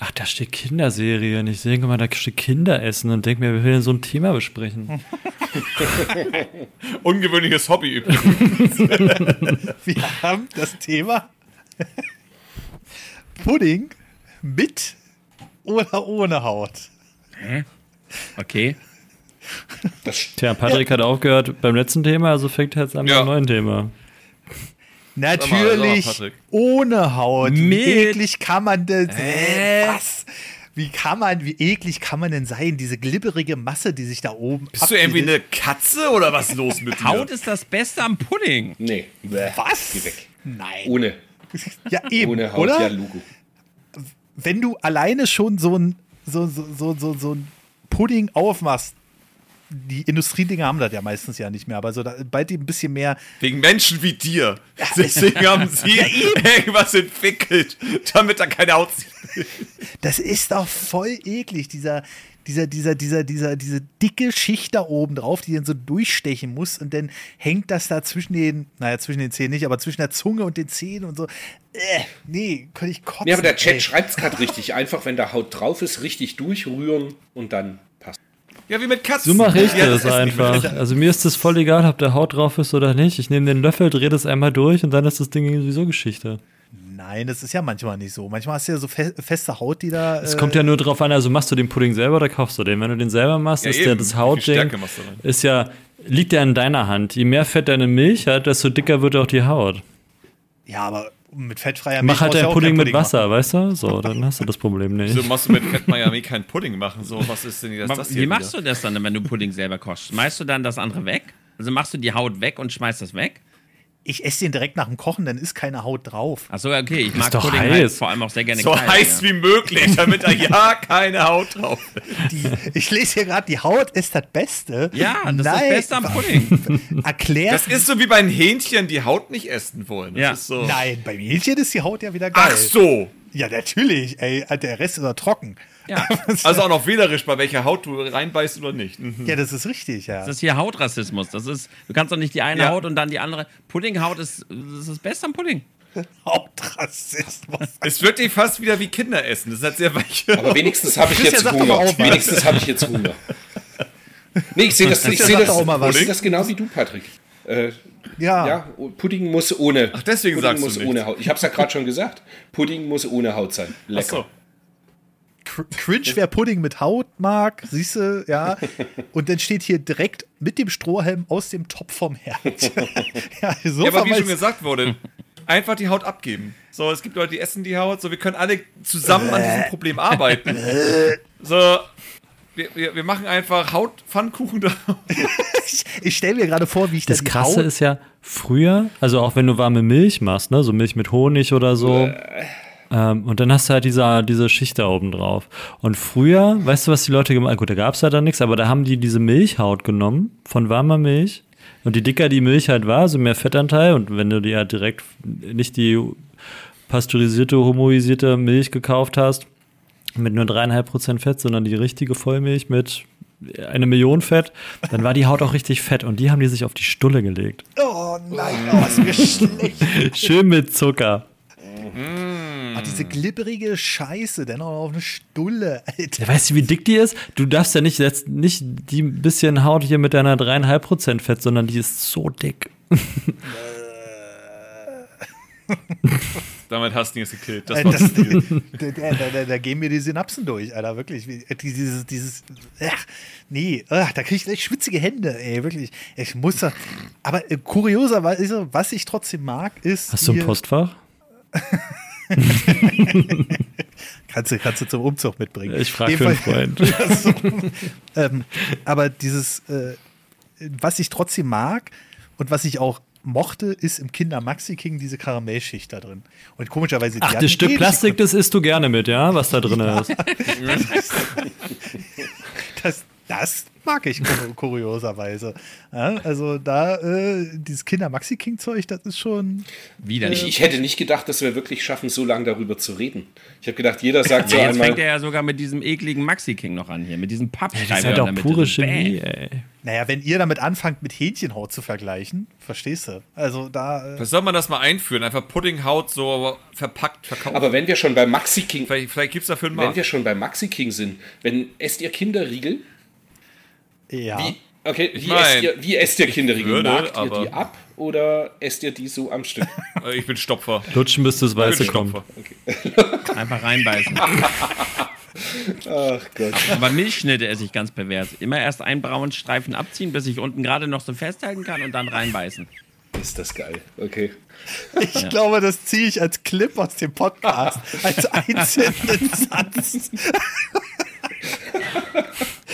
Ach, da steht Kinderserie. Und ich sehe mal, da steht Kinderessen und denke mir, wir wollen so ein Thema besprechen. Ungewöhnliches Hobby übrigens. wir haben das Thema Pudding mit oder ohne Haut. Hä? Okay. Tja, Patrick ja. hat aufgehört beim letzten Thema, also fängt er jetzt an ja. mit einem neuen Thema. Natürlich mal, ohne Haut. Mit. Wie eklig kann man denn. Äh? Was? Wie kann man, wie eklig kann man denn sein? Diese glibberige Masse, die sich da oben. Bist du irgendwie eine Katze oder was ist los mit dir? Haut ist das Beste am Pudding. Nee. Was? Geh weg. Nein. Ohne. Ja, eben. Ohne Haut, oder? ja, Lugo. Wenn du alleine schon so ein, so, so, so, so, so ein Pudding aufmachst, die Industriedinger haben das ja meistens ja nicht mehr, aber so da, bald ein bisschen mehr. Wegen Menschen wie dir. Deswegen haben sie ja, irgendwas entwickelt, damit da keine Haut Das ist doch voll eklig, dieser, dieser, dieser, dieser, dieser, diese dicke Schicht da oben drauf, die dann so durchstechen muss und dann hängt das da zwischen den, naja, zwischen den Zähnen nicht, aber zwischen der Zunge und den Zähnen und so. Äh, nee, könnte ich kotzen. Ja, aber der Chat schreibt es gerade richtig. Einfach, wenn da Haut drauf ist, richtig durchrühren und dann. Ja, wie mit Katzen. So mache ich ja, das, das einfach. Also mir ist das voll egal, ob der Haut drauf ist oder nicht. Ich nehme den Löffel, drehe das einmal durch und dann ist das Ding sowieso Geschichte. Nein, das ist ja manchmal nicht so. Manchmal hast du ja so fe feste Haut, die da. Es äh kommt ja nur drauf an, also machst du den Pudding selber oder kaufst du den? Wenn du den selber machst, ja, ist eben. der das Hautding. Ist ja, liegt ja in deiner Hand. Je mehr Fett deine Milch hat, desto dicker wird auch die Haut. Ja, aber mit fettfreier Milch. Mach halt deinen Pudding, Pudding mit Wasser, machen. weißt du? So, dann hast du das Problem nicht. Wieso machst du mit Fett Miami keinen Pudding machen? So, was ist denn das, das Wie machst du das dann, wenn du Pudding selber kochst? Schmeißt du dann das andere weg? Also machst du die Haut weg und schmeißt das weg? Ich esse den direkt nach dem Kochen, dann ist keine Haut drauf. Achso, okay, ich mag doch Pudding heiß. halt vor allem auch sehr gerne So kalt, heiß ja. wie möglich, damit da ja keine Haut drauf ist. Die, ich lese hier gerade, die Haut ist das Beste. Ja, das ist das Nein, Beste am Pudding. Erklärt. Das ist so wie bei den Hähnchen, die Haut nicht essen wollen. Das Ja. ist so. Nein, beim Hähnchen ist die Haut ja wieder geil. Ach so. Ja, natürlich. Ey, der Rest ist doch trocken. Ja, Also auch noch wählerisch, bei welcher Haut du reinbeißt oder nicht. Mhm. Ja, das ist richtig, ja. das ist hier Hautrassismus. Das ist, du kannst doch nicht die eine Ja. Haut und dann die andere. Puddinghaut ist, das ist das Beste am Pudding. Hautrassismus. Es wird dir fast wieder wie Kinder essen. Das ist halt sehr weich. Aber wenigstens habe ich jetzt Hunger. wenigstens habe ich jetzt Hunger. Nee, ich sehe das, ich sag das, doch auch mal was. ich sehe das genau wie du, Patrick. Äh, Ja. ja, Pudding muss ohne. Ach, deswegen Pudding sagst du muss nichts. ohne Haut. Ich habe es ja gerade schon gesagt. Pudding muss ohne Haut sein. Ach Lecker. Cringe, wer Pudding mit Haut mag, siehst du, ja. Und dann steht hier direkt mit dem Strohhalm aus dem Topf vom Herd. ja, so Ja, aber wie schon gesagt wurde, einfach die Haut abgeben. So, es gibt Leute, die essen die Haut. So, wir können alle zusammen an diesem Problem arbeiten. So, wir, wir, wir machen einfach Hautpfannkuchen drauf. ich, ich stelle mir gerade vor, wie ich Das die Krasse Haut, ist ja, früher, also auch wenn du warme Milch machst, ne, so Milch mit Honig oder so, ähm, und dann hast du halt diese, diese Schicht da oben drauf. Und früher, weißt du, was die Leute gemacht haben? Gut, da gab es halt dann nichts, aber da haben die diese Milchhaut genommen von warmer Milch. Und je dicker die Milch halt war, so mehr Fettanteil. Und wenn du dir halt direkt nicht die pasteurisierte, homoisierte Milch gekauft hast, mit nur dreieinhalb Prozent Fett, sondern die richtige Vollmilch mit eine Million Fett, dann war die Haut auch richtig fett und die haben die sich auf die Stulle gelegt. Oh nein, oh, ist mir schlecht. Schön mit Zucker. Ah, diese glibberige Scheiße, dann auch noch auf eine Stulle, Alter. Ja, weißt du, wie dick die ist? Du darfst ja nicht, jetzt nicht die bisschen Haut hier mit deiner dreieinhalb Prozent Fett, sondern die ist so dick. Damit hast du ihn jetzt gekillt. Das Äh, war's. das, da, da, da, da gehen mir die Synapsen durch, Alter, wirklich. Wie- äh, Dieses, dieses, ach, nee, ach, da kriege ich gleich schwitzige Hände, ey, wirklich. Ich muss da, aber äh, kurioserweise, was ich trotzdem mag, ist. Hast du ein Postfach? Kannst du, kannst du zum Umzug mitbringen. Ich frage für einen Freund. ähm, aber dieses, äh, was ich trotzdem mag und was ich auch mochte, ist im Kinder Maxi King diese Karamellschicht da drin. Und komischerweise die Ach, das Stück Plastik, das isst du gerne mit, ja? Was da drin ist. Das, das mag ich kur kurioserweise. Ja, also da, äh, dieses Kinder Maxi King Zeug, das ist schon. Wieder Ich, nicht. ich hätte nicht gedacht, dass wir wirklich schaffen, so lange darüber zu reden. Ich habe gedacht, jeder sagt so Ja, jetzt einmal. fängt er ja sogar mit diesem ekligen Maxi King noch an hier, mit diesem Das ist Pappschreiber. halt auch pure. Chemie, ey. Naja, wenn ihr damit anfangt, mit Hähnchenhaut zu vergleichen, verstehst du? Also da. Äh, Was soll man das mal einführen? Einfach Puddinghaut so verpackt verkaufen. Aber wenn wir schon bei Maxi King, vielleicht vielleicht gibt es dafür einen wenn Markt. wir schon bei Maxi King sind, wenn esst ihr Kinderriegel? Ja. Wie, okay, wie, mein, esst ihr, wie esst ihr Kinderriegel? würde, Magt ihr die ab oder esst ihr die so am Stück? Äh, Ich bin Stopfer. Lutschen, bis das Weiße kommt. Stopfer. Einfach reinbeißen. Ach Gott. Aber Milchschnitte esse ich ganz pervers. Immer erst einen braunen Streifen abziehen, bis ich unten gerade noch so festhalten kann und dann reinbeißen. Ist das geil. Okay. Ich glaube, das ziehe ich als Clip aus dem Podcast, als einzelnen Satz.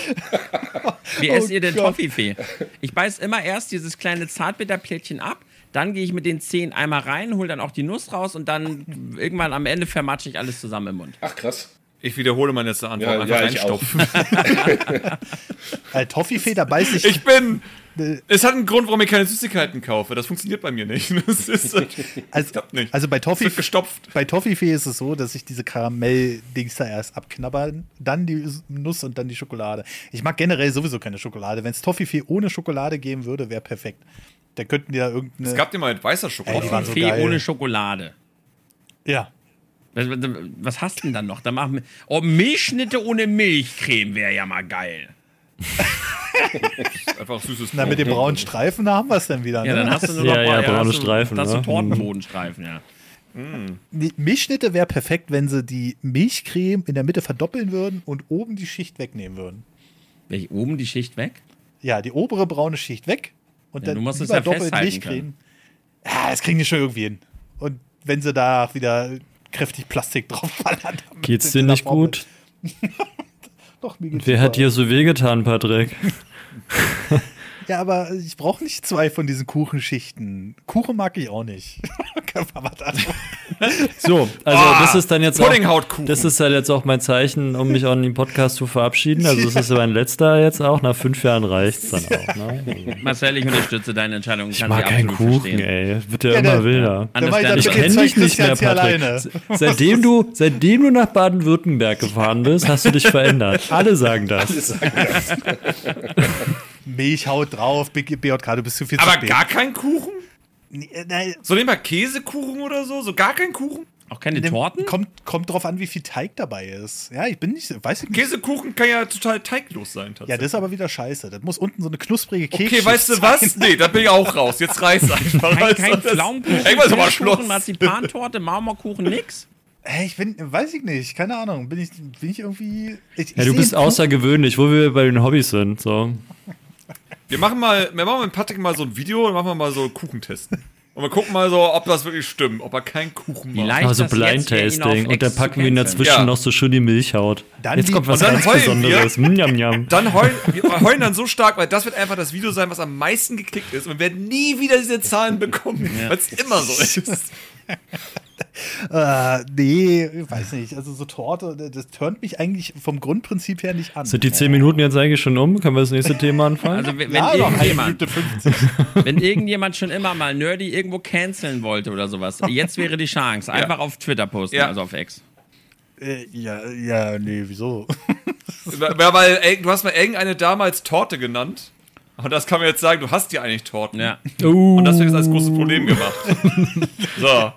Wie Oh esst ihr denn Gott. Toffifee? Ich beiß immer erst dieses kleine Zartbitterplättchen ab, dann gehe ich mit den Zehen einmal rein, hole dann auch die Nuss raus und dann irgendwann am Ende vermatsche ich alles zusammen im Mund. Ach krass. Ich wiederhole meine letzte Antwort. Ja, Einfach ja, ich auch. reinstopfen. Toffifee, da beiß ich. Ich bin. Es hat einen Grund, warum ich keine Süßigkeiten kaufe. Das funktioniert bei mir nicht. Das ist, also, klappt nicht. also bei Toffifee, gestopft. bei Toffifee ist es so, dass ich diese Karamell-Dings da erst abknabber, dann die Nuss und dann die Schokolade. Ich mag generell sowieso keine Schokolade. Wenn es Toffifee ohne Schokolade geben würde, wäre perfekt. Da könnten die da irgendeine. Es gab dir mal mit weißer Ey, Schokolade. waren so Fee geil. ohne Schokolade. ja. Was, was hast du denn dann noch? Da machen wir, oh, Milchschnitte ohne Milchcreme wäre ja mal geil. Einfach süßes Na, mit den braunen Streifen, da haben wir es dann wieder. Ja, ne? dann hast du nur Ja, noch ja, mal- braune hast du- Streifen, Hast du ne? Tortenbodenstreifen, ja. Die Milchschnitte wäre perfekt, wenn sie die Milchcreme in der Mitte verdoppeln würden und oben die Schicht wegnehmen würden. Welch oben die Schicht weg? Ja, die obere braune Schicht weg und Ja, dann du musst es lieber ja doppelt Milchcreme. Ja, das kriegen die schon irgendwie hin. Und wenn sie da wieder kräftig Plastik drauf ballern. dann Geht's dir nicht gut? Doch, mir geht's Wer super. hat dir so wehgetan, Patrick? Ja, aber ich brauche nicht zwei von diesen Kuchenschichten. Kuchen mag ich auch nicht. So, also Ah, das ist dann jetzt auch, das ist halt jetzt auch mein Zeichen, um mich auch in dem Podcast zu verabschieden. Also das ist mein letzter jetzt auch. Nach fünf Jahren reicht's dann auch. Ne? Marcel, ich unterstütze deine Entscheidung. Ich kann mag keinen Kuchen, verstehen. ey. Wird ja, Ja, immer der- wilder. Dann ich das Ich den kenne dich nicht mehr, Patrick. Seitdem du, seitdem du nach Baden-Württemberg gefahren bist, hast du dich verändert. Alle sagen das. Milch haut drauf, BJK, du bist zu viel Aber zu spät. gar kein Kuchen? Nee, äh, nein, So nehmen wir Käsekuchen oder so? So gar kein Kuchen? Auch keine dem- Torten? Kommt, kommt drauf an, wie viel Teig dabei ist. Ja, ich bin nicht, weiß ich nicht. Käsekuchen kann ja total teiglos sein, tatsächlich. Ja, das ist aber wieder scheiße. Das muss unten so eine knusprige Keks Okay, weißt du was? Nee, da bin ich auch raus. Jetzt reicht's einfach. Kein, kein du, Pflaumenkuchen, Irgendwann ist aber Schluss. Marzipantorte, Marmorkuchen, nix? Hey, ich bin, weiß ich nicht, keine Ahnung. Bin ich, bin ich irgendwie. Ich, ich Ja, du seh bist außergewöhnlich, wo wir bei den Hobbys sind. So. Wir machen mal, wir machen mit Patrick mal so ein Video und machen wir mal so Kuchentesten. Und wir gucken mal so, ob das wirklich stimmt, ob er keinen Kuchen macht. Vielleicht Also Blind Tasting. Und dann packen wir ihn dazwischen Ja. noch so schön die Milchhaut. Dann Jetzt kommt was ganz heulen wir. Besonderes. Mm, njam. Dann heulen, wir heulen dann so stark, weil das wird einfach das Video sein, was am meisten geklickt ist. Und wir werden nie wieder diese Zahlen bekommen, weil es immer so ist. Äh, nee, weiß nicht. Also so Torte, das turnt mich eigentlich vom Grundprinzip her nicht an. Sind die 10 Minuten jetzt eigentlich schon um? Können wir das nächste Thema anfangen? Also wenn, ja, irgendjemand, Minute 50. wenn irgendjemand schon immer mal Nerdy irgendwo canceln wollte oder sowas, jetzt wäre die Chance. Einfach auf Twitter posten, Ja. also auf Ex. äh, ja, ja, nee, wieso? Ja, weil ey, du hast mal irgendeine damals Torte genannt. Und das kann man jetzt sagen, du hast ja eigentlich Torten. Ja. Uh, Und das wird jetzt als großes Problem gemacht. So.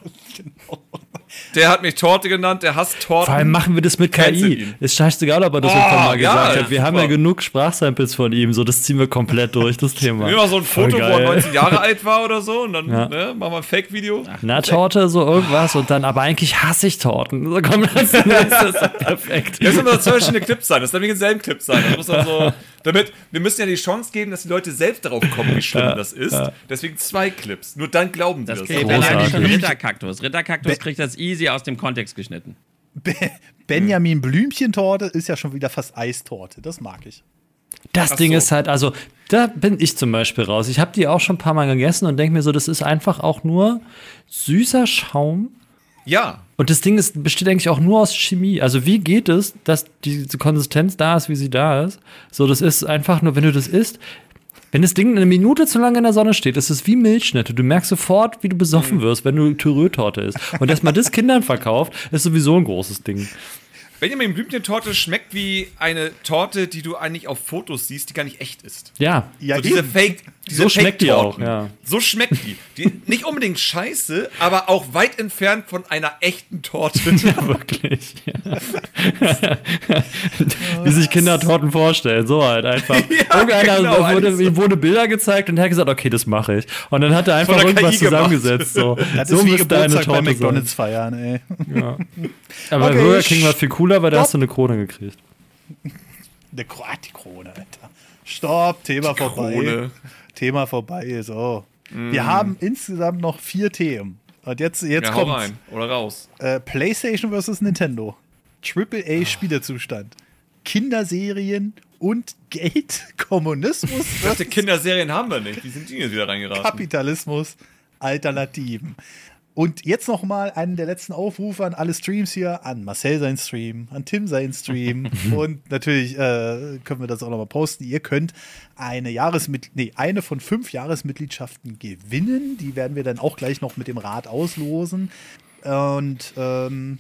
Der hat mich Torte genannt, der hasst Torten. vor allem machen wir das mit KI. Ist scheißegal, ob er das Oh, irgendwann mal ja, gesagt hat. Wir haben ja genug Sprachsamples von ihm. So, das ziehen wir komplett durch, das Thema. Nehmen wir so ein Voll Foto, wo er 19 Jahre alt war oder so und dann Ja. ne, machen wir ein Fake-Video. Na, Torte, so irgendwas. Und dann, aber eigentlich hasse ich Torten. So kommt das. Das ist perfekt. Das müssen so zwei verschiedene Clips sein. Das darf nicht denselben Clip sein. Das muss dann so, damit, wir müssen ja die Chance geben, dass die Leute selbst darauf kommen, wie schlimm das ist. Deswegen zwei Clips. Nur dann glauben die Das das. kriegt auch. alleine schon. Ritterkaktus. Ritterkaktus kriegt das easy aus dem Kontext geschnitten. Be Benjamin Blümchentorte ist ja schon wieder fast Eistorte. Das mag ich. Das Ach Ding so. ist halt, also da bin ich zum Beispiel raus. Ich habe die auch schon ein paar Mal gegessen und denke mir so, das ist einfach auch nur süßer Schaum. Ja. Und das Ding ist, besteht eigentlich auch nur aus Chemie. Also wie geht es, dass diese Konsistenz da ist, wie sie da ist? So, das ist einfach nur, wenn du das isst, wenn das Ding eine Minute zu lange in der Sonne steht, ist es wie Milchschnitte. Du merkst sofort, wie du besoffen wirst, wenn du Thürö-Torte isst. Und dass man das Kindern verkauft, ist sowieso ein großes Ding. Benjamin Blümchen-Torte schmeckt wie eine Torte, die du eigentlich auf Fotos siehst, die gar nicht echt ist. Ja, Ja, so diese. Fake, diese So schmeckt die auch, ja. So schmeckt die. die. Nicht unbedingt scheiße, aber auch weit entfernt von einer echten Torte. wirklich. Wie sich Kinder Torten vorstellen, so halt einfach. Irgendeiner genau, wurde, ihm wurde Bilder gezeigt und er hat gesagt, okay, das mache ich. Und dann hat er einfach irgendwas zusammengesetzt. So, Das so ist wie Geburtstag bei Torte McDonalds sein. feiern, ey. Aber Okay, bei Burger King war viel cooler, weil da hast du eine Krone gekriegt. Eine Kro ah, die Krone, Alter. Stopp, Thema vorbei. Krone. Thema vorbei, so. Wir haben insgesamt noch vier Themen. Und jetzt, jetzt Ja, kommt rein. Oder raus. äh, PlayStation vs. Nintendo. AAA Spielerzustand. Kinderserien und Geld, Kommunismus Ich dachte, Kinderserien haben wir nicht. Wie sind die jetzt wieder reingeraten? Kapitalismus, Alternativen. Und jetzt noch mal einen der letzten Aufrufe an alle Streams hier, an Marcel sein Stream, an Tim sein Stream und natürlich äh, können wir das auch noch mal posten. Ihr könnt eine Jahresmit nee, eine von fünf Jahresmitgliedschaften gewinnen. Die werden wir dann auch gleich noch mit dem Rat auslosen. Und ähm,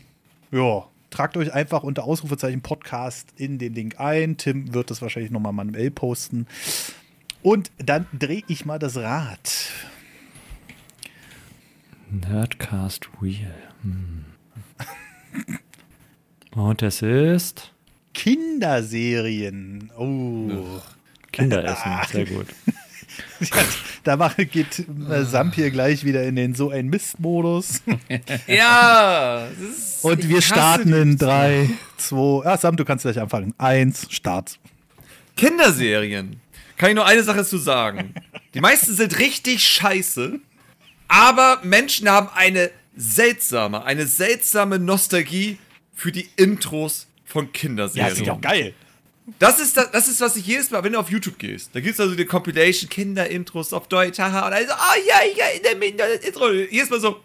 ja, tragt euch einfach unter Ausrufezeichen Podcast in den Link ein. Tim wird das wahrscheinlich noch mal manuell posten. Und dann drehe ich mal das Rad. Nerdcast Wheel. Hm. Und es ist Kinderserien. Oh. Kinderessen. Sehr gut. da mache, geht äh, Samp hier gleich wieder in den so ein Mist-Modus. Ja. das ist- Und wir starten in 3, 2. Ja, Samp, du kannst gleich anfangen. Eins, Start. Kinderserien. Kann ich nur eine Sache zu sagen. Die meisten sind richtig scheiße, aber Menschen haben eine seltsame, eine seltsame Nostalgie für die Intros von Ja, Kinderserien. ist doch geil. Das ist, das, das ist, was ich jedes Mal, wenn du auf YouTube gehst, da gibt es also die Compilation Kinder-Intros auf Deutsch, haha, und dann so, oh ja, ja, in der Mitte, das Intro. Jedes Mal so,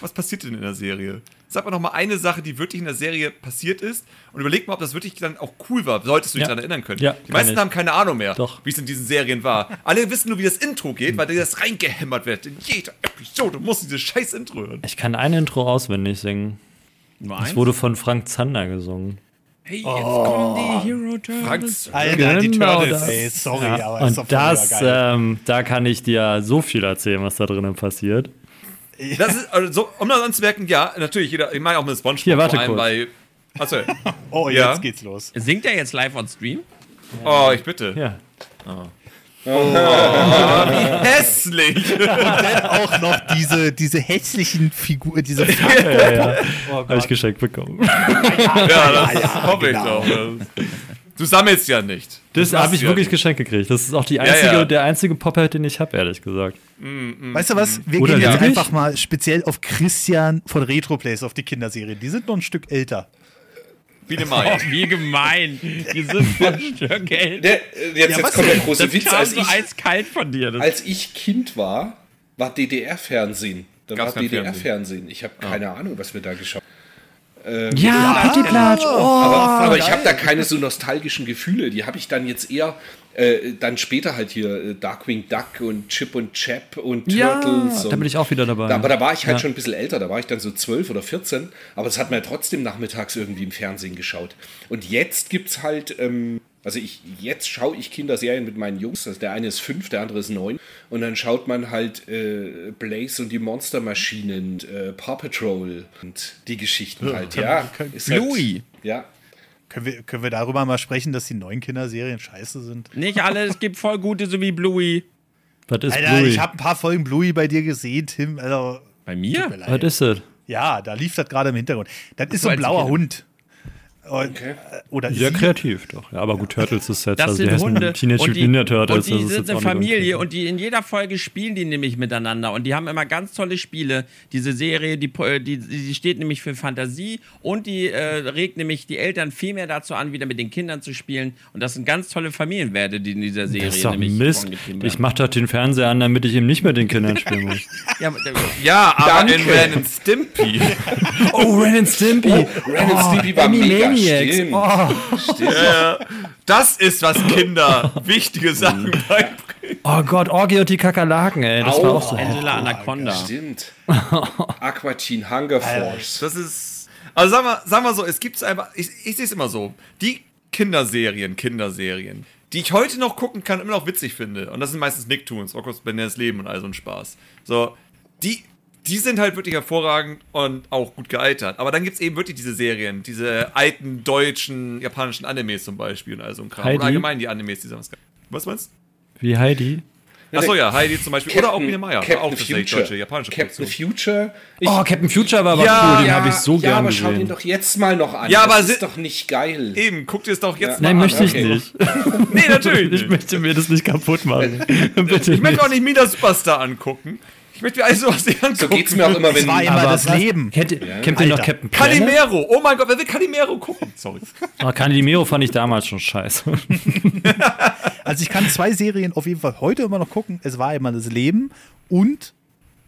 was passiert denn in der Serie? Sag mal noch mal eine Sache, die wirklich in der Serie passiert ist und überleg mal, ob das wirklich dann auch cool war. Solltest du dich Ja. daran erinnern können. Ja, die meisten ich. haben keine Ahnung mehr, Doch. wie es in diesen Serien war. Alle wissen nur, wie das Intro geht, weil das reingehämmert wird. In jeder Episode muss dieses scheiß Intro hören. Ich kann ein Intro auswendig singen. Eins? wurde von Frank Zander gesungen. Hey, jetzt kommen die Hero Turtles. Franks, Alter, die Genau Turtles, das. ey, sorry, Ja, aber ist doch und das, geil. ähm, da kann ich dir so viel erzählen, was da drinnen passiert. Das ist, also, so, um das anzumerken, ja, natürlich, jeder, ich meine auch mit Spongebob, Hier, warte vor allem kurz. bei, achso, oh, jetzt ja. geht's los. Singt er jetzt live on Stream? oh, ich bitte. Ja. Hässlich! Auch noch diese, diese hässlichen Figuren, diese Ja, ja. Oh Habe ich geschenkt bekommen. Ja, das hoffe genau. ich doch. Du sammelst ja nicht. Das machst habe ich ja wirklich geschenkt gekriegt. Das ist auch die einzige, ja. der einzige Pophead, den ich habe, ehrlich gesagt. Weißt du was? Wir Oder gehen jetzt wirklich? einfach mal speziell auf Christian von Retroplays, auf die Kinderserie. Die sind noch ein Stück älter. Wie Mai. Oh, wie gemein. Wir sind von Störgeld. Der, äh, jetzt Ja, jetzt kommt der große Das Witz. kam Als so ich, eiskalt von dir. Das als ich Kind war, war DDR-Fernsehen. Da war DDR-Fernsehen. Ich habe keine Ahnung, was wir da geschaut haben. Ja, Partiplatsch. Oh. Aber, aber ich habe da keine so nostalgischen Gefühle. Die habe ich dann jetzt eher äh, dann später halt hier äh, Darkwing Duck und Chip und Chap und Ja, Turtles. da und, bin ich auch wieder dabei. Da, aber da war ich halt Ja. schon ein bisschen älter, da war ich dann so 12 oder 14, aber das hat man ja trotzdem nachmittags irgendwie im Fernsehen geschaut. Und jetzt gibt's halt, ähm, also ich, jetzt schaue ich Kinderserien mit meinen Jungs, also der eine ist fünf, der andere ist neun, und dann schaut man halt äh, Blaze und die Monstermaschinen, äh, Paw Patrol und die Geschichten halt, ja. Ist Bluey. Halt, ja. Können wir, können wir darüber mal sprechen, dass die neuen Kinderserien scheiße sind? Nicht alle, es gibt voll gute, so wie Bluey. Was ist Alter, Bluey? ich habe ein paar Folgen Bluey bei dir gesehen, Tim. Also, Bei mir mir? Was ist das? Ja, da lief das gerade im Hintergrund. Das ist so ein blauer. Hund. Und, äh, Oder Sehr sie. kreativ, doch. Ja, aber gut, Turtles ist jetzt, Das also die sind heißen Hunde. Teenage und die, Ninja Turtles. und die das sind eine Familie okay. und die in jeder Folge spielen die nämlich miteinander und die haben immer ganz tolle Spiele. Diese Serie, die, die, die steht nämlich für Fantasie und die äh, regt nämlich die Eltern viel mehr dazu an, wieder mit den Kindern zu spielen. Und das sind ganz tolle Familienwerte, die in dieser Serie Das ist doch nämlich Mist. Ich mach doch den Fernseher an, damit ich eben nicht mit den Kindern spielen muss. Ja, aber, äh, Ja, aber Danke. in Ren and Stimpy. oh, Ren and Stimpy. Ren and Stimpy war mega, Animaniacs. stimmt. Oh. stimmt. Das ist, was Kinder wichtige Sachen beibringen. oh Gott, Orgi und die Kakerlaken, ey. Das war Au. auch so. Angela Anaconda. Stimmt. Aqua Teen Hunger Force. Das ist. Also sagen wir, sagen wir so, es gibt einfach. Ich, ich sehe es immer so. Die Kinderserien, Kinderserien, die ich heute noch gucken kann, immer noch witzig finde. Und das sind meistens Nicktoons, Okos Benes Leben und all so ein Spaß. So, die. Die sind halt wirklich hervorragend und auch gut gealtert. Aber dann gibt es eben wirklich diese Serien, diese alten deutschen, japanischen Animes zum Beispiel und all so ein Kram. Heidi? Oder allgemein die Animes, die sonst Was meinst Wie Heidi. du? Achso, ja, Heidi zum Beispiel. Oder auch Biene Meier. Captain Auch tatsächlich Future. deutsche, japanische Captain Produktion. Future. Ich, Oh, Captain Future war aber Ja, cool. Den ja, habe ich so ja, gern aber schau den gesehen. doch jetzt mal noch an. Ja, das aber ist si- doch nicht geil. Eben, guck dir es doch jetzt Ja. mal Nein, an. möchte ich okay. nicht. Nee, natürlich Ich nicht. möchte mir das nicht kaputt machen. Bitte Ich möchte auch nicht Mina Superstar angucken. Ich möchte mir alles sowas angucken. So geht's mir auch immer, Es wenn war immer das? Leben. Kennt, kennt ihr noch. Captain Planet? Calimero. Oh mein Gott, wer will Calimero gucken? Sorry. Oh, Calimero fand ich damals schon scheiße. Also ich kann zwei Serien auf jeden Fall heute immer noch gucken. Es war immer das Leben und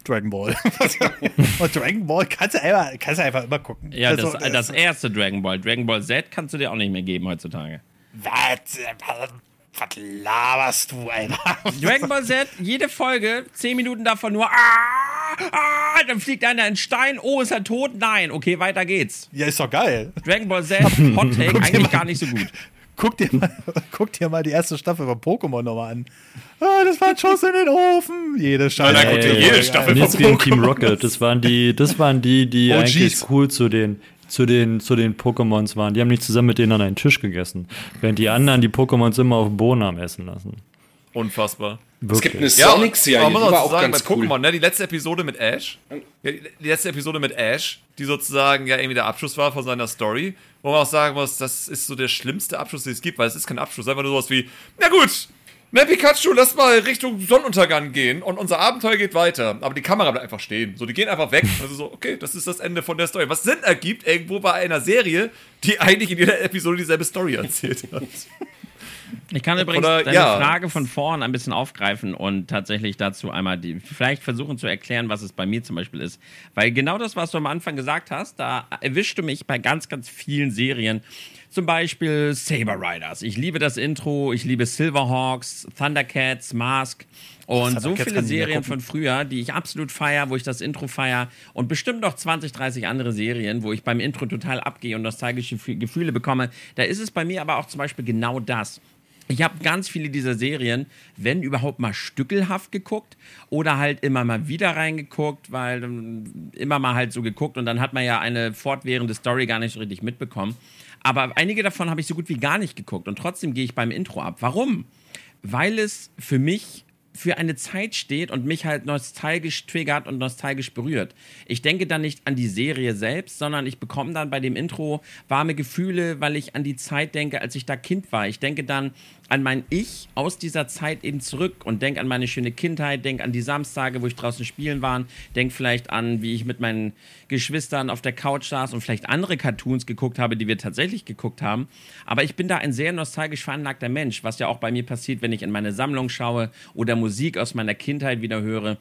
Dragon Ball. und Dragon Ball kannst du einfach, kannst du einfach immer gucken. Ja, das, Also, das erste Dragon Ball. Dragon Ball Z kannst du dir auch nicht mehr geben heutzutage. Was, was, laberst du, Alter? Dragon Ball Z, jede Folge, 10 Minuten davon nur, ah, ah, dann fliegt einer in Stein, oh, ist er tot? Nein, okay, weiter geht's. Ja, ist doch geil. Dragon Ball Z, Hot Take, eigentlich gar nicht so gut. Guck dir mal, guck dir mal die erste Staffel von Pokémon nochmal an. Ah, das war ein Schuss in den Ofen. Jede Scheiße. na gut, jede Staffel von Pokémon. Team Rocket. Das waren die, das waren die, die OGs. eigentlich cool zu den, zu den, zu den Pokémons waren. Die haben nicht zusammen mit denen an einen Tisch gegessen. Während die anderen die Pokémons immer auf dem Boden haben essen lassen. Unfassbar. es gibt eine Sonic-Serie, aber die man war muss auch sagen, ganz bei cool. Pokémon, ne, die letzte Episode mit Ash, ja, die letzte Episode mit Ash, die sozusagen ja irgendwie der Abschluss war von seiner Story, wo man auch sagen muss, das ist so der schlimmste Abschluss, den es gibt, weil es ist kein Abschluss, einfach nur sowas wie, na gut, Ne, Pikachu, lass mal Richtung Sonnenuntergang gehen und unser Abenteuer geht weiter. Aber die Kamera bleibt einfach stehen. So, die gehen einfach weg. Also so, okay, das ist das Ende von der Story. Was Sinn ergibt irgendwo bei einer Serie, die eigentlich in jeder Episode dieselbe Story erzählt hat. Ich kann übrigens Oder, deine ja. Frage von vorn ein bisschen aufgreifen und tatsächlich dazu einmal die, vielleicht versuchen zu erklären, was es bei mir zum Beispiel ist. Weil genau das, was du am Anfang gesagt hast, da erwischte mich bei ganz, ganz vielen Serien. Zum Beispiel Saber Riders. Ich liebe das Intro, ich liebe Silverhawks, Thundercats, Mask. Und so viele Serien von früher, die ich absolut feiere, wo ich das Intro feiere und bestimmt noch 20, 30 andere Serien, wo ich beim Intro total abgehe und nostalgische Fü- Gefühle bekomme. Da ist es bei mir aber auch zum Beispiel genau das. Ich habe ganz viele dieser Serien, wenn überhaupt mal stückelhaft geguckt oder halt immer mal wieder reingeguckt, weil ähm, immer mal halt so geguckt und dann hat man ja eine fortwährende Story gar nicht so richtig mitbekommen. Aber einige davon habe ich so gut wie gar nicht geguckt und trotzdem gehe ich beim Intro ab. Warum? Weil es für mich für eine Zeit steht und mich halt nostalgisch triggert und nostalgisch berührt. Ich denke dann nicht an die Serie selbst, sondern ich bekomme dann bei dem Intro warme Gefühle, weil ich an die Zeit denke, als ich da Kind war. Ich denke dann an mein Ich aus dieser Zeit eben zurück und denke an meine schöne Kindheit, denke an die Samstage, wo ich draußen spielen war, denke vielleicht an, wie ich mit meinen Geschwistern auf der Couch saß und vielleicht andere Cartoons geguckt habe, die wir tatsächlich geguckt haben. Aber ich bin da ein sehr nostalgisch veranlagter Mensch, was ja auch bei mir passiert, wenn ich in meine Sammlung schaue oder Musik aus meiner Kindheit wieder höre.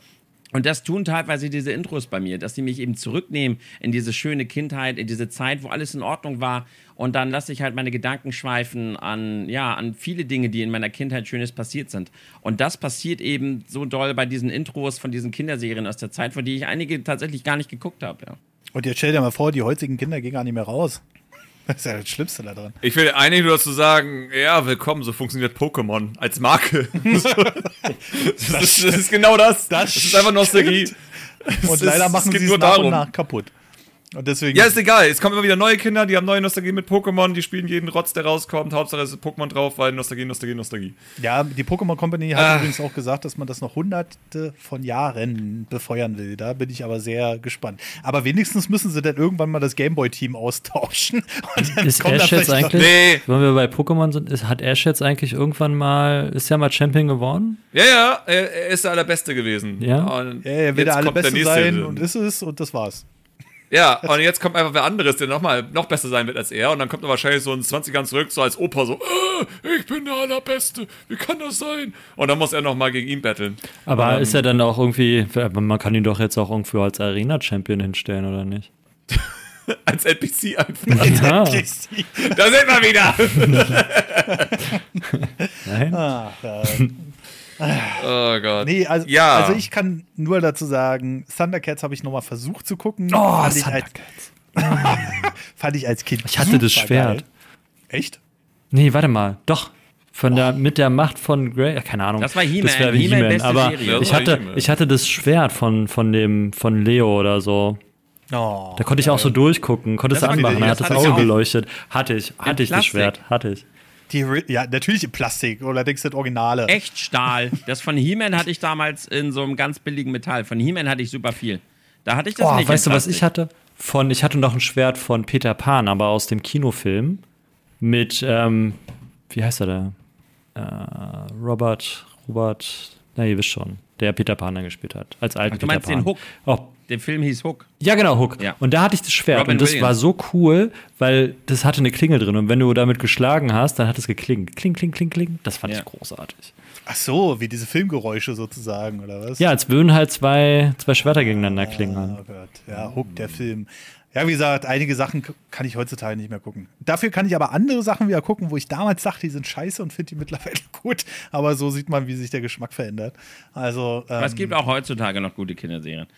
Und das tun teilweise diese Intros bei mir, dass sie mich eben zurücknehmen in diese schöne Kindheit, in diese Zeit, wo alles in Ordnung war. Und dann lasse ich halt meine Gedanken schweifen an, ja, an viele Dinge, die in meiner Kindheit Schönes passiert sind. Und das passiert eben so doll bei diesen Intros von diesen Kinderserien aus der Zeit, von die ich einige tatsächlich gar nicht geguckt habe. Ja. Und jetzt stell dir mal vor, die heutigen Kinder gehen gar nicht mehr raus. Das ist ja das Schlimmste da dran. Ich will eigentlich nur dazu sagen, ja, willkommen, so funktioniert Pokémon als Marke. das, ist, das ist genau das. das ist einfach Nostalgie. Und leider ist- machen sie es nur nach darum. und nach kaputt. Und deswegen. Ja, ist egal. Es kommen immer wieder neue Kinder, die haben neue Nostalgie mit Pokémon, die spielen jeden Rotz, der rauskommt. Hauptsache es ist Pokémon drauf, weil Nostalgie, Nostalgie, Nostalgie. Ja, die Pokémon Company hat Ah. übrigens auch gesagt, dass man das noch hunderte von Jahren befeuern will. Da bin ich aber sehr gespannt. Aber wenigstens müssen sie dann irgendwann mal das Gameboy-Team austauschen. Und dann Ist Ash jetzt eigentlich, Nee. wenn wir bei Pokémon sind, ist, hat Ash jetzt eigentlich irgendwann mal, ist ja mal Champion geworden? Ja, ja, er, er ist der Allerbeste gewesen. Ja? Und Ja, er will jetzt der kommt Allerbeste nächste. sein und ist es und das war's. Ja, und jetzt kommt einfach wer anderes, der noch mal noch besser sein wird als er. Und dann kommt er wahrscheinlich so in 20 Jahren zurück, so als Opa, so, äh, ich bin der Allerbeste, wie kann das sein? Und dann muss er noch mal gegen ihn battlen. Aber dann- ist er dann auch irgendwie, man kann ihn doch jetzt auch irgendwie als Arena-Champion hinstellen, oder nicht? Als NPC einfach. Ja, da sind wir wieder! nein. Ah, ja. Oh Gott. Nee, also, ja. also ich kann nur dazu sagen, Thundercats habe ich nochmal versucht zu gucken. Oh, fand, ich als, Thundercats. fand ich als Kind Ich hatte das Schwert. geil. Echt? Nee, warte mal. Doch. Von der, mit der Macht von Grey, ja, keine Ahnung. Das war He-Man. Das wäre wie He-Man, He-Man. beste Aber Serie. Ich war hatte, ich hatte das Schwert von, von dem, von Leo oder so. Oh, Da konnte ich auch so durchgucken, konnte es war- anmachen, hat das ich Auge geleuchtet. Hatte ich, hatte ich das. Schwert, hatte ich. Die, ja, natürlich in Plastik oder denkst du das Originale? Echtstahl. Das von He-Man hatte ich damals in so einem ganz billigen Metall. Von He-Man hatte ich super viel. Da hatte ich das Oh, nicht. weißt du, was ich hatte? Von, ich hatte noch ein Schwert von Peter Pan, aber aus dem Kinofilm mit, ähm, wie heißt er da? Äh, Robert, Robert, na ihr wisst schon, der Peter Pan da gespielt hat, als alten Ach, du Peter meinst Pan. den Hook? Oh, Der Film hieß Hook. ja, genau, Hook. Ja. Und da hatte ich das Schwert Robin und das Williams. war so cool, weil das hatte eine Klingel drin und wenn du damit geschlagen hast, dann hat es geklingelt. Kling, kling, kling, kling. Das fand Ja. ich großartig. Ach so, wie diese Filmgeräusche sozusagen, oder was? Ja, als würden halt zwei, zwei Schwerter gegeneinander klingeln. Oh Gott, ja, Hook, der Film. Ja, wie gesagt, einige Sachen kann ich heutzutage nicht mehr gucken. Dafür kann ich aber andere Sachen wieder gucken, wo ich damals dachte, die sind scheiße und finde die mittlerweile gut. Aber so sieht man, wie sich der Geschmack verändert. Also, ähm, Aber es gibt auch heutzutage noch gute Kinderserien.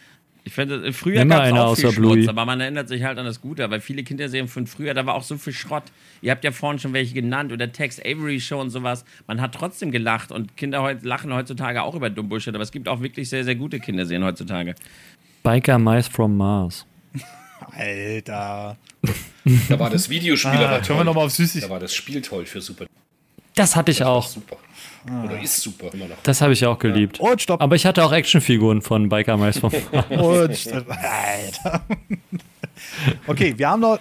Ich finde, äh, früher gab es auch viel außer Bluey. Schmutz, aber man erinnert sich halt an das Gute. Weil viele Kinderserien von früher, da war auch so viel Schrott. Ihr habt ja vorhin schon welche genannt oder Tex Avery Show und sowas. Man hat trotzdem gelacht und Kinder heut, lachen heutzutage auch über Dummbullshit. Aber es gibt auch wirklich sehr, sehr gute Kinderserien heutzutage. Biker Mice from Mars. Alter. Da war das Videospiel Ah, aber wir toll. noch mal auf Süßig- Da war das Spiel toll für Super. Das hatte ich auch. Super. Ah. Oder ist super immer noch. Das habe ich auch geliebt. Und stopp. Aber ich hatte auch Actionfiguren von Biker Mice Mars. Und, Alter. Okay, wir haben noch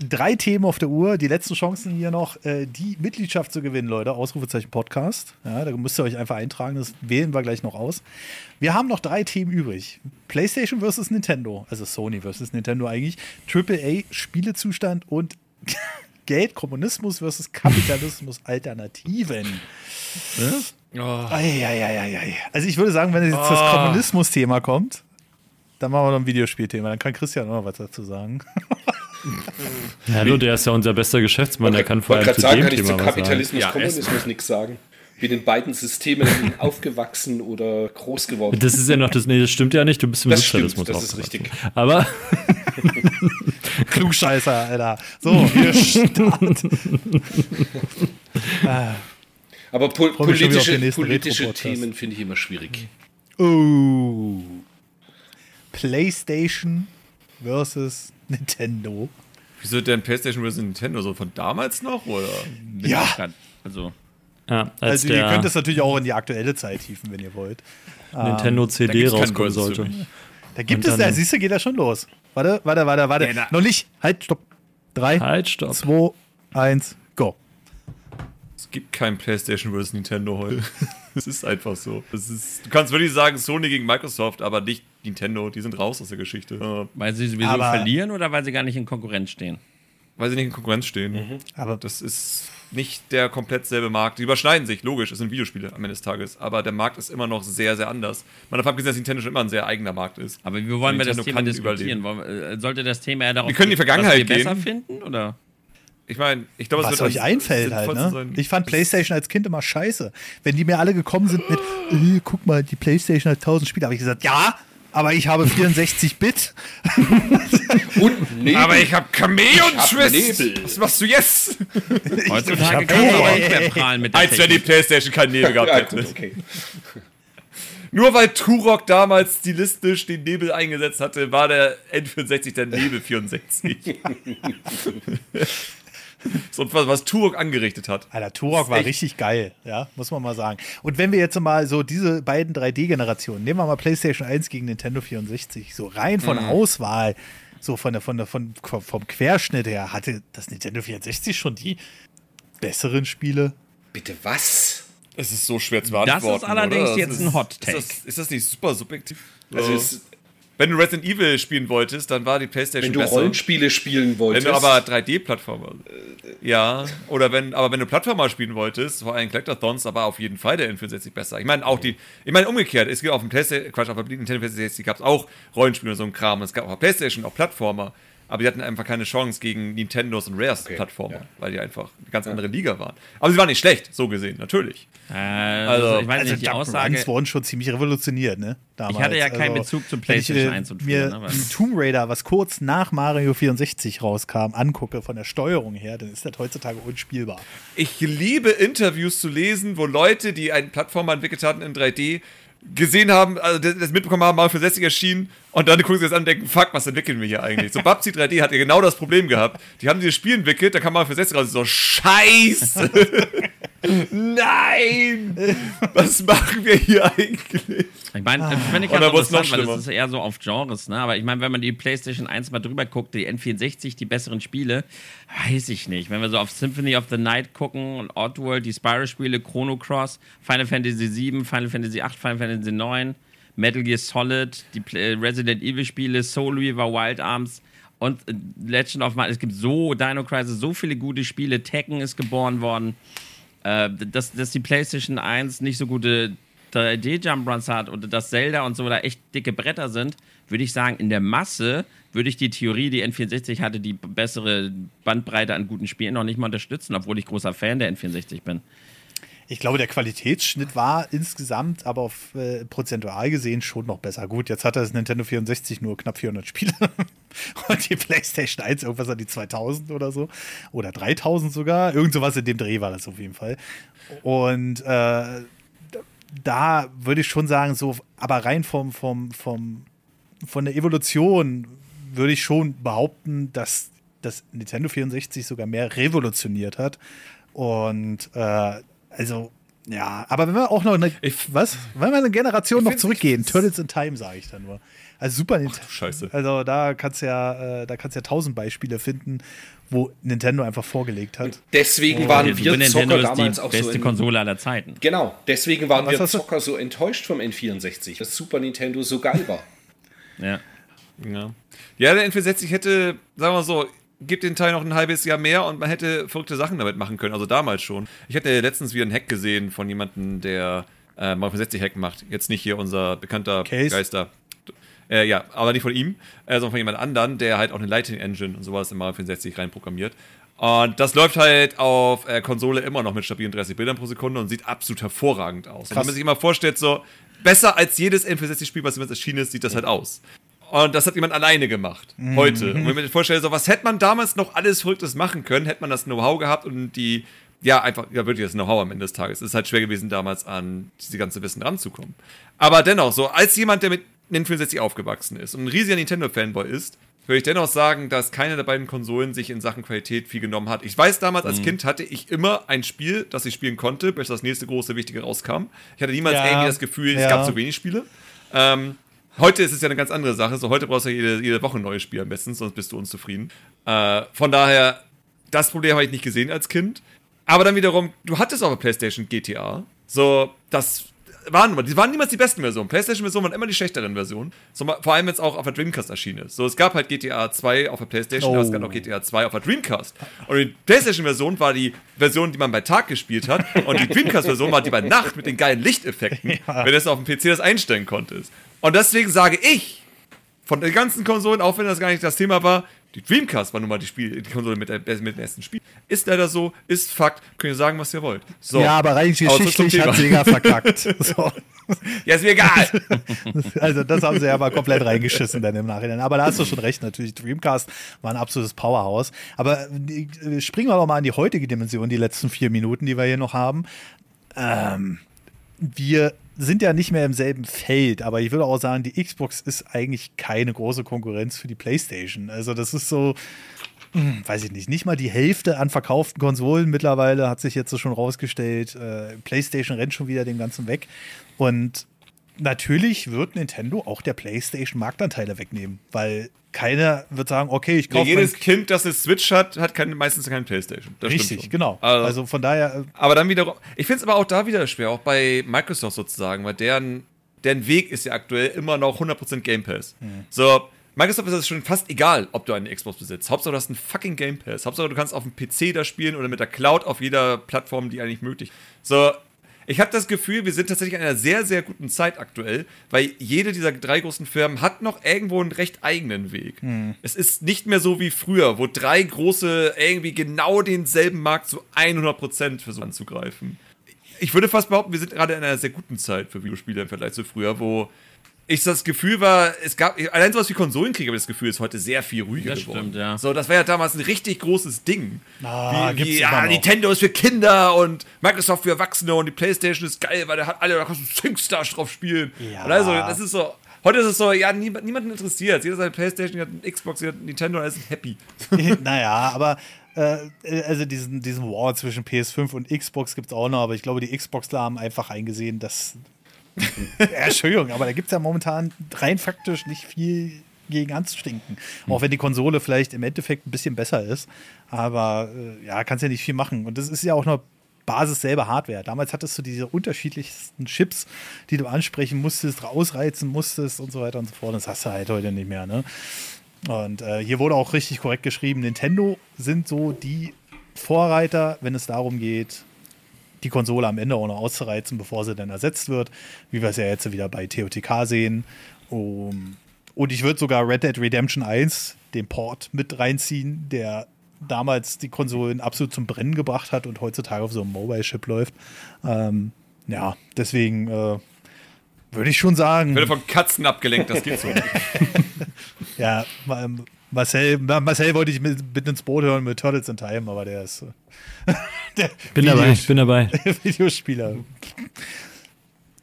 drei Themen auf der Uhr. Die letzten Chancen hier noch, äh, die Mitgliedschaft zu gewinnen, Leute. Ausrufezeichen Podcast. Ja, da müsst ihr euch einfach eintragen. Das wählen wir gleich noch aus. Wir haben noch drei Themen übrig: PlayStation versus Nintendo, also Sony versus Nintendo eigentlich. AAA Spielezustand und Geld, Kommunismus versus Kapitalismus, Alternativen. Oh. Eieieiei. Also ich würde sagen, wenn jetzt das Oh. Kommunismus-Thema kommt, dann machen wir noch ein Videospielthema. Dann kann Christian auch noch was dazu sagen. Ja, hallo, der ist ja unser bester Geschäftsmann, der kann vor allem gerade zu sagen, dem kann ich zu Thema was sagen. Kapitalismus, Ja, Kommunismus nichts sagen. Bin in beiden Systemen aufgewachsen oder groß geworden. Das ist ja noch das, nee, das stimmt ja nicht, du bist im Das stimmt, Sozialismus das ist richtig. Aber Klugscheißer, Alter. So, wir starten. Aber den politische, politische. Themen finde ich immer schwierig. oh. PlayStation versus Nintendo. Wieso denn PlayStation vs. Nintendo? So von damals noch? Oder? Ja, Also, ja, als also ihr könnt es natürlich auch in die aktuelle Zeit hieven, wenn ihr wollt. Nintendo Da CD rauskommen Versus sollte. Da gibt es, da siehst du, geht das schon los. Warte, warte, warte, warte. Ja, Noch nicht. Halt, stopp. Drei, Halt, stopp. zwei, eins, go. Es gibt kein PlayStation vs. Nintendo heute. Es ist einfach so. Es ist, du kannst wirklich sagen, Sony gegen Microsoft, aber nicht Nintendo. Die sind raus aus der Geschichte. Weil sie sowieso Aber- verlieren oder weil sie gar nicht in Konkurrenz stehen? weil sie nicht in Konkurrenz stehen. Mhm. Aber Das ist nicht der komplett selbe Markt. Die überschneiden sich, logisch, es sind Videospiele am Ende des Tages. Aber der Markt ist immer noch sehr, sehr anders. Man darf abgesehen, dass Nintendo schon immer ein sehr eigener Markt ist. Aber wie wollen wir das Thema kann diskutieren? Wollen sollte das Thema eher darauf Wir können die Vergangenheit wir besser gehen. finden? Oder? Ich meine, ich glaube, es was wird euch einfällt halt, ne? Ich fand PlayStation als Kind immer scheiße. Wenn die mir alle gekommen sind mit, äh, guck mal, die PlayStation hat 1000 Spiele, habe ich gesagt, ja, aber ich habe 64 Bit. Und Nebel. Aber ich habe Cameo Ich und hab Twist. Nebel. Was machst du jetzt? Heutzutage kann man nicht mehr prahlen mit der Als wenn die. Playstation kein Nebel gehabt ja, hätte. gut, okay. Nur weil Turok damals stilistisch den Nebel eingesetzt hatte, war der N64 der Nebel 64. so was, was Turok angerichtet hat. Alter, Turok war echt- richtig geil, ja, muss man mal sagen. Und wenn wir jetzt mal so diese beiden 3D-Generationen, nehmen wir mal PlayStation 1 gegen Nintendo 64, so rein von Mhm. Auswahl, so von der, von der, von, vom Querschnitt her, hatte das Nintendo 64 schon die besseren Spiele? Bitte was? Es ist so schwer zu Das beantworten. ist allerdings oder? jetzt Das ein ist- Hot Take. Ist das, ist das nicht super subjektiv? Also Äh, es, wenn du Resident Evil spielen wolltest, dann war die Playstation wenn du besser. Rollenspiele spielen Wenn wolltest. du aber 3D-Plattformer. Ja, oder wenn, aber wenn du Plattformer spielen wolltest, vor allem Collectathons, aber auf jeden Fall der N64 besser. Ich meine, auch die, ich meine, umgekehrt, es gibt auf dem PlayStation, Quatsch, auf der Nintendo 64 gab es auch Rollenspiele und so ein Kram. Und es gab auf der PlayStation auch Plattformer, aber die hatten einfach keine Chance gegen Nintendos und Rares Okay, Plattformer, ja. weil die einfach eine ganz andere Liga waren. Aber sie waren nicht schlecht, so gesehen, natürlich. Äh, also, ich weiß Also die Aussage. Wurden schon ziemlich revolutioniert, ne? Damals. Ich hatte ja keinen Bezug zum wenn ich, PlayStation äh, 1 und mir 4, ne, weil- ein Tomb Raider, was kurz nach Mario 64 rauskam, angucke von der Steuerung her, dann ist das heutzutage unspielbar. Ich liebe Interviews zu lesen, wo Leute, die einen Plattformer entwickelt hatten in 3D, gesehen haben, also das das mitbekommen haben, mal für 60 erschienen und dann gucken sie das an und denken, fuck, was entwickeln wir hier eigentlich? So Babsi 3D hat ja genau das Problem gehabt. Die haben dieses Spiel entwickelt, da kam mal für 60 raus, so scheiße. Nein! Was machen wir hier eigentlich? Ich meine, das finde ich ganz interessant, weil das ist eher so auf Genres, ne? Aber ich meine, wenn man die PlayStation 1 mal drüber guckt, die N64, die besseren Spiele, weiß ich nicht. Wenn wir so auf Symphony of the Night gucken und Oddworld, die Spyro-Spiele, Chrono Cross, Final Fantasy VII, Final Fantasy VIII, Final Fantasy IX, Metal Gear Solid, die Pl- Resident Evil-Spiele, Soul Reaver, Wild Arms und äh, Legend of Mana. Es gibt so, Dino Crisis, so viele gute Spiele. Tekken ist geboren worden äh, dass, dass die PlayStation 1 nicht so gute 3D-Jump-Runs hat oder dass Zelda und so da echt dicke Bretter sind, würde ich sagen, in der Masse würde ich die Theorie, die N64 hatte, die bessere Bandbreite an guten Spielen noch nicht mal unterstützen, obwohl ich großer Fan der N64 bin. Ich glaube, der Qualitätsschnitt war insgesamt, aber auf äh, prozentual gesehen schon noch besser. Gut, jetzt hat das Nintendo 64 nur knapp 400 Spiele und die PlayStation 1 irgendwas an die 2000 oder so oder 3000 sogar. Irgend sowas in dem Dreh war das auf jeden Fall. Und äh, da würde ich schon sagen, so, aber rein vom, vom, vom, von der Evolution würde ich schon behaupten, dass das Nintendo 64 sogar mehr revolutioniert hat. Und äh, also, ja, aber wenn wir auch noch eine, Ich- was? Wenn wir eine Generation noch zurückgehen, Turtles in Time, sage ich dann nur. Also Super Nintendo. Scheiße. Also da kannst du ja, äh, da kannst du ja tausend Beispiele finden, wo Nintendo einfach vorgelegt hat. Deswegen waren Der wir Nintendo Zocker ist damals die auch so beste in, Konsole aller Zeiten. Genau, deswegen waren Was wir Zocker so enttäuscht vom N64, dass Super Nintendo so geil war. Ja. Ja. ja, der N64 hätte, sagen wir mal so, gibt den Teil noch ein halbes Jahr mehr und man hätte verrückte Sachen damit machen können. Also damals schon. Ich hatte letztens wieder einen Hack gesehen von jemandem, der äh, Mario 64 Hack macht. Jetzt nicht hier unser bekannter Case? Geister. Äh, ja, aber nicht von ihm, äh, sondern von jemand anderen, der halt auch eine Lightning Engine und sowas in Mario 64 reinprogrammiert. Und das läuft halt auf äh, Konsole immer noch mit stabilen 30 Bildern pro Sekunde und sieht absolut hervorragend aus. Und wenn Krass. man sich immer vorstellt, so besser als jedes N64-Spiel, was jemals erschienen ist, sieht das halt aus. Und das hat jemand alleine gemacht, heute. Und wenn man sich vorstellt, so, was hätte man damals noch alles Verrücktes machen können, hätte man das Know-how gehabt und die, ja, einfach, ja, wirklich das Know-how am Ende des Tages. Es ist halt schwer gewesen, damals an diese ganze Wissen ranzukommen. Aber dennoch, so, als jemand, der mit N64 aufgewachsen ist und ein riesiger Nintendo-Fanboy ist, würde ich dennoch sagen, dass keine der beiden Konsolen sich in Sachen Qualität viel genommen hat. Ich weiß damals, als Kind hatte ich immer ein Spiel, das ich spielen konnte, bis das nächste große Wichtige rauskam. Ich hatte niemals Ja, irgendwie das Gefühl, es ja. gab zu wenig Spiele. Ähm, heute ist es ja eine ganz andere Sache. So, heute brauchst du ja jede, jede Woche ein neues Spiel am besten, sonst bist du unzufrieden. Äh, von daher, das Problem habe ich nicht gesehen als Kind. Aber dann wiederum, du hattest auf der PlayStation GTA. So, das waren, die waren niemals die besten Versionen. PlayStation-Versionen waren immer die schlechteren Versionen. So, vor allem jetzt auch auf der Dreamcast erschienen ist. So, es gab halt GTA 2 auf der PlayStation, Oh. aber es gab auch GTA 2 auf der Dreamcast. Und die PlayStation-Version war die Version, die man bei Tag gespielt hat. Und die Dreamcast-Version war die bei Nacht mit den geilen Lichteffekten, wenn du es auf dem PC das einstellen konntest. Und deswegen sage ich, von den ganzen Konsolen, auch wenn das gar nicht das Thema war, die Dreamcast war nun mal die, Spiel, die Konsole mit, mit dem besten Spiel. Ist leider so, ist Fakt. Könnt ihr sagen, was ihr wollt. So. Ja, aber rein geschichtlich hat. Sega verkackt. So. Ja, ist mir egal. Also das haben sie ja mal komplett reingeschissen dann im Nachhinein. Aber da hast du schon recht, natürlich. Dreamcast war ein absolutes Powerhouse. Aber äh, springen wir doch mal in die heutige Dimension, die letzten vier Minuten, die wir hier noch haben. Ähm, wir sind ja nicht mehr im selben Feld, aber ich würde auch sagen, die Xbox ist eigentlich keine große Konkurrenz für die PlayStation. Also das ist so, hm, weiß ich nicht, nicht mal die Hälfte an verkauften Konsolen mittlerweile hat sich jetzt so schon rausgestellt. Äh, PlayStation rennt schon wieder dem Ganzen weg. Und natürlich wird Nintendo auch der PlayStation Marktanteile wegnehmen, weil keiner wird sagen, okay, ich Ja, kaufe jedes Kind, das eine Switch hat, hat keine, meistens keine Playstation. Das Richtig, genau. Also, Also von daher, äh, aber dann wiederum, ich finde es aber auch da wieder schwer, auch bei Microsoft sozusagen, weil deren, deren Weg ist ja aktuell immer noch 100% Game Pass. So, Microsoft ist es schon fast egal, ob du eine Xbox besitzt. Hauptsache, du hast einen fucking Game Pass. Hauptsache, du kannst auf dem PC da spielen oder mit der Cloud auf jeder Plattform, die eigentlich möglich So, ich habe das Gefühl, wir sind tatsächlich in einer sehr, sehr guten Zeit aktuell, weil jede dieser drei großen Firmen hat noch irgendwo einen recht eigenen Weg. Es ist nicht mehr so wie früher, wo drei große irgendwie genau denselben Markt zu 100% versuchen anzugreifen. Ich würde fast behaupten, wir sind gerade in einer sehr guten Zeit für Videospiele im Vergleich zu früher, wo ich das Gefühl war, es gab, allein sowas wie Konsolenkrieg, habe ich das Gefühl, ist heute sehr viel ruhiger Das geworden. stimmt, ja. So, das war ja damals ein richtig großes Ding. Ah, wie, gibt's wie ja, noch. Nintendo ist für Kinder und Microsoft für Erwachsene und die Playstation ist geil, weil da hat alle, da kannst du SingStar drauf spielen. Ja. Und also, das ist so, heute ist es so, ja, niemand, niemanden interessiert. Jeder hat eine Playstation, jeder hat eine Xbox, jeder hat eine Nintendo und alle sind happy. naja, aber äh, also diesen, diesen War zwischen PS5 und Xbox gibt es auch noch, aber ich glaube, die Xboxler haben einfach eingesehen, dass. Entschuldigung, aber da gibt es ja momentan rein faktisch nicht viel gegen anzustinken. Auch wenn die Konsole vielleicht im Endeffekt ein bisschen besser ist. Aber äh, ja, kannst ja nicht viel machen. Und das ist ja auch noch Basis selber Hardware. Damals hattest du diese unterschiedlichsten Chips, die du ansprechen musstest, ausreizen musstest und so weiter und so fort. Das hast du halt heute nicht mehr, ne? Und äh, hier wurde auch richtig korrekt geschrieben, Nintendo sind so die Vorreiter, wenn es darum geht, die Konsole am Ende auch noch auszureizen, bevor sie dann ersetzt wird, wie wir es ja jetzt wieder bei TOTK sehen. Um, und ich würde sogar Red Dead Redemption 1, den Port, mit reinziehen, der damals die Konsolen absolut zum Brennen gebracht hat und heutzutage auf so einem Mobile-Chip läuft. Ähm, ja, deswegen äh, würde ich schon sagen. Ich werde von Katzen abgelenkt, das geht so nicht. Ja, Marcel, Ma- Marcel wollte ich mit, mit ins Boot hören mit Turtles in Time, aber der ist der Bin dabei, ich bin dabei. Videospieler.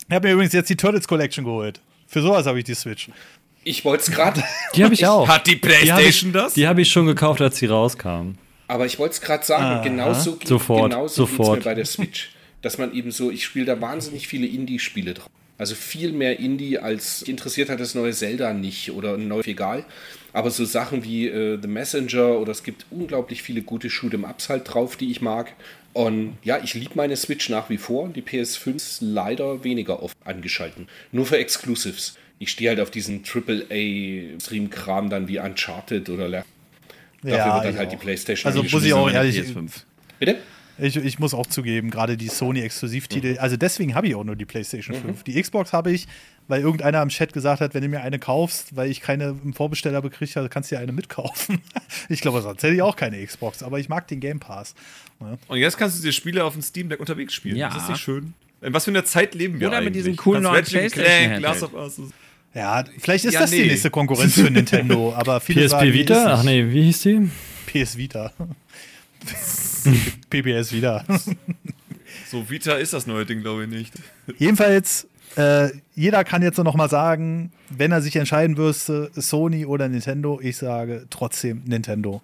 Ich habe mir übrigens jetzt die Turtles Collection geholt. Für sowas habe ich die Switch. Ich wollte es gerade, Die habe ich auch. Hat die Die habe ich, Playstation das? die hab ich schon gekauft, als sie rauskam. aber ich wollte es gerade sagen, genauso, geht- Sofort, genauso sofort. mir bei der Switch. Dass man eben so, ich spiele da wahnsinnig viele Indie-Spiele drauf. Also viel mehr Indie als interessiert hat das neue Zelda nicht oder ein neues egal. Aber so Sachen wie äh, The Messenger oder es gibt unglaublich viele gute Shoot'em-Ups halt drauf, die ich mag. Und ja, ich liebe meine Switch nach wie vor. Die PS5 ist leider weniger oft angeschalten. Nur für Exclusives. Ich stehe halt auf diesen AAA-Stream-Kram dann wie Uncharted oder Dafür Ja, wird dann halt auch. die Playstation Also muss ich auch ehrlich- PS5. Bitte? Ich, ich muss auch zugeben, gerade die Sony-Exklusivtitel, also deswegen habe ich auch nur die PlayStation Mhm. 5. Die Xbox habe ich, weil irgendeiner im Chat gesagt hat, wenn du mir eine kaufst, weil ich keine im Vorbesteller bekriegt habe, kannst du dir eine mitkaufen. Ich glaube, sonst hätte ich auch keine Xbox, aber ich mag den Game Pass. Ne? Und jetzt kannst du dir Spiele auf dem Steam Deck unterwegs spielen. Ja. Das ist nicht schön. In was für einer Zeit leben wir Oder mit eigentlich? diesem coolen neuen PlayStation Clank. Ja, vielleicht ist Ja, das die nee. nächste Konkurrenz für Nintendo, aber viele PSP sagen, Vita? Ach nee, wie hieß die? PS Vita. PPS Vita. So Vita ist das neue Ding, glaube ich, nicht. Jedenfalls, äh, jeder kann jetzt noch mal sagen, wenn er sich entscheiden müsste, Sony oder Nintendo, ich sage trotzdem Nintendo.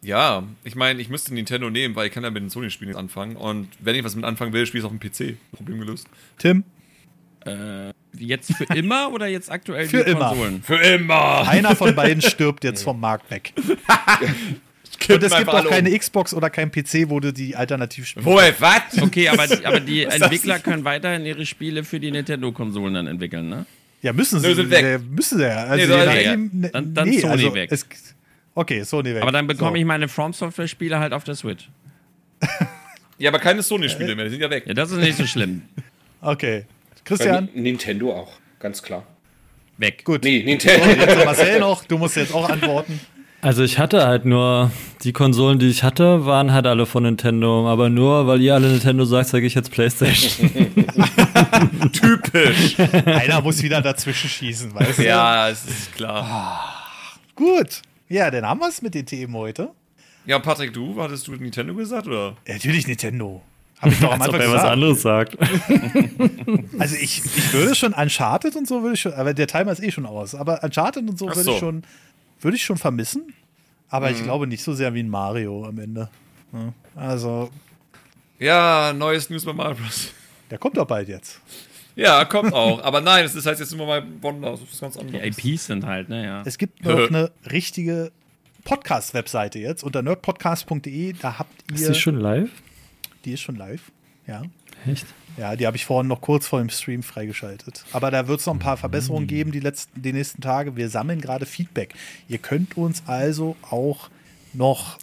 Ja, ich meine, ich müsste Nintendo nehmen, weil ich kann ja mit den Sony-Spielen anfangen. Und wenn ich was mit anfangen will, spiele ich es auf dem PC. Problem gelöst. Tim, Äh, jetzt für immer oder jetzt aktuell Für die immer. Konsolen? Für immer! einer von beiden stirbt jetzt vom Markt weg. Und es gibt auch keine Xbox oder kein PC, wo du die alternativ spielst. Woher, was? Okay, aber, aber die? Entwickler können weiterhin ihre Spiele für die Nintendo-Konsolen dann entwickeln, ne? Ja, müssen sie. Nö, sind weg. äh, müssen sie ja. Also Nee, soll nachdem- weg. Dann- dann nee, Sony also weg. Es, okay, Sony weg. Aber dann bekomme So. ich meine From Software-Spiele halt auf der Switch. Ja, aber keine Sony-Spiele mehr, die sind ja weg. Ja, das ist nicht so schlimm. Okay. Bei Christian, Ni- Nintendo auch, ganz klar. Weg. gut. Nee, Nintendo. Jetzt Marcel noch, du musst jetzt auch antworten. Also ich hatte halt nur, die Konsolen, die ich hatte, waren halt alle von Nintendo. Aber nur, weil ihr alle Nintendo sagt, sage ich jetzt Playstation. Typisch. Einer muss wieder dazwischen schießen, weißt du? ja, es ist klar. Gut. Ja, dann haben wir es mit den Themen heute. Ja, Patrick, du, hattest du Nintendo gesagt, oder? Ja, natürlich Nintendo. Habe ich doch am Als ob Anfang er was gesagt. anderes sagt. Also ich, ich würde schon Uncharted und so würde ich schon, aber der Timer ist eh schon aus. Aber Uncharted und so Ach würde so. ich schon, würde ich schon vermissen. Aber Mhm. ich glaube nicht so sehr wie ein Mario am Ende. Also, Ja, neues News bei Mario Bros. der kommt doch bald jetzt. Ja, kommt auch. Aber nein, das ist heißt jetzt immer mal Wonder, das ist ganz Die anderes. IPs sind halt, ne, ja. Es gibt noch eine richtige Podcast-Webseite jetzt unter nerdpodcast.de. Da habt ihr. Ist die schon live? die ist schon live. Ja. Echt? Ja, die habe ich vorhin noch kurz vor dem Stream freigeschaltet. Aber da wird es noch ein paar Verbesserungen geben die, letzten, die nächsten Tage. Wir sammeln gerade Feedback. Ihr könnt uns also auch noch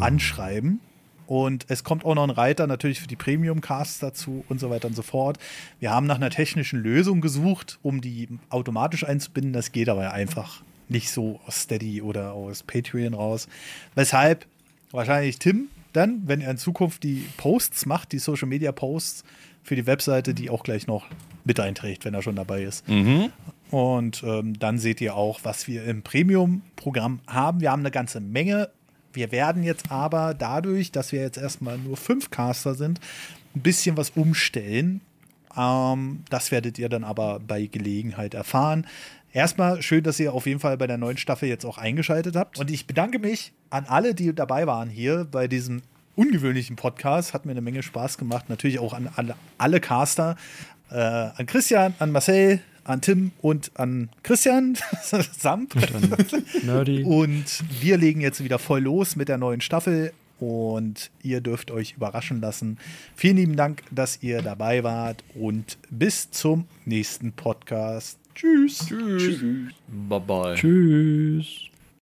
anschreiben. Und es kommt auch noch ein Reiter natürlich für die Premium-Casts dazu und so weiter und so fort. Wir haben nach einer technischen Lösung gesucht, um die automatisch einzubinden. Das geht aber einfach nicht so aus Steady oder aus Patreon raus. Weshalb wahrscheinlich Tim dann, wenn er in Zukunft die Posts macht, die Social Media Posts für die Webseite, die auch gleich noch mit einträgt, wenn er schon dabei ist. Und ähm, dann seht ihr auch, was wir im Premium-Programm haben. Wir haben eine ganze Menge. Wir werden jetzt aber dadurch, dass wir jetzt erstmal nur fünf Caster sind, ein bisschen was umstellen. Ähm, das werdet ihr dann aber bei Gelegenheit erfahren. Erstmal schön, dass ihr auf jeden Fall bei der neuen Staffel jetzt auch eingeschaltet habt. Und ich bedanke mich an alle, die dabei waren hier bei diesem ungewöhnlichen Podcast. Hat mir eine Menge Spaß gemacht. Natürlich auch an alle, alle Caster. Äh, an Christian, an Marcel, an Tim und an Christian Samp. Nerdy. Und wir legen jetzt wieder voll los mit der neuen Staffel und ihr dürft euch überraschen lassen. Vielen lieben Dank, dass ihr dabei wart und bis zum nächsten Podcast. Tschüss. Tschüss. Bye bye. Tschüss.